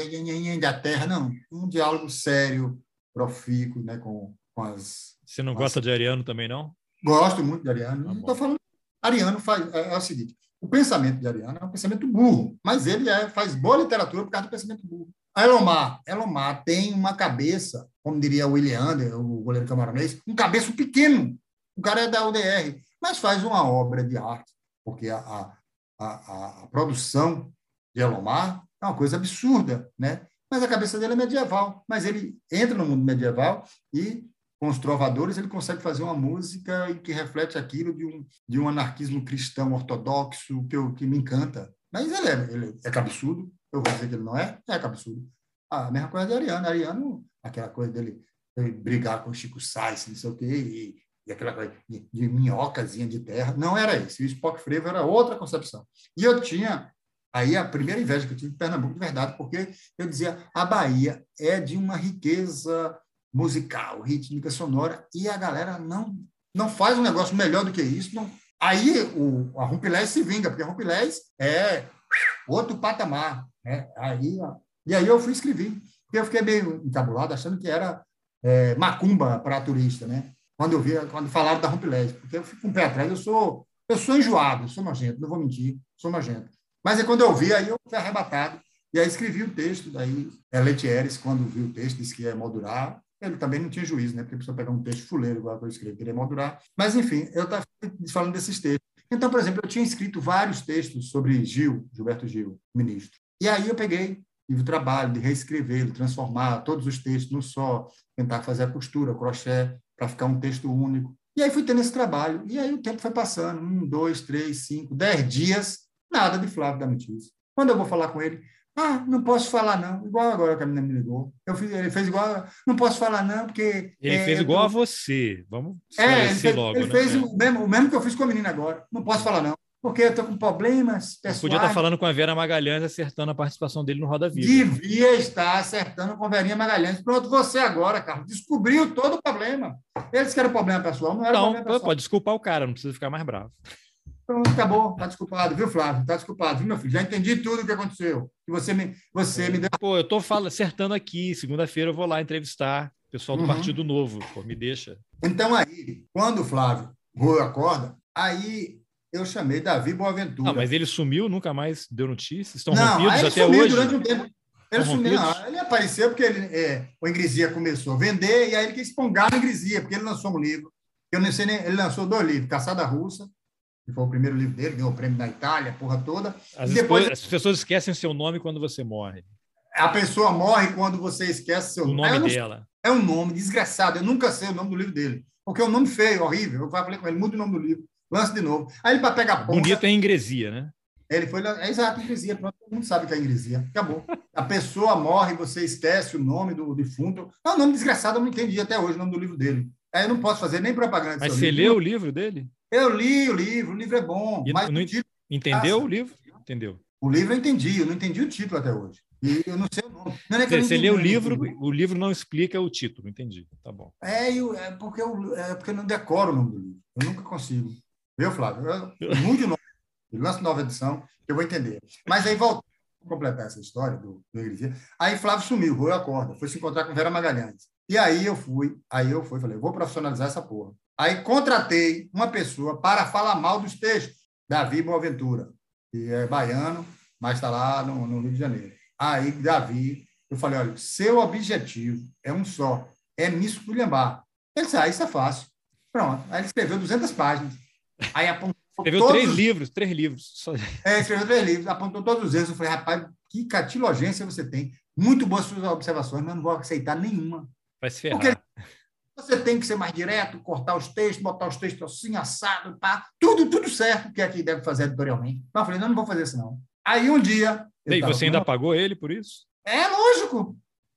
da terra, não, um diálogo sério, profícuo, né, com, com as... Você não gosta de Ariano também, não? Gosto muito de Ariano, tá não estou falando... Ariano faz, é, é, o seguinte, o pensamento de Ariano é um pensamento burro, mas ele é, faz boa literatura por causa do pensamento burro. A Elomar, Elomar tem uma cabeça, como diria o William o goleiro camaronês, um cabeço pequeno. O cara é da UDR, mas faz uma obra de arte porque a, a, a, a produção de Elomar é uma coisa absurda, né? Mas a cabeça dele é medieval. Mas ele entra no mundo medieval e, com os trovadores, ele consegue fazer uma música que reflete aquilo de um, de um anarquismo cristão ortodoxo que, eu, que me encanta. Mas ele é, ele é eu vou dizer que ele não é, é cabeçudo. Ah, a mesma coisa de Ariano. Ariano, aquela coisa dele brigar com o Chico Sainz, não sei o quê, e, e aquela coisa de, de minhocazinha de terra. Não era isso. O Spock Frevo era outra concepção. E eu tinha Aí a primeira inveja que eu tive em Pernambuco, de verdade, porque eu dizia a Bahia é de uma riqueza musical, rítmica, sonora, e a galera não não faz um negócio melhor do que isso. Não. Aí o, a Rumpilés se vinga, porque a Rumpilés é outro patamar. Né? Aí, e aí eu fui escrever. Eu fiquei meio encabulado, achando que era é, macumba para turista, né? Quando eu vi, quando falaram da Rumpilés, porque eu fico com um o pé atrás, eu sou, eu sou enjoado, sou nojento, não vou mentir, sou nojento. Mas aí, quando eu vi, aí eu fui arrebatado. E aí escrevi o texto, daí é Letieres, quando viu o texto, disse que ia moldurar. Ele também não tinha juízo, né? Porque a pessoa pegar um texto fuleiro, igual que eu escrevi, queria moldurar. Mas, enfim, eu estava falando desses textos. Então, por exemplo, eu tinha escrito vários textos sobre Gil, Gilberto Gil, ministro. E aí eu peguei, o trabalho de reescrevê-lo, transformar todos os textos num só, tentar fazer a costura, crochê, para ficar um texto único. E aí fui tendo esse trabalho. E aí o tempo foi passando, um, dois, três, cinco, dez dias Nada de Flávio da notícia. Quando eu vou falar com ele, ah, não posso falar não. Igual agora que a menina me ligou. Eu fiz, ele fez igual, não posso falar não, porque... Ele é, fez igual a você. Vamos é, ele fez, logo. Ele né? fez o, mesmo, o mesmo que eu fiz com a menina agora. Não posso falar não. Porque eu estou com problemas pessoais. Podia estar falando com a Vera Magalhães, acertando a participação dele no Roda Viva. Devia estar acertando com a Verinha Magalhães. Pronto, você agora, Carlos, descobriu todo o problema. Eles que era problema pessoal, não era não, problema pessoal. Pode desculpar o cara, não precisa ficar mais bravo. Pronto, acabou. Tá desculpado, viu, Flávio? Tá desculpado, viu, meu filho? Já entendi tudo o que aconteceu. Que você me, você me deu. Pô, eu tô falando, acertando aqui. Segunda-feira eu vou lá entrevistar o pessoal do uhum. Partido Novo. Pô, me deixa. Então, aí, quando o Flávio voou a corda, aí eu chamei Davi Boaventura. Não, mas ele sumiu, nunca mais deu notícias? Estão não, rompidos até hoje? durante um tempo. Ele sumiu, não, ele apareceu porque ele, é, o Ingresia começou a vender e aí ele quis pongar no Ingresia, porque ele lançou um livro. Eu não sei nem, ele lançou dois livros, Caçada Russa que foi o primeiro livro dele, ganhou o prêmio da Itália, porra toda. As, depois, as pessoas esquecem seu nome quando você morre. A pessoa morre quando você esquece seu o nome. nome dela. É um nome desgraçado. Eu nunca sei o nome do livro dele. Porque é um nome feio, horrível. Eu falei com ele, muda o nome do livro, lance de novo. Aí ele, para pegar ponta... Bonito é ingresia, né? Ele foi. É exato, ingresia. Pronto, todo mundo sabe que é ingresia. Acabou. A pessoa morre, você esquece o nome do defunto. É um nome desgraçado, eu não entendi até hoje o nome do livro dele. Aí eu não posso fazer nem propaganda. Mas você livro. leu o livro dele? Eu li o livro, o livro é bom. E, mas não, título... Entendeu o livro? Entendeu. O livro eu entendi, eu não entendi o título até hoje. E eu não sei o nome. Não é você, você lê o livro, o livro não explica o título, entendi. Tá bom. É, eu, é, porque eu, é porque eu não decoro o nome do livro. Eu nunca consigo. Viu, Flávio? Eu, muito nome. Lança nova edição, eu vou entender. Mas aí, voltando completar essa história do, do Igreja, aí Flávio sumiu, roeu a corda, foi se encontrar com Vera Magalhães. E aí eu fui, aí eu fui, falei, vou profissionalizar essa porra. Aí contratei uma pessoa para falar mal dos textos, Davi Boaventura, que é baiano, mas está lá no, no, Rio de Janeiro. Aí, Davi, eu falei, olha, seu objetivo é um só, é me esculhambar. Ele disse, ah, isso é fácil. Pronto. Aí ele escreveu 200 páginas. Aí apontou Escreveu todos... três livros, três livros. Só... É, escreveu três livros, apontou todos os erros. Eu falei, rapaz, que catilogência você tem. Muito boas suas observações, mas não vou aceitar nenhuma. Vai se ferrar. Porque você tem que ser mais direto, cortar os textos, botar os textos assim, assado, pá, tudo, tudo certo que é que deve fazer editorialmente. Mas eu falei, não, não vou fazer isso não. Aí um dia... E você ainda pagou ele por isso? É, lógico.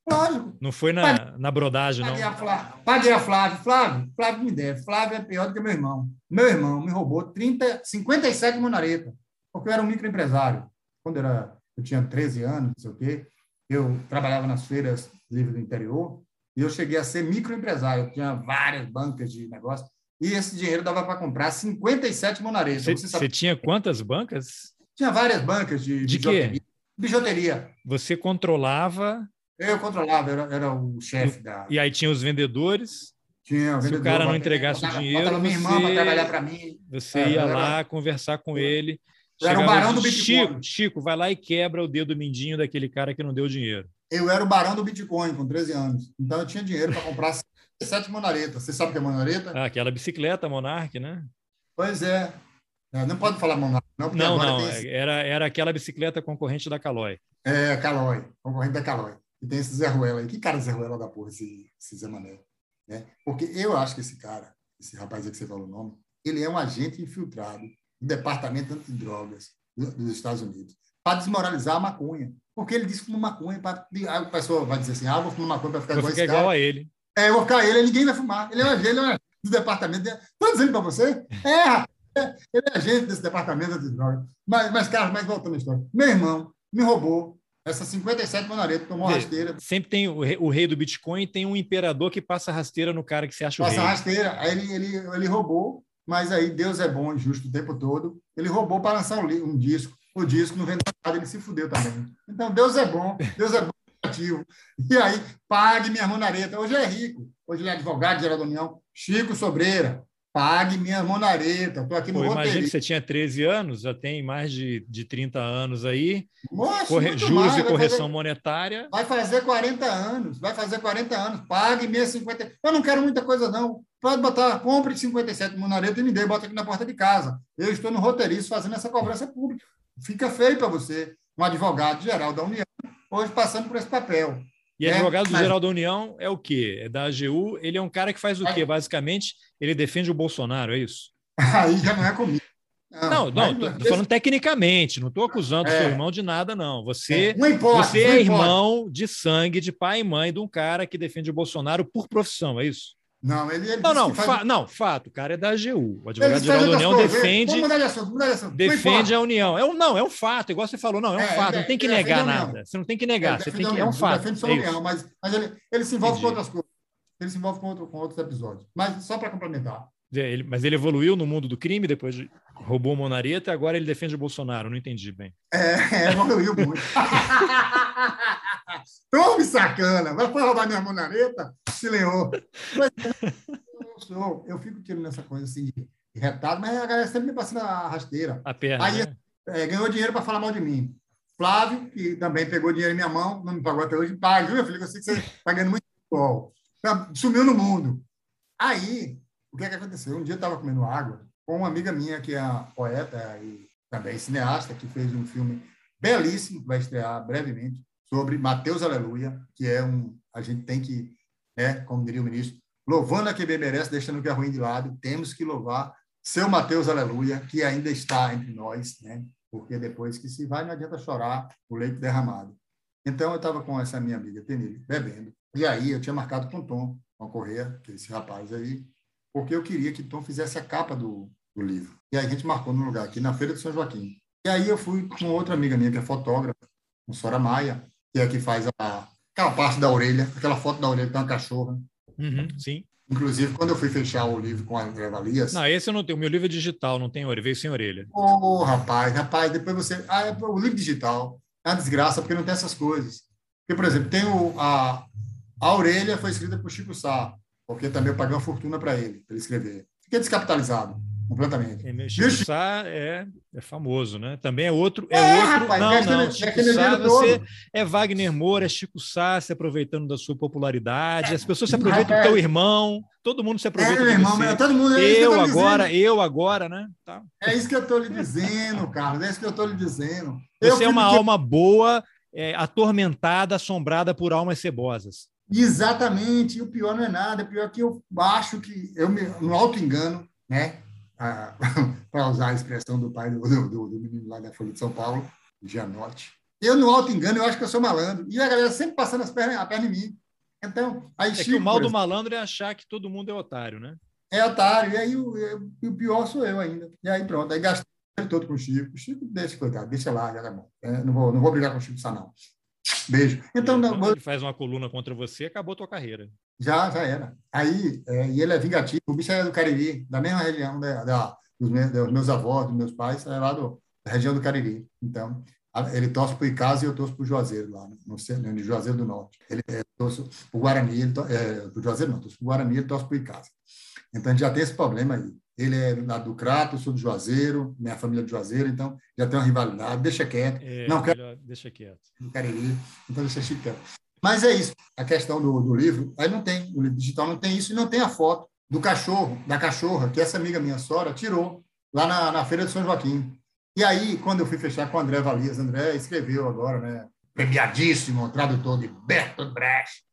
Lógico. Não foi na, na brodagem, não? Flávio, paguei a Flávio. Flávio, Flávio me deve. Flávio é pior do que meu irmão. Meu irmão me roubou 30, 57 monareta, porque eu era um microempresário. Quando eu, era, eu tinha 13 anos, não sei o quê, eu trabalhava nas feiras livres do interior, e eu cheguei a ser microempresário, eu tinha várias bancas de negócio, e esse dinheiro dava para comprar 57 monaretas. Você, você tinha quantas bancas? Tinha várias bancas de, de bijuteria. Quê? bijuteria. Você controlava? Eu controlava, era, era o chefe da. E aí tinha os vendedores? Tinha, Se o cara não entregasse botava, o dinheiro. Botava minha irmã para trabalhar para mim. Você é, ia era... lá conversar com ele. Eu era o barão do Bitcoin. Chico, Chico, vai lá e quebra o dedo mindinho daquele cara que não deu dinheiro. Eu era o barão do Bitcoin com 13 anos. Então eu tinha dinheiro para comprar [laughs] sete monaretas. Você sabe o que é monareta? Ah, aquela bicicleta Monarch, né? Pois é. É, não pode falar Monark, não. Não, não. Esse... Era, era aquela bicicleta concorrente da Caloi. É, Caloi, concorrente da Caloi. E tem esse Zé Ruela aí. Que cara Zé Ruela da porra, esse, esse Zé Mané? Né? Porque eu acho que esse cara, esse rapaz aí que você falou o nome, ele é um agente infiltrado do Departamento Antidrogas dos Estados Unidos para desmoralizar a maconha. Porque ele disse que fuma maconha. Pra... A pessoa vai dizer assim: ah, vou fumar maconha para ficar igual, esse igual a ele. É, eu vou ficar ele, ninguém vai fumar. Ele é um agente, é do departamento. Estou dizendo para você? É, ele é agente desse departamento de drogas. Mas, mas, cara, mas voltando à história. Meu irmão me roubou essa 57 monaretas, tomou Vê, rasteira. Sempre tem o rei, o rei, do Bitcoin tem um imperador que passa rasteira no cara que se acha passa o rei. Passa rasteira. Aí ele, ele, ele roubou, mas aí Deus é bom e justo o tempo todo. Ele roubou para lançar um, um disco. O disco não vendeu nada, ele se fudeu também. Então, Deus é bom, Deus é bom [laughs] ativo. E aí, pague minha monareta. Hoje é rico. Hoje ele é advogado geral da União. Chico Sobreira. Pague minha monareta. Estou aqui no Pô, Imagina que você tinha 13 anos, já tem mais de, de 30 anos aí. Nossa, Corre... Juros mais. e correção fazer... monetária. Vai fazer 40 anos. Vai fazer 40 anos. Pague minha 50. Eu não quero muita coisa, não. Pode botar, compre 57 monareta e me dê, bota aqui na porta de casa. Eu estou no roteirista fazendo essa cobrança pública. Fica feio para você, um advogado geral da União, hoje passando por esse papel. E é, advogado mas... geral da União é o quê? É da AGU. Ele é um cara que faz o quê? Basicamente, ele defende o Bolsonaro, é isso? [laughs] Aí já não é comigo. Não, não, não tô, falando tecnicamente, não estou acusando é. seu irmão de nada, não. Você, é, importa, você é irmão de sangue, de pai e mãe de um cara que defende o Bolsonaro por profissão, é isso? Não, ele, ele não, não, faz... fa não, fato, o cara é da AGU. O advogado-geral da União coisas. defende. Assunto. Defende a União. É um, não, é um fato, igual você falou, não, é um é, fato, não tem que negar nada. Você não tem que negar, você tem que. É um fato. Defende só a União, mas, mas ele, ele se envolve Entendi. com outras coisas. Ele se envolve com, outro, com outros episódios. Mas só para complementar. Ele, mas ele evoluiu no mundo do crime, depois de, roubou o Monareta e agora ele defende o Bolsonaro. Não entendi bem. É, [laughs] evoluiu muito. [laughs] Tome sacana, vai roubar minha Monareta? Se leou. eu, eu fico tirando essa coisa assim de retado, mas a galera sempre me passando a rasteira. A perna. Aí né? é, ganhou dinheiro para falar mal de mim. Flávio, que também pegou dinheiro em minha mão, não me pagou até hoje, paga, viu, meu filho? Eu sei que você está ganhando muito futebol. Sumiu no mundo. Aí, o que, é que aconteceu? Um dia eu estava comendo água com uma amiga minha, que é poeta e também cineasta, que fez um filme belíssimo, que vai estrear brevemente, sobre Mateus Aleluia, que é um. A gente tem que, né, como diria o ministro, louvando a quem bem merece, deixando o que é ruim de lado, temos que louvar seu Mateus Aleluia, que ainda está entre nós, né? porque depois que se vai, não adianta chorar o leite derramado. Então, eu estava com essa minha amiga Tenille, bebendo, e aí eu tinha marcado com Tom, com a Correia, que é esse rapaz aí, porque eu queria que Tom fizesse a capa do, do livro. E aí a gente marcou no lugar aqui, na Feira de São Joaquim. E aí eu fui com outra amiga minha, que é fotógrafa, com Sora Maia, que é a que faz a, aquela parte da orelha, aquela foto da orelha que tem uma cachorra. Uhum, sim. Inclusive, quando eu fui fechar o livro com a André Valias. Não, esse eu não tenho. O meu livro é digital, não tem orelha, veio sem orelha. Ô, oh, rapaz, rapaz, depois você. Ah, é, o livro digital é uma desgraça, porque não tem essas coisas. Porque, por exemplo, tem o, a, a orelha foi escrita por Chico Sá, porque também eu paguei uma fortuna para ele, para ele escrever. Fiquei descapitalizado completamente. É, Chico Sá é, é famoso, né? Também é outro. É, é outro. Rapaz, não, não. Chico Sá, você é Wagner Moura, é Chico Sá se aproveitando da sua popularidade. As pessoas se aproveitam do teu irmão. Todo mundo se aproveita é, do irmão, você. Todo mundo, é eu, agora, dizendo. eu agora, né? Tá. É isso que eu estou lhe dizendo, Carlos. É isso que eu estou lhe dizendo. Você eu é uma que... alma boa, é, atormentada, assombrada por almas cebosas. Exatamente. E o pior não é nada. O pior é que eu acho que eu me, no auto engano, né? [laughs] para usar a expressão do pai do, do, do, menino lá da Folha de São Paulo, Gianotti. Eu, no alto engano, eu acho que eu sou malandro. E a galera sempre passando as pernas, a perna em mim. Então, aí é Chico, que o mal do malandro é achar que todo mundo é otário, né? É otário. E aí o, o pior sou eu ainda. E aí pronto. Aí gastei todo com o Chico. O Chico, deixa, coitado, deixa lá, já tá bom. É, não, vou, não vou brigar com o Chico Sá, não. Beijo. Então, não, quando ele faz uma coluna contra você, acabou a tua carreira. Já, já era. Aí, é, e ele é vingativo. O bicho é do Cariri, da mesma região da, da dos, meus, dos, meus, avós, dos meus pais, é lá do, da região do Cariri. Então, ele torce para o Icasa e eu torço para o Juazeiro, lá no, no, no Juazeiro do Norte. Ele é, torce para o Guarani, ele é, para o Juazeiro não, torce para o Guarani, ele torce para o Icasa. Então, a gente já tem esse problema aí. Ele é lá do Crato, sou do Juazeiro, minha família é do Juazeiro, então já tem uma rivalidade. Deixa quieto. É, não quero. Deixa quieto. No Cariri, então deixa quieto. Mas é isso. A questão do, do livro, aí não tem, no livro digital não tem isso, e não tem a foto do cachorro, da cachorra, que essa amiga minha, Sora, tirou lá na, na Feira de São Joaquim. E aí, quando eu fui fechar com o André Valias, André escreveu agora, né? Premiadíssimo, tradutor de Bertolt Brecht.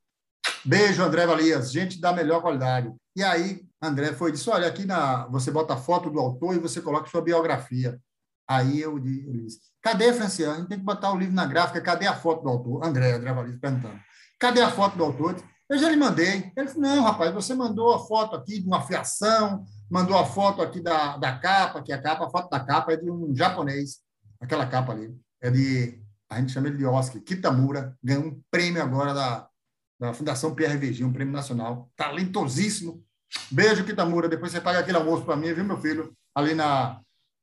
Beijo, André Valias, gente da melhor qualidade. E aí, André foi disse: Olha, aqui na, você bota a foto do autor e você coloca sua biografia. Aí eu disse: Cadê, Franciano? A gente tem que botar o livro na gráfica, cadê a foto do autor? André, André Valias perguntando: Cadê a foto do autor? Eu já lhe mandei. Ele disse: Não, rapaz, você mandou a foto aqui de uma fiação, mandou a foto aqui da, da capa, que a capa, a foto da capa é de um japonês. Aquela capa ali. É de, a gente chama ele de Oscar, Kitamura, ganhou um prêmio agora da, da Fundação PRVG, um prêmio nacional. Talentosíssimo. Beijo, Kitamura. Depois você paga aquele almoço para mim, viu, meu filho? Ali na.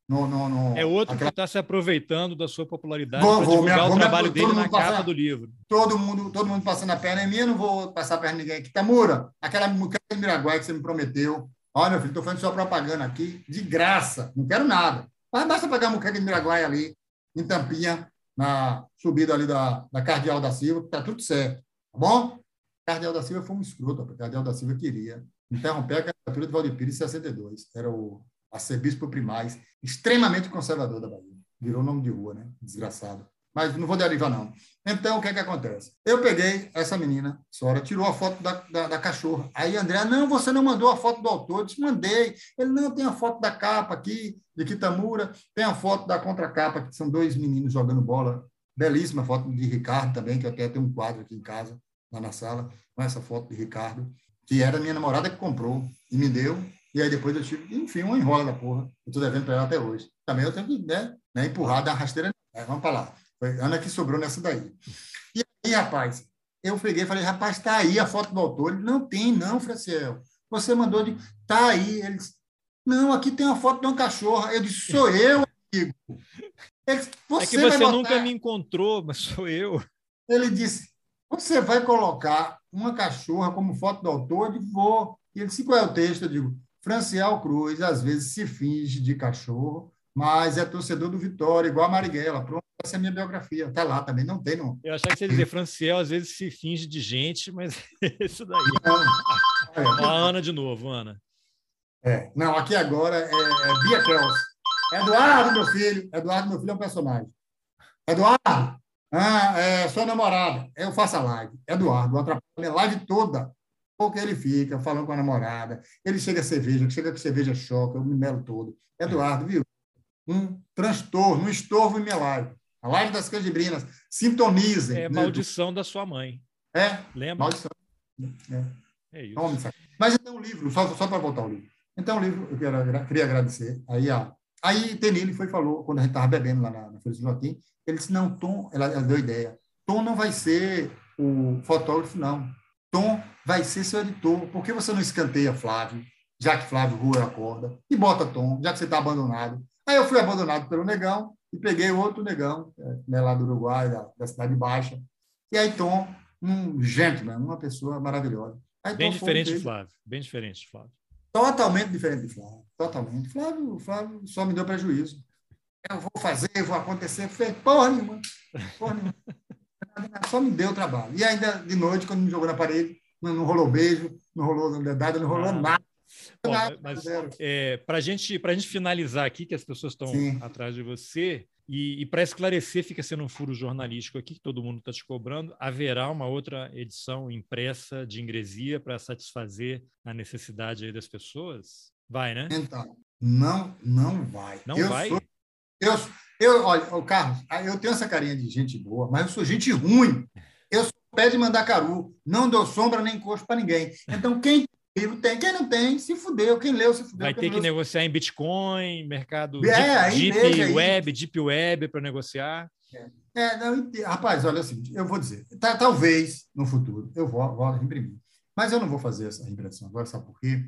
No, no, no é outro aquela... que está se aproveitando da sua popularidade para divulgar minha, o trabalho dele na capa do livro. Todo mundo, todo mundo passando a perna em mim, eu não vou passar a perna em ninguém. Kitamura, aquela mulher de Miraguai que você me prometeu, Olha, meu filho, estou fazendo sua propaganda aqui de graça, não quero nada. Mas basta pegar a muqueca de Miraguai ali, em Tampinha, na subida ali da, da Cardeal da Silva, que está tudo certo. Tá bom? Cardeal da Silva foi um escroto, Cardeal da Silva queria interromper a candidatura de Valdir Pires em 62. Era o arcebispo primaz, extremamente conservador da Bahia. Virou nome de rua, né? Desgraçado mas não vou derivar, não. Então, o que é que acontece? Eu peguei essa menina, Sora, tirou a foto da, da, da, cachorra. Aí, André, não, você não mandou a foto do autor. Eu disse, mandei. Ele, não, tem a foto da capa aqui, de Kitamura, tem a foto da contracapa, que são dois meninos jogando bola. Belíssima foto de Ricardo também, que eu até tenho um quadro aqui em casa, lá na sala, com essa foto de Ricardo, que era minha namorada que comprou e me deu. E aí depois eu tive, enfim, uma enrola da porra. Eu tô devendo para ela até hoje. Também eu tenho que né, né, empurrar da rasteira. É, vamos para lá. Foi Ana que sobrou nessa daí. E aí, rapaz, eu peguei e falei, rapaz, está aí a foto do autor. Ele, não tem, não, Franciel. Você mandou de. Está aí. Ele disse, não, aqui tem uma foto de uma cachorra. Eu disse, sou eu, amigo. Ele disse, você é que você nunca me encontrou, mas sou eu. Ele disse, você vai colocar uma cachorra como foto do autor? Eu vou. E ele disse, qual é o texto? Eu digo, Franciel Cruz, às vezes se finge de cachorro, mas é torcedor do Vitória, igual a Marighella. Pronto, essa é a minha biografia. Está lá também, não tem, não. Eu achava que você ia dizer, Franciel às vezes se finge de gente, mas [laughs] isso daí. Não. É, a Ana de novo, Ana. É, não, aqui agora é, é Bia Kels. Eduardo, meu filho. Eduardo, meu filho, é um personagem. Eduardo, ah, é sua namorada. Eu faço a live. Eduardo, atrapalha a live toda. Porque ele fica falando com a namorada. Ele chega a cerveja, chega com cerveja choca, eu me melo todo. Eduardo, viu? um transtorno, um estorvo em minha live. A live das canjibrinas. Sintonizem. É maldição da sua mãe. É. Lembra? Maldição. É, é isso. Mas então o livro, só, só para voltar ao livro. Então o livro, eu quero, queria agradecer. Aí, a, aí Tenille foi falou, quando a gente estava bebendo lá na, na Feira de Joaquim, ele disse, não, Tom, ela, ela deu ideia. Tom não vai ser o fotógrafo, não. Tom vai ser seu editor. Por que você não escanteia Flávio, já que Flávio rua acorda, e bota Tom, já que você está abandonado? Aí eu fui abandonado pelo negão e peguei outro negão, é, né, lá do Uruguai, da, da Cidade Baixa. E aí Tom, um gentleman, uma pessoa maravilhosa. Aí, bem Tom diferente de Flávio, bem diferente de Flávio. Totalmente diferente de Flávio, totalmente. Flávio, Flávio só me deu prejuízo. Eu vou fazer, vou acontecer. Falei, porra nenhuma, porra nenhuma. [laughs] Só me deu trabalho. E ainda de noite, quando me jogou na parede, não, rolou beijo, não rolou dedada, não rolou ah. nada. Bom, mas é, para gente, a gente finalizar aqui, que as pessoas estão atrás de você, e, e para esclarecer, fica sendo um furo jornalístico aqui, que todo mundo está te cobrando, haverá uma outra edição impressa de ingresia para satisfazer a necessidade das pessoas? Vai, né? Então, não, não vai. Não eu vai? Sou, eu, eu, olha, Carlos, eu tenho essa carinha de gente boa, mas eu sou gente ruim. Eu sou pé de caru, não dou sombra nem encosto para ninguém. Então, quem livro tem. Quem não tem, se fudeu. Quem leu, se fudeu. Vai ter que negociar em Bitcoin, mercado é, deep, deep web, deep web para negociar. É, é não, rapaz, olha assim, eu vou dizer, tá, talvez no futuro eu vou, vou imprimir, mas eu não vou fazer essa impressão agora, sabe por quê?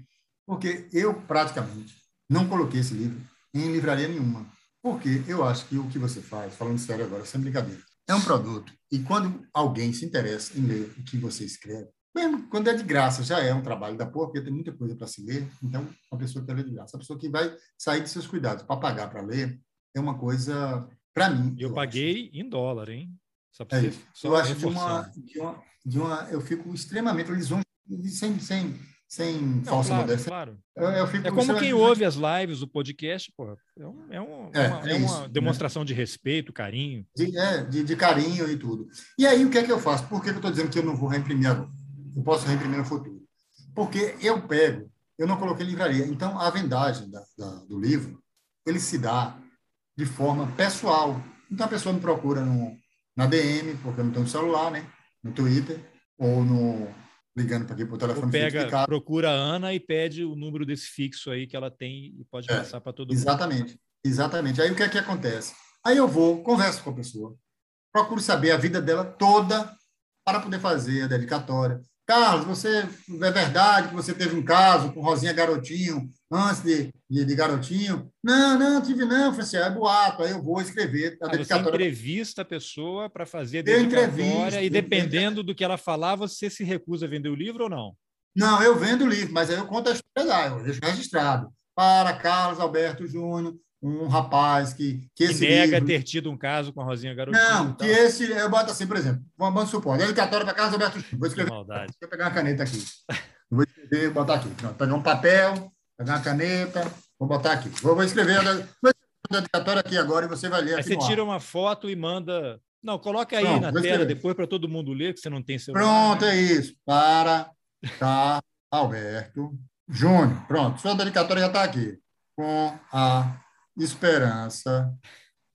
Porque eu praticamente não coloquei esse livro em livraria nenhuma, porque eu acho que o que você faz, falando sério agora, sem brincadeira, é um produto e quando alguém se interessa em ler o que você escreve, mesmo quando é de graça, já é um trabalho da porra, porque tem muita coisa para se ler. Então, uma pessoa que quer ler de graça. A pessoa que vai sair de seus cuidados para pagar para ler é uma coisa, para mim. Eu, eu paguei acho. em dólar, hein? Só é isso. eu acho de uma, de uma, de uma, Eu fico extremamente lisonjeado, sem, sem, sem não, falsa claro, modéstia. Claro. Eu, eu é como quem ouve as lives, o podcast, pô, é, um, é, um, é, uma, é uma né? demonstração né? de respeito, carinho. De, é, de, de, carinho e tudo. E aí, o que é que eu faço? Por que eu estou dizendo que eu não vou reimprimir agora? Eu posso reimprimir no futuro. Porque eu pego, eu não coloquei livraria. Então, a vendagem da, da, do livro, ele se dá de forma pessoal. Então, a pessoa me procura no, na DM, porque eu não tenho celular, né? No Twitter, ou no, ligando para aqui para o telefone pega, procura a Ana e pede o número desse fixo aí que ela tem e pode é, passar para todo exatamente, mundo. Exatamente. Exatamente. Aí o que é que acontece? Aí eu vou, converso com a pessoa, procuro saber a vida dela toda para poder fazer a dedicatória. Carlos, você é verdade que você teve um caso com Rosinha Garotinho antes de, de, de Garotinho? Não, não, tive não, falei assim, é boato, aí eu vou escrever a ah, dedicatória. Você entrevista a pessoa para fazer a dedicatória e dependendo do que ela falar, você se recusa a vender o livro ou não? Não, eu vendo o livro, mas aí eu conto a história lá, eu deixo registrado. Para Carlos Alberto Júnior, um rapaz que, que esse nega livro... ter tido um caso com a Rosinha Garotinho. Não, que esse, eu boto assim, por exemplo, vamos supor, dedicatória para Carlos Alberto Júnior. Vou escrever. Maldade. Vou pegar uma caneta aqui. Vou escrever, botar aqui. Pronto, pegar um papel, pegar uma caneta, vou botar aqui. Vou, vou escrever a dedicatória aqui agora e você vai ler. Aí você tira uma foto e manda. Não, coloca aí Pronto, na tela depois para todo mundo ler, que você não tem celular. Pronto, né? é isso. Para Carlos Alberto Júnior. Pronto, sua dedicatória já está aqui. Com a esperança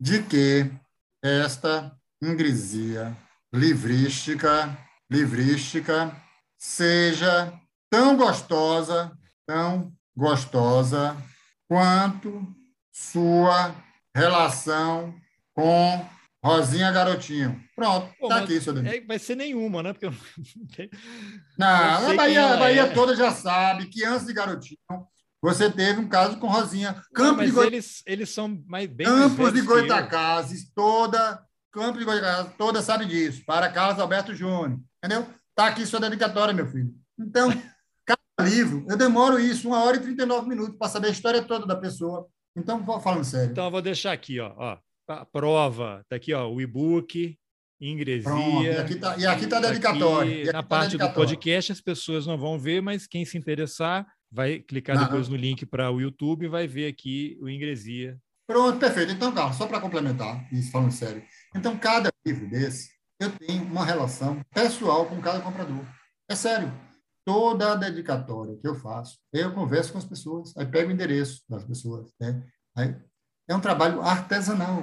de que esta ingresia livrística, livrística seja tão gostosa, tão gostosa quanto sua relação com Rosinha Garotinho. Pronto, Pô, tá aqui, seu é, Vai ser nenhuma, né? Porque eu... não, [laughs] a Bahia, Bahia é. toda já sabe que antes de Garotinho você teve um caso com Rosinha. Campos de eles, eles são mais bem Campos de Goitacazes, toda, Campos de Goitacazes, toda sabe disso. Para Carlos Alberto Júnior. Entendeu? Está aqui sua dedicatória, meu filho. Então, [laughs] cada livro, eu demoro isso, uma hora e 39 minutos para saber a história toda da pessoa. Então, falando sério. Então, eu vou deixar aqui, ó, ó a prova. Está aqui, ó, o e-book, ingresia. Pronto, e aqui está tá a dedicatória. Aqui, na tá parte do podcast, as pessoas não vão ver, mas quem se interessar vai clicar não, depois no link para o YouTube e vai ver aqui o Ingresia. Pronto, perfeito. Então, Carlos, só para complementar, isso falando sério. Então, cada livro desse, eu tenho uma relação pessoal com cada comprador. É sério. Toda a dedicatória que eu faço, eu converso com as pessoas, aí pego o endereço das pessoas. Né? Aí, é um trabalho artesanal.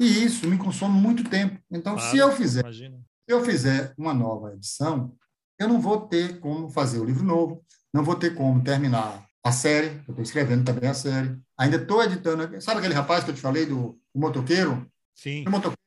E isso me consome muito tempo. Então, claro, se eu fizer, imagina. se eu fizer uma nova edição, eu não vou ter como fazer o livro novo, não vou ter como terminar a série, eu estou escrevendo também a série. Ainda estou editando. Sabe aquele rapaz que eu te falei do, do motoqueiro? Sim. Do motoqueiro.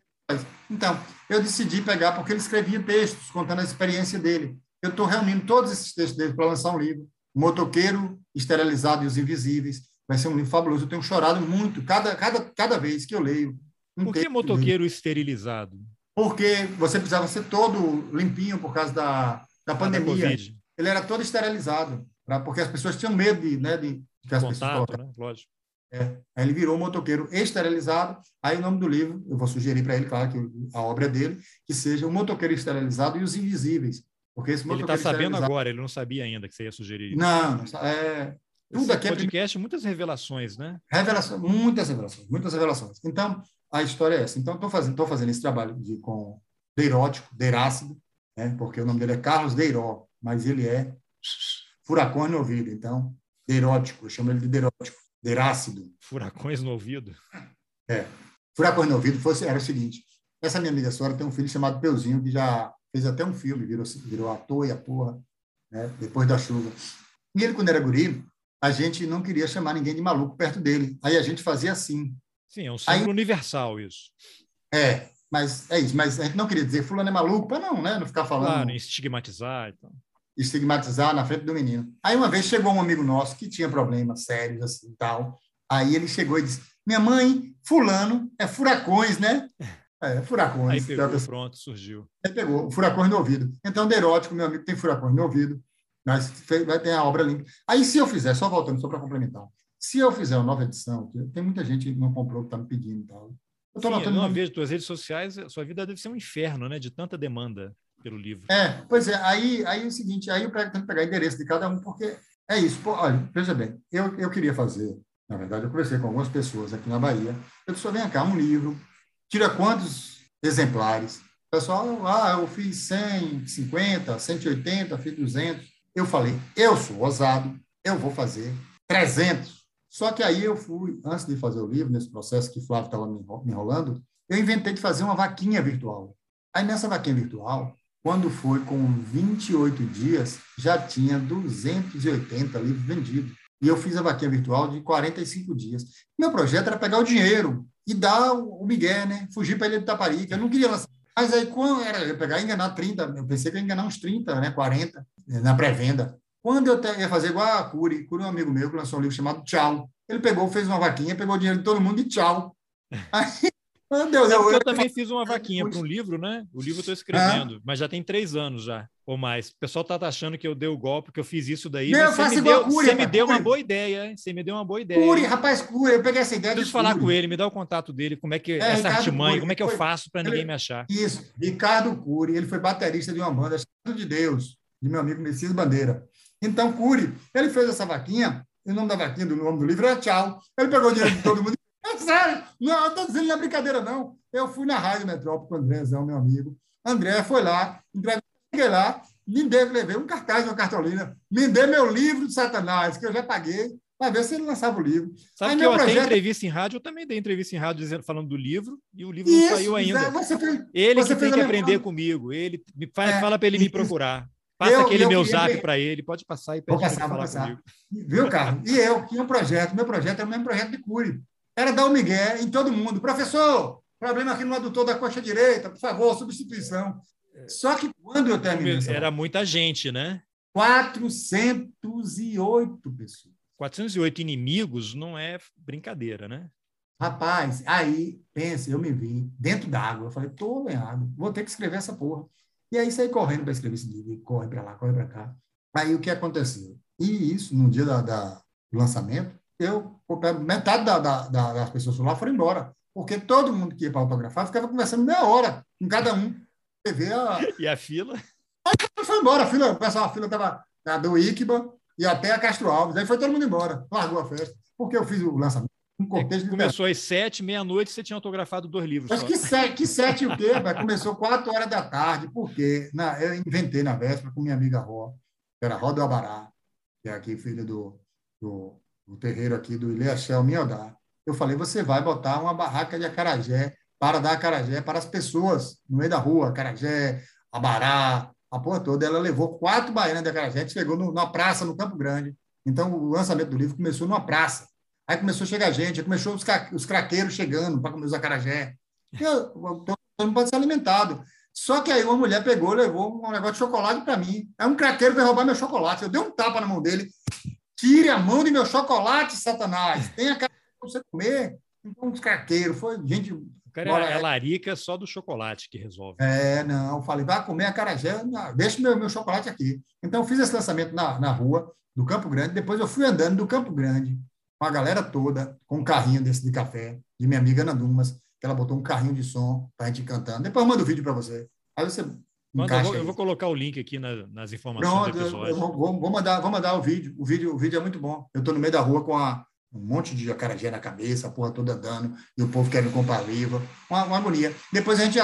Então, eu decidi pegar porque ele escrevia textos contando a experiência dele. Eu estou reunindo todos esses textos dele para lançar um livro. Motoqueiro Esterilizado e os Invisíveis. Vai ser um livro fabuloso. Eu tenho chorado muito cada, cada, cada vez que eu leio. Um por que motoqueiro esterilizado? Porque você precisava ser todo limpinho por causa da, da pandemia. Da ele era todo esterilizado, pra, porque as pessoas tinham medo de, né, de, que as Contato, pessoas né? Lógico. É. Aí ele virou motoqueiro esterilizado. Aí o nome do livro, eu vou sugerir para ele, claro, que a obra é dele, que seja O Motoqueiro Esterilizado e os Invisíveis. Porque esse ele está sabendo agora, ele não sabia ainda que você ia sugerir isso. Não, não é, tudo aqui é podcast, muitas revelações, né? Revelações, muitas revelações, muitas revelações. Então, a história é essa. Então, estou fazendo, tô fazendo esse trabalho de, com Deirótico, Deirácido, né? porque o nome dele é Carlos Deiró, mas ele é furacões no ouvido. Então, Deirótico, eu chamo ele de Deirótico, Derácido. Furacões no ouvido? É. Furacões no ouvido fosse, era o seguinte: essa minha amiga Sora tem um filho chamado Peuzinho, que já fez até um filme, virou, virou ator e a porra, né? depois da chuva. E ele, quando era guri, a gente não queria chamar ninguém de maluco perto dele. Aí a gente fazia assim. Sim, é um símbolo Aí, universal isso. É, mas é isso. Mas a gente não queria dizer fulano é maluco para não, né? Não ficar falando. Claro, estigmatizar e tal estigmatizar na frente do menino. Aí uma vez chegou um amigo nosso que tinha problemas sérios assim tal. Aí ele chegou e disse: "Minha mãe, fulano é furacões, né?" É, furacões. Aí pegou, então, pronto, surgiu. Aí pegou, furacões no ouvido. Então, Derótico, meu amigo, tem furacões no ouvido, mas vai ter a obra limpa. Aí, se eu fizer, só voltando, só para complementar, se eu fizer uma nova edição, tem muita gente que não comprou, que está me pedindo e tal. Eu, Sim, eu não vejo tuas redes sociais, sua vida deve ser um inferno, né? De tanta demanda. Pelo livro. É, pois é, aí, aí é o seguinte, aí eu tenho que pegar endereço de cada um, porque é isso. Pô, olha, veja bem, eu, eu queria fazer, na verdade, eu conversei com algumas pessoas aqui na Bahia, eu disse, vem cá, um livro, tira quantos exemplares? O pessoal, ah, eu fiz 150, 180, fiz 200. Eu falei, eu sou ousado, eu vou fazer 300. Só que aí eu fui, antes de fazer o livro, nesse processo que Flávio estava me enrolando, eu inventei de fazer uma vaquinha virtual. Aí nessa vaquinha virtual, quando foi com 28 dias, já tinha 280 livros vendidos. E eu fiz a vaquinha virtual de 45 dias. Meu projeto era pegar o dinheiro e dar o Miguel, né? Fugir para ele de Taparica. Eu não queria lançar. Mas aí, quando era eu pegar e enganar 30, eu pensei que ia enganar uns 30, né? 40 na pré-venda. Quando eu ia fazer igual a Curi, Curi é um amigo meu que lançou um livro chamado Tchau. Ele pegou, fez uma vaquinha, pegou o dinheiro de todo mundo e tchau. Aí, [laughs] meu Deus, eu, eu, também fiz uma vaquinha para um livro, né? O livro eu estou escrevendo, ah. mas já tem três anos já, ou mais. O pessoal tá achando que eu dei o golpe, que eu fiz isso daí. Meu, mas você me deu, você me deu uma boa ideia, hein? Você me deu uma boa ideia. Curi, rapaz, Curi, eu peguei essa ideia. Preciso falar com ele, me dá o contato dele, como é que é, essa Ricardo artimanha, Cury, como é que eu faço para ninguém me achar. Isso, Ricardo Cury, ele foi baterista de uma banda, Santo de Deus, de meu amigo Messias Bandeira. Então, Cury, ele fez essa vaquinha, e o nome da vaquinha, do nome do livro é Tchau. Ele pegou o dinheiro de todo mundo. É sério, não, estou dizendo não é brincadeira, não. Eu fui na Rádio Metrópole com o Andrézão, meu amigo. André foi lá, entreguei lá, me deu, levei um cartaz, uma cartolina, me dê meu livro de Satanás, que eu já paguei, para ver se ele lançava o livro. Sabe Aí que eu projeto... até entrevista em rádio, eu também dei entrevista em rádio dizendo, falando do livro, e o livro Isso, não saiu ainda. Fez, ele que tem que aprender comigo, ele me fala, é, fala para ele me procurar. Passa eu, aquele eu meu zap para ele, pode passar e pede vou passar, vou passar. Comigo. Viu, Carlos? E eu tinha um projeto, meu projeto era o mesmo projeto de Cure. Era dar o um migué em todo mundo. Professor, problema aqui no adutor da coxa direita, por favor, substituição. Só que quando eu terminei... Era muita gente, né? 408 pessoas. 408 inimigos não é brincadeira, né? Rapaz, aí, pense, eu me vi dentro d'água. Eu falei, tô lenhado, vou ter que escrever essa porra. E aí saí correndo para escrever esse livro, corre para lá, corre para cá. Aí o que aconteceu? E isso, no dia da, da do lançamento, eu, metade da, da, das pessoas lá foram embora, porque todo mundo que ia para autografar ficava conversando meia hora com cada um. A... [laughs] E a fila? Aí foi embora, a fila, o pessoal, a fila estava do Iquiba e até a Castro Alves. Aí foi todo mundo embora, largou a festa, porque eu fiz o lançamento. Um cortejo Começou às sete, meia-noite, você tinha autografado dois livros. Acho que sete, que sete o quê? Começou quatro horas da tarde, porque na, eu inventei na véspera com minha amiga Ró, que era Ró do Abará, que é aqui filho do, do, do terreiro aqui do Ilhéachel Miodá. Eu falei, você vai botar uma barraca de acarajé para dar acarajé para as pessoas no meio da rua, acarajé, abará, a porra toda. Ela levou quatro baianas de acarajé, chegou no, na praça, no Campo Grande. Então, o lançamento do livro começou numa praça. Aí começou a chegar gente, aí começou os, os craqueiros chegando para comer os acarajé. Todo mundo pode ser alimentado. Só que aí uma mulher pegou, levou um negócio de chocolate para mim. Aí um craqueiro veio roubar meu chocolate. Eu dei um tapa na mão dele. Tire a mão de meu chocolate, Satanás. Tenha cara para você comer. Então, uns craqueiros, foi gente. O cara bora, é, é larica só do chocolate que resolve. É, não. Falei, vai comer a carajé, deixa meu, meu chocolate aqui. Então, fiz esse lançamento na, na rua do Campo Grande. Depois, eu fui andando do Campo Grande com a galera toda, com um carrinho desse de café, de minha amiga Ana Dumas, que ela botou um carrinho de som para a gente cantando. Depois eu mando o vídeo para você. Aí você. Manda, eu, vou, eu, vou, colocar o link aqui na, nas informações Pronto, do episódio. Eu, eu vou, vou, mandar, vou mandar o vídeo. O vídeo, o vídeo é muito bom. Eu estou no meio da rua com a, um monte de acarajé na cabeça, a porra toda dando, e o povo querendo comprar livro. Uma, uma agonia. Depois a gente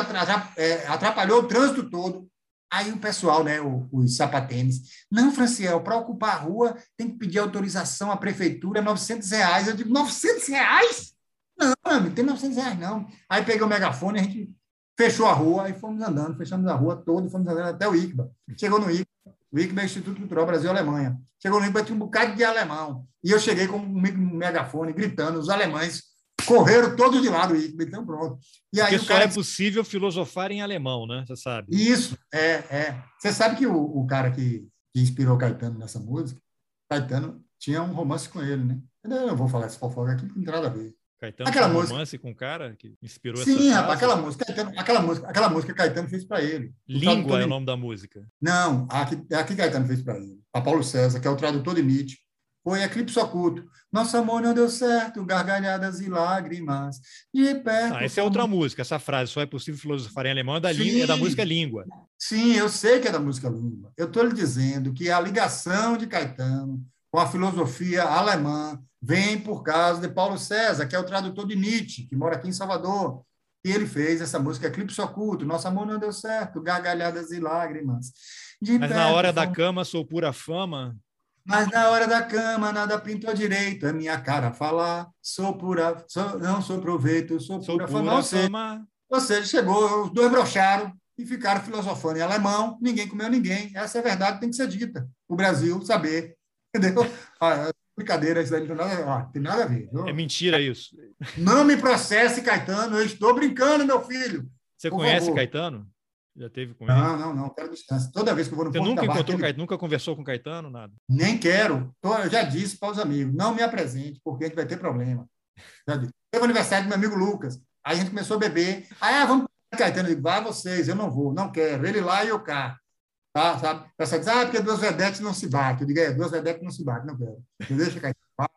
é, atrapalhou o trânsito todo. Aí o pessoal, né, os sapatênis, não, Franciel, para ocupar a rua tem que pedir autorização à prefeitura, 900 reais. Eu digo, 900 reais? Não, não tem 900 reais, não. Aí peguei o megafone, a gente fechou a rua e fomos andando, fechamos a rua toda, fomos andando até o ICBA. Chegou no ICBA, o ICBA é Instituto Cultural Brasil-Alemanha. Chegou no ICBA, tinha um bocado de alemão. E eu cheguei com um megafone, gritando, os alemães correram todos de lado, então pronto. E aí Porque só cara... é possível filosofar em alemão, né? Você sabe. Isso, é, é. Você sabe que o, o cara que, que inspirou Caetano nessa música, Caetano tinha um romance com ele, né? Eu não vou falar essa fofoca aqui, não tem nada a ver. Caetano aquela música. romance com o cara que inspirou Sim, rapaz, aquela música, Caetano, aquela música, aquela música Caetano fez para ele. Língua é o nome da música. Não, aqui, aqui Caetano fez para ele. A Paulo César, que é o tradutor de Nietzsche. foi Eclipse Oculto. Nosso amor não deu certo, gargalhadas e lágrimas. De perto. Ah, essa é outra música, essa frase, só é possível filosofar em alemão, é da, língua, é da música Língua. Sim, eu sei que é da música Língua. Eu estou lhe dizendo que a ligação de Caetano com a filosofia alemã vem por causa de Paulo César, que é o tradutor de Nietzsche, que mora aqui em Salvador. E ele fez essa música Eclipse Oculto. Nosso amor não deu certo, gargalhadas e lágrimas. De Mas na hora da cama sou pura fama. Mas na hora da cama nada pintou direito, é minha cara falar. Sou pura, sou, não sou proveito, sou, sou pura, pura fama. Ou seja, ou seja, chegou, os dois brocharam e ficaram filosofando em alemão. Ninguém comeu ninguém. Essa é a verdade, tem que ser dita. O Brasil saber. [laughs] Entendeu? Brincadeira, isso daí não tem nada, ah, tem nada a ver. É mentira isso. Não me processe, Caetano. Eu estou brincando, meu filho. Você conhece favor. Caetano? Já teve com ele? Não, não, não. Quero distância. Toda vez que eu vou no Você nunca encontrou ele... Caetano, nunca conversou com Caetano, nada? Nem quero. Eu já disse para os amigos, não me apresente, porque a gente vai ter problema. Já disse. Teve o aniversário do meu amigo Lucas. Aí a gente começou a beber. Aí, ah, vamos Caetano. Eu digo, vai vocês, eu não vou, não quero. Ele lá e eu cá. Tá, sabe? A pessoa diz, ah, porque duas vedetes não se batem. Eu digo, é, duas vedetes não se batem, não quero. Me deixa.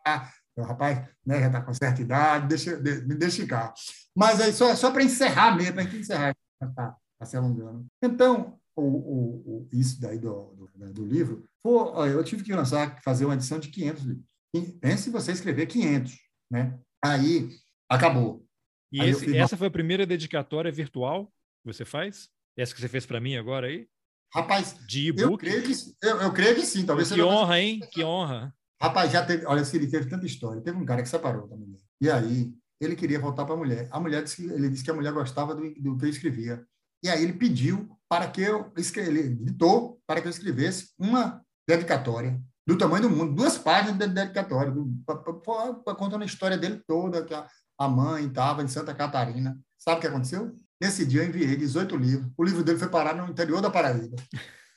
Ah, o rapaz né, já está com certa idade, deixa, me deixa ficar. Mas aí só, só para encerrar mesmo, para encerrar. Tá está se alongando. Então, o, o, o, isso daí do, do, né, do livro, foi, eu tive que lançar, fazer uma edição de 500 livros. Pense você escrever 500, né? Aí, acabou. E aí esse, essa uma... foi a primeira dedicatória virtual que você faz? Essa que você fez para mim agora aí? Rapaz, de e-book? Eu creio que, eu, eu creio que sim. Talvez que honra, hein? Que honra. Rapaz, já teve, olha, ele teve tanta história. Teve um cara que separou da mulher. E aí, ele queria voltar para a mulher. A mulher disse, ele disse que a mulher gostava do, do que eu escrevia. E aí ele pediu para que eu ele editou para que eu escrevesse uma dedicatória do tamanho do mundo, duas páginas de dedicatória, contando a história dele toda, que a, a mãe estava em Santa Catarina. Sabe o que aconteceu? Nesse dia eu enviei 18 livros. O livro dele foi parar no interior da Paraíba.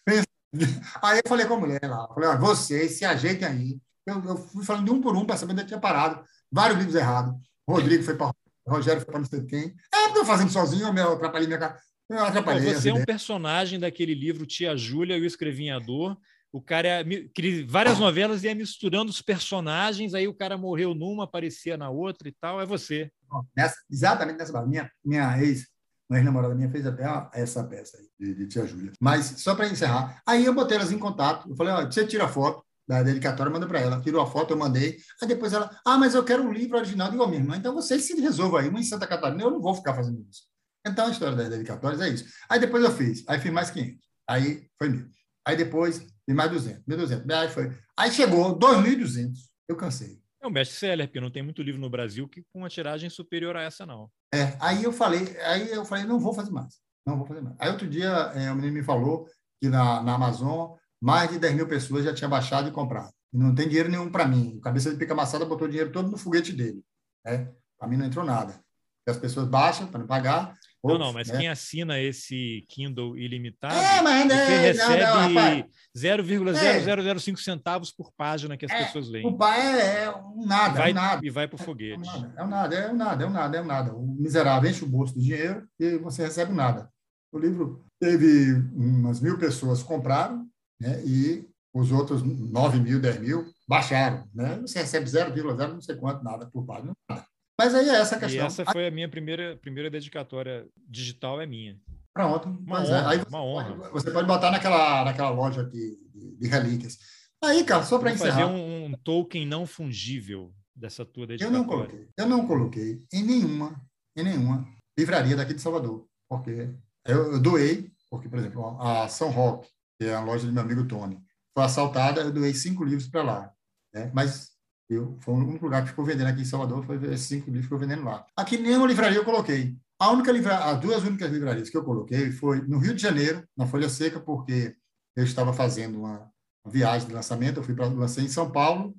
[laughs] Aí eu falei com a mulher lá, falei, vocês se ajeitem aí. Eu, eu, fui falando de um por um para saber onde eu tinha parado. Vários livros errados. Rodrigo foi para Rogério foi para não sei quem. É, estou fazendo sozinho, eu atrapalhei minha cara. Eu atrapalhei. Você é um personagem daquele livro Tia Júlia e o Escrevinhador. O cara é, várias novelas ia misturando os personagens, aí o cara morreu numa, aparecia na outra e tal. É você. Nessa, exatamente nessa. Minha, minha ex, uma ex-namorada minha, fez até essa peça aí, de, de Tia Júlia. Mas, só para encerrar, aí eu botei elas em contato. Eu falei: ó, você tira a foto da dedicatória, manda para ela. Tirou a foto, eu mandei. Aí depois ela, ah, mas eu quero um livro original. Eu digo, minha irmã, então vocês se resolvam aí. Uma em Santa Catarina, eu não vou ficar fazendo isso. Então, a história das dedicatórias é isso. Aí depois eu fiz, aí fiz mais 500. Aí foi mil. Aí depois fiz mais 200, 1.200. Aí foi. Aí chegou 2.200. Eu cansei. É um best-seller, porque não tem muito livro no Brasil que com uma tiragem superior a essa, não. É, aí eu falei, aí eu falei, não vou fazer mais. Não vou fazer mais. Aí outro dia, é, o menino me falou que na, na Amazon, mais de 10 mil pessoas já tinham baixado e comprado. E não tem dinheiro nenhum para mim. O cabeça de pica amassada botou dinheiro todo no foguete dele. Né? Para mim não entrou nada. As pessoas baixam para não pagar, não, não, mas né? quem assina esse Kindle ilimitado, é, mas, né, você recebe 0,0005 centavos por página que as é, pessoas leem. O pai é, é um nada, vai, é um nada. E vai para o foguete. É um nada, é um nada, é um nada, é um nada. O miserável enche o bolso do dinheiro e você recebe nada. O livro teve umas mil pessoas compraram, né, e os outros 9 mil, 10 mil baixaram. Né? Você recebe 0,0 não sei quanto, nada por página, nada. Mas aí é essa a questão. E essa foi a minha primeira, primeira dedicatória digital, é minha. Pronto. Uma honra, é. aí você, uma honra. Pode, você pode botar naquela, naquela loja de, de, de relíquias. Aí, cara, só para encerrar. fazer um, um, token não fungível dessa tua dedicatória. Eu não coloquei. Eu não coloquei em nenhuma, em nenhuma livraria daqui de Salvador. Porque eu, eu doei, porque, por exemplo, a São Roque, que é a loja do meu amigo Tony, foi assaltada, eu doei cinco livros para lá. Né? Mas eu, foi o único lugar que ficou vendendo aqui em Salvador, foi esses cinco livros que vendendo lá. Aqui nenhuma livraria eu coloquei. A única livra, as duas únicas livrarias que eu coloquei foi no Rio de Janeiro, na Folha Seca, porque eu estava fazendo uma viagem de lançamento, eu fui para lancei em São Paulo,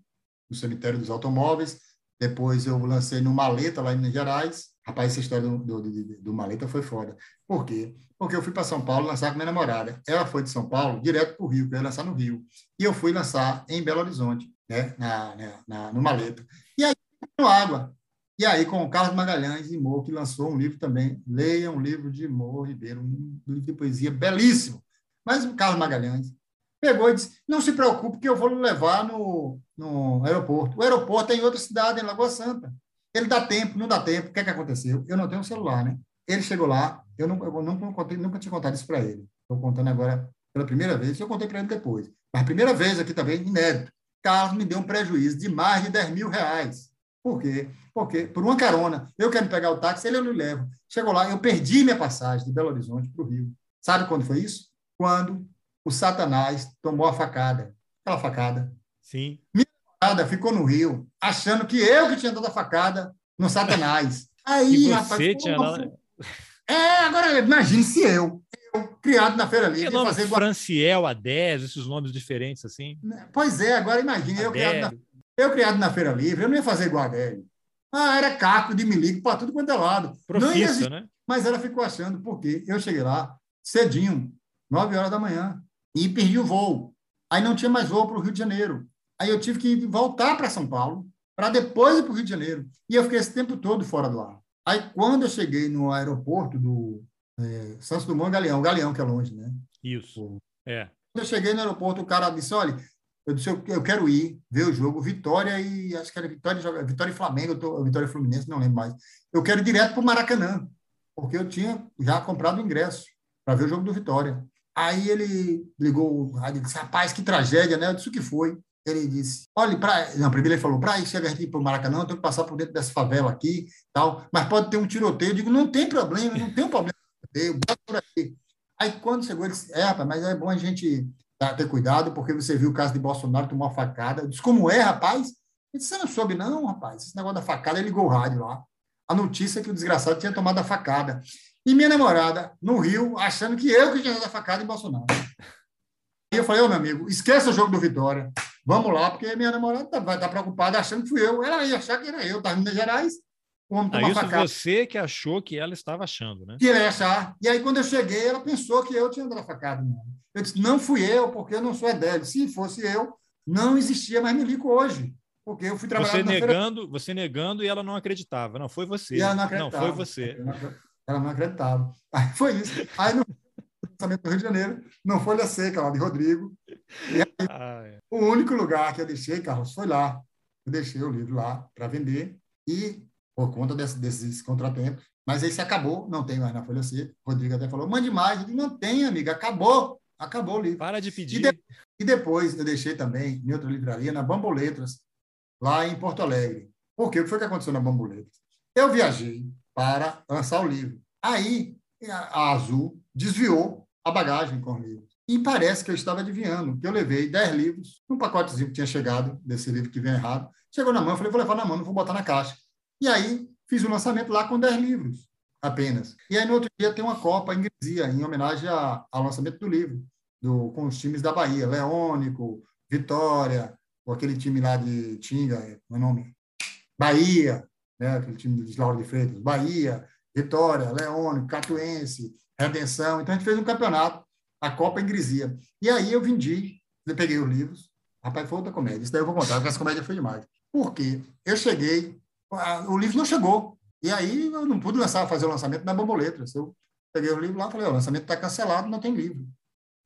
no cemitério dos automóveis, depois eu lancei no Maleta, lá em Minas Gerais. Rapaz, essa história do, do, do, do Maleta foi foda. Por quê? Porque eu fui para São Paulo lançar com minha namorada. Ela foi de São Paulo direto para o Rio, para lançar no Rio. E eu fui lançar em Belo Horizonte né, na, na, na, no Maleta. E aí, no Água. E aí, com o Carlos Magalhães e Mo, que lançou um livro também. Leia um livro de Mo Ribeiro, um livro de poesia belíssimo. Mas o Carlos Magalhães pegou e disse: Não se preocupe, que eu vou levar no, no aeroporto. O aeroporto é em outra cidade, em Lagoa Santa. Ele dá tempo, não dá tempo. O que é que aconteceu? Eu não tenho um celular, né? Ele chegou lá, eu, não, eu nunca, contei, nunca tinha contado isso para ele. Estou contando agora pela primeira vez, eu contei para ele depois. Mas primeira vez aqui também, inédito. Carlos me deu um prejuízo de mais de 10 mil reais. Por quê? Porque, por uma carona, eu quero pegar o táxi, ele eu não levo. Chegou lá, eu perdi minha passagem de Belo Horizonte para o Rio. Sabe quando foi isso? Quando o Satanás tomou a facada. Aquela facada. Sim. Minha facada ficou no Rio, achando que eu que tinha dado a facada no Satanás. [laughs] Aí, e você rapaz, tinha pô, É, agora imagine se eu criado na Feira Livre. Que nome fazer Franciel, A10, esses nomes diferentes assim. Pois é, agora imagine, eu criado, na, eu criado na Feira Livre, eu não ia fazer igual a Adélio. Ah, era caco de milico para tudo quanto é lado. Profissa, né? Mas ela ficou achando, porque eu cheguei lá cedinho, 9 horas da manhã, e perdi o voo. Aí não tinha mais voo para o Rio de Janeiro. Aí eu tive que voltar para São Paulo, para depois ir para o Rio de Janeiro. E eu fiquei esse tempo todo fora do ar. Aí, quando eu cheguei no aeroporto do é, Santos Dumont Galeão, Galeão que é longe, né? Isso. É. Quando eu cheguei no aeroporto, o cara disse: olha, eu disse, eu quero ir ver o jogo Vitória e acho que era Vitória, Vitória e Flamengo, tô, Vitória e Fluminense, não lembro mais. Eu quero ir direto para o Maracanã, porque eu tinha já comprado o ingresso para ver o jogo do Vitória. Aí ele ligou, aí disse, rapaz, que tragédia, né? Eu disse o que foi ele disse: olha, para. Não, primeiro ele falou: para ir chegar aqui para o Maracanã, eu tenho que passar por dentro dessa favela aqui, tal, mas pode ter um tiroteio. Eu digo: não tem problema, não tem um problema por aqui. Aí quando chegou, ele disse: é, rapaz, mas é bom a gente ter cuidado, porque você viu o caso de Bolsonaro tomar facada. Eu disse: como é, rapaz? Ele disse: você não soube, não, rapaz. Esse negócio da facada, ele ligou o rádio lá. A notícia é que o desgraçado tinha tomado a facada. E minha namorada, no Rio, achando que eu que tinha dado a facada em Bolsonaro. E eu falei, ô oh, meu amigo, esqueça o jogo do Vitória. Vamos lá, porque minha namorada tá, vai estar tá preocupada achando que fui eu. Ela ia achar que era eu, estava em Minas Gerais. O homem ah, isso facada. você que achou que ela estava achando, né? Que ia achar. E aí, quando eu cheguei, ela pensou que eu tinha dado a facada. Eu disse, não fui eu, porque eu não sou Edélio. Se fosse eu, não existia mais Milico hoje. Porque eu fui trabalhar você negando, feira... Você negando e ela não acreditava. Não, foi você. E ela não acreditava. Não, foi você. Ela não acreditava. Aí foi isso. Aí, no lançamento do Rio de Janeiro, não Folha Seca, lá de Rodrigo. Aí, ah, é. o único lugar que eu deixei, Carlos, foi lá. Eu deixei o livro lá para vender e, por conta desse, desses contratempos, mas aí se acabou, não tem mais na Folha. O Rodrigo até falou, mande mais. Eu disse, não tem, amiga, acabou. Acabou o livro. Para de pedir. E, de, e depois eu deixei também em outra livraria, na Bamboletras, lá em Porto Alegre. Por quê? O que foi que aconteceu na Bamboletras? Eu viajei para lançar o livro. Aí a Azul desviou a bagagem com livros. E parece que eu estava adivinhando, que eu levei 10 livros, um pacotezinho que tinha chegado, desse livro que vem errado. Chegou na mão, eu falei, vou levar na mão, não vou botar na caixa. E aí fiz o lançamento lá com 10 livros apenas. E aí no outro dia tem uma Copa em em homenagem ao lançamento do livro, do, com os times da Bahia, Leônico, Vitória, ou aquele time lá de Tinga, é o nome? Bahia, né? aquele time de Lauro de Freitas, Bahia, Vitória, Leônico, Catuense, Redenção. Então, a gente fez um campeonato, a Copa Ingresia. E aí eu vendi, eu peguei os livros. Rapaz, foi outra comédia. Isso daí eu vou contar, porque essa comédia foi demais. Por quê? Eu cheguei, o livro não chegou. E aí eu não pude lançar, fazer o lançamento na Bamboletras. Eu peguei o livro lá e falei, o lançamento está cancelado, não tem livro.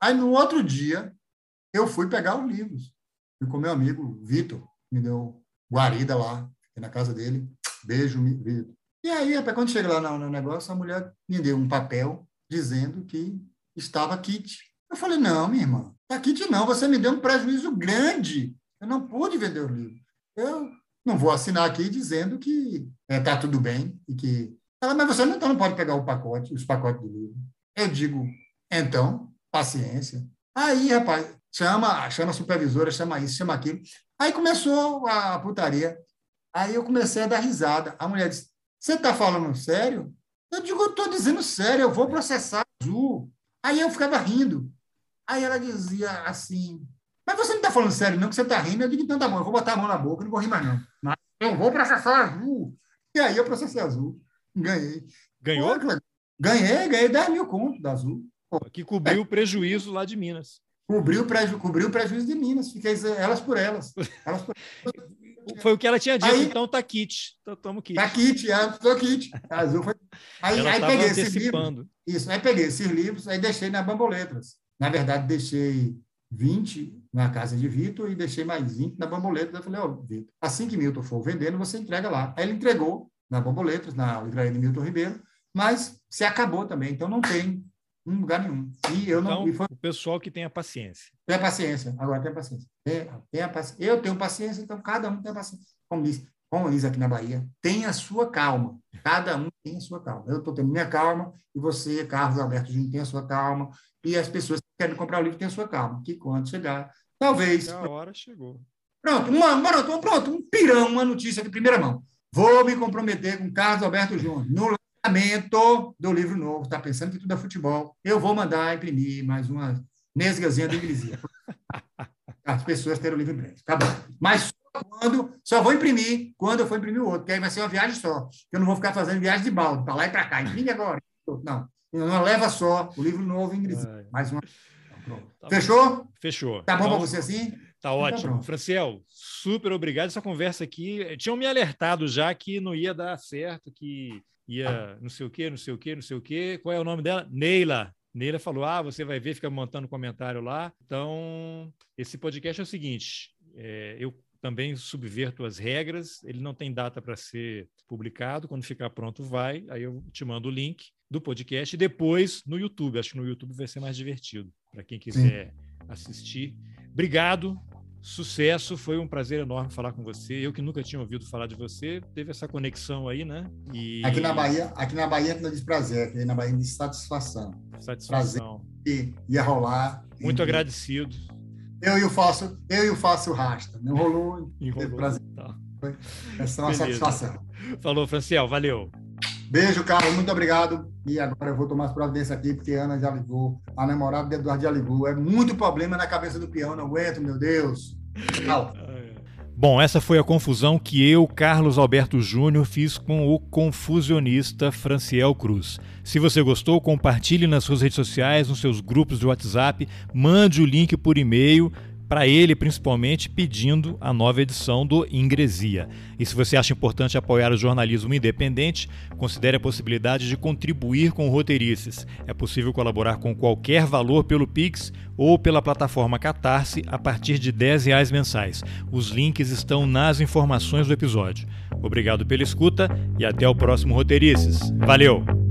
Aí no outro dia, eu fui pegar os livros. Fui com meu amigo Vitor, me deu guarida lá, na casa dele. Beijo, Vitor. E aí, quando chega lá no negócio, a mulher me deu um papel dizendo que estava kit. Eu falei, não, minha irmã, está kit não, você me deu um prejuízo grande. Eu não pude vender o livro. Eu não vou assinar aqui dizendo que está é, tá tudo bem e que... Ela, mas você não, então não pode pegar o pacote, os pacotes do livro. Eu digo, então, paciência. Aí, rapaz, chama, chama a supervisora, chama isso, chama aquilo. Aí começou a putaria. Aí eu comecei a dar risada. A mulher disse, você está falando sério? Eu digo, estou dizendo sério, eu vou processar Azul. Aí eu ficava rindo. Aí ela dizia assim, mas você não está falando sério, não, que você está rindo? Eu digo, então tá bom, eu vou botar a mão na boca, não vou rir mais, não. Mas eu vou processar Azul. E aí eu processei Azul. Ganhei. Ganhou? Pô, ganhei, ganhei 10 mil contos da Azul. Pô, que cobriu é. o prejuízo lá de Minas. Cobriu o, preju cobriu o prejuízo de Minas. Fiquei elas por elas. elas por... [laughs] Foi o que ela tinha dito, aí, então tá kit. Então kit. Tá kit, é, tô kit. Azul foi... Aí, aí peguei esses livros. Isso, aí peguei esses livros, aí deixei na Bamboletras. Na verdade, deixei 20 na casa de Vitor e deixei mais 20 na Bamboletas. Eu falei, ó, oh, Vitor, assim que Milton for vendendo, você entrega lá. Aí ele entregou na Bamboletas, na livraria de Milton Ribeiro, mas se acabou também, então não tem em lugar nenhum. E eu então, não. E foi... O pessoal que tem a paciência. Tem a paciência, agora tem a paciência. Tem, tem a paciência. Eu tenho paciência, então cada um tem a paciência. Como diz, como diz aqui na Bahia, tenha a sua calma. Cada um tem a sua calma. Eu estou tendo minha calma, e você, Carlos Alberto Júnior, tem a sua calma, e as pessoas que querem comprar o livro têm a sua calma. Que quando chegar, talvez. A hora chegou. Pronto, uma, pronto, pronto, um pirão, uma notícia de primeira mão. Vou me comprometer com Carlos Alberto Júnior no lançamento do livro novo. Está pensando que tudo é futebol? Eu vou mandar imprimir mais uma nesgazinha de inglesia. [laughs] As pessoas terem o livro em breve. Tá bom. Mas só quando, só vou imprimir quando eu for imprimir o outro, que aí vai ser uma viagem só. Eu não vou ficar fazendo viagem de balde, para lá e para cá. Imprime agora. Não. Não leva só o livro novo em inglesia. Mais uma. Tá Fechou? Fechou. Tá bom então, para você assim? Tá, tá ótimo. Tá Franciel, super obrigado. Essa conversa aqui. Tinham me alertado já que não ia dar certo, que ia não sei o quê, não sei o quê, não sei o quê. Qual é o nome dela? Neila. Neila falou: Ah, você vai ver, fica montando comentário lá. Então, esse podcast é o seguinte: é, eu também subverto as regras, ele não tem data para ser publicado. Quando ficar pronto, vai. Aí eu te mando o link do podcast e depois no YouTube. Acho que no YouTube vai ser mais divertido para quem quiser Sim. assistir. Obrigado Sucesso, foi um prazer enorme falar com você. Eu que nunca tinha ouvido falar de você, teve essa conexão aí, né? E... Aqui na Bahia, aqui na Bahia não diz prazer, aqui na Bahia diz satisfação. Satisfação. Prazer ia rolar. Muito e... agradecido. Eu e o faço, eu e o faço rasta. Não rolou. Enrolou. Prazer. Tá. Essa é uma Beleza. satisfação. Falou, Franciel, valeu. Beijo, Carlos, muito obrigado. E agora eu vou tomar as providências aqui, porque a Ana já ligou, a namorada do Eduardo já ligou. É muito problema na cabeça do peão, não aguento, meu Deus. Tchau. Bom, essa foi a confusão que eu, Carlos Alberto Júnior, fiz com o confusionista Franciel Cruz. Se você gostou, compartilhe nas suas redes sociais, nos seus grupos de WhatsApp, mande o link por e-mail para ele principalmente pedindo a nova edição do Ingresia. E se você acha importante apoiar o jornalismo independente, considere a possibilidade de contribuir com Roteirices. É possível colaborar com qualquer valor pelo Pix ou pela plataforma Catarse a partir de R$ reais mensais. Os links estão nas informações do episódio. Obrigado pela escuta e até o próximo Roteirices. Valeu!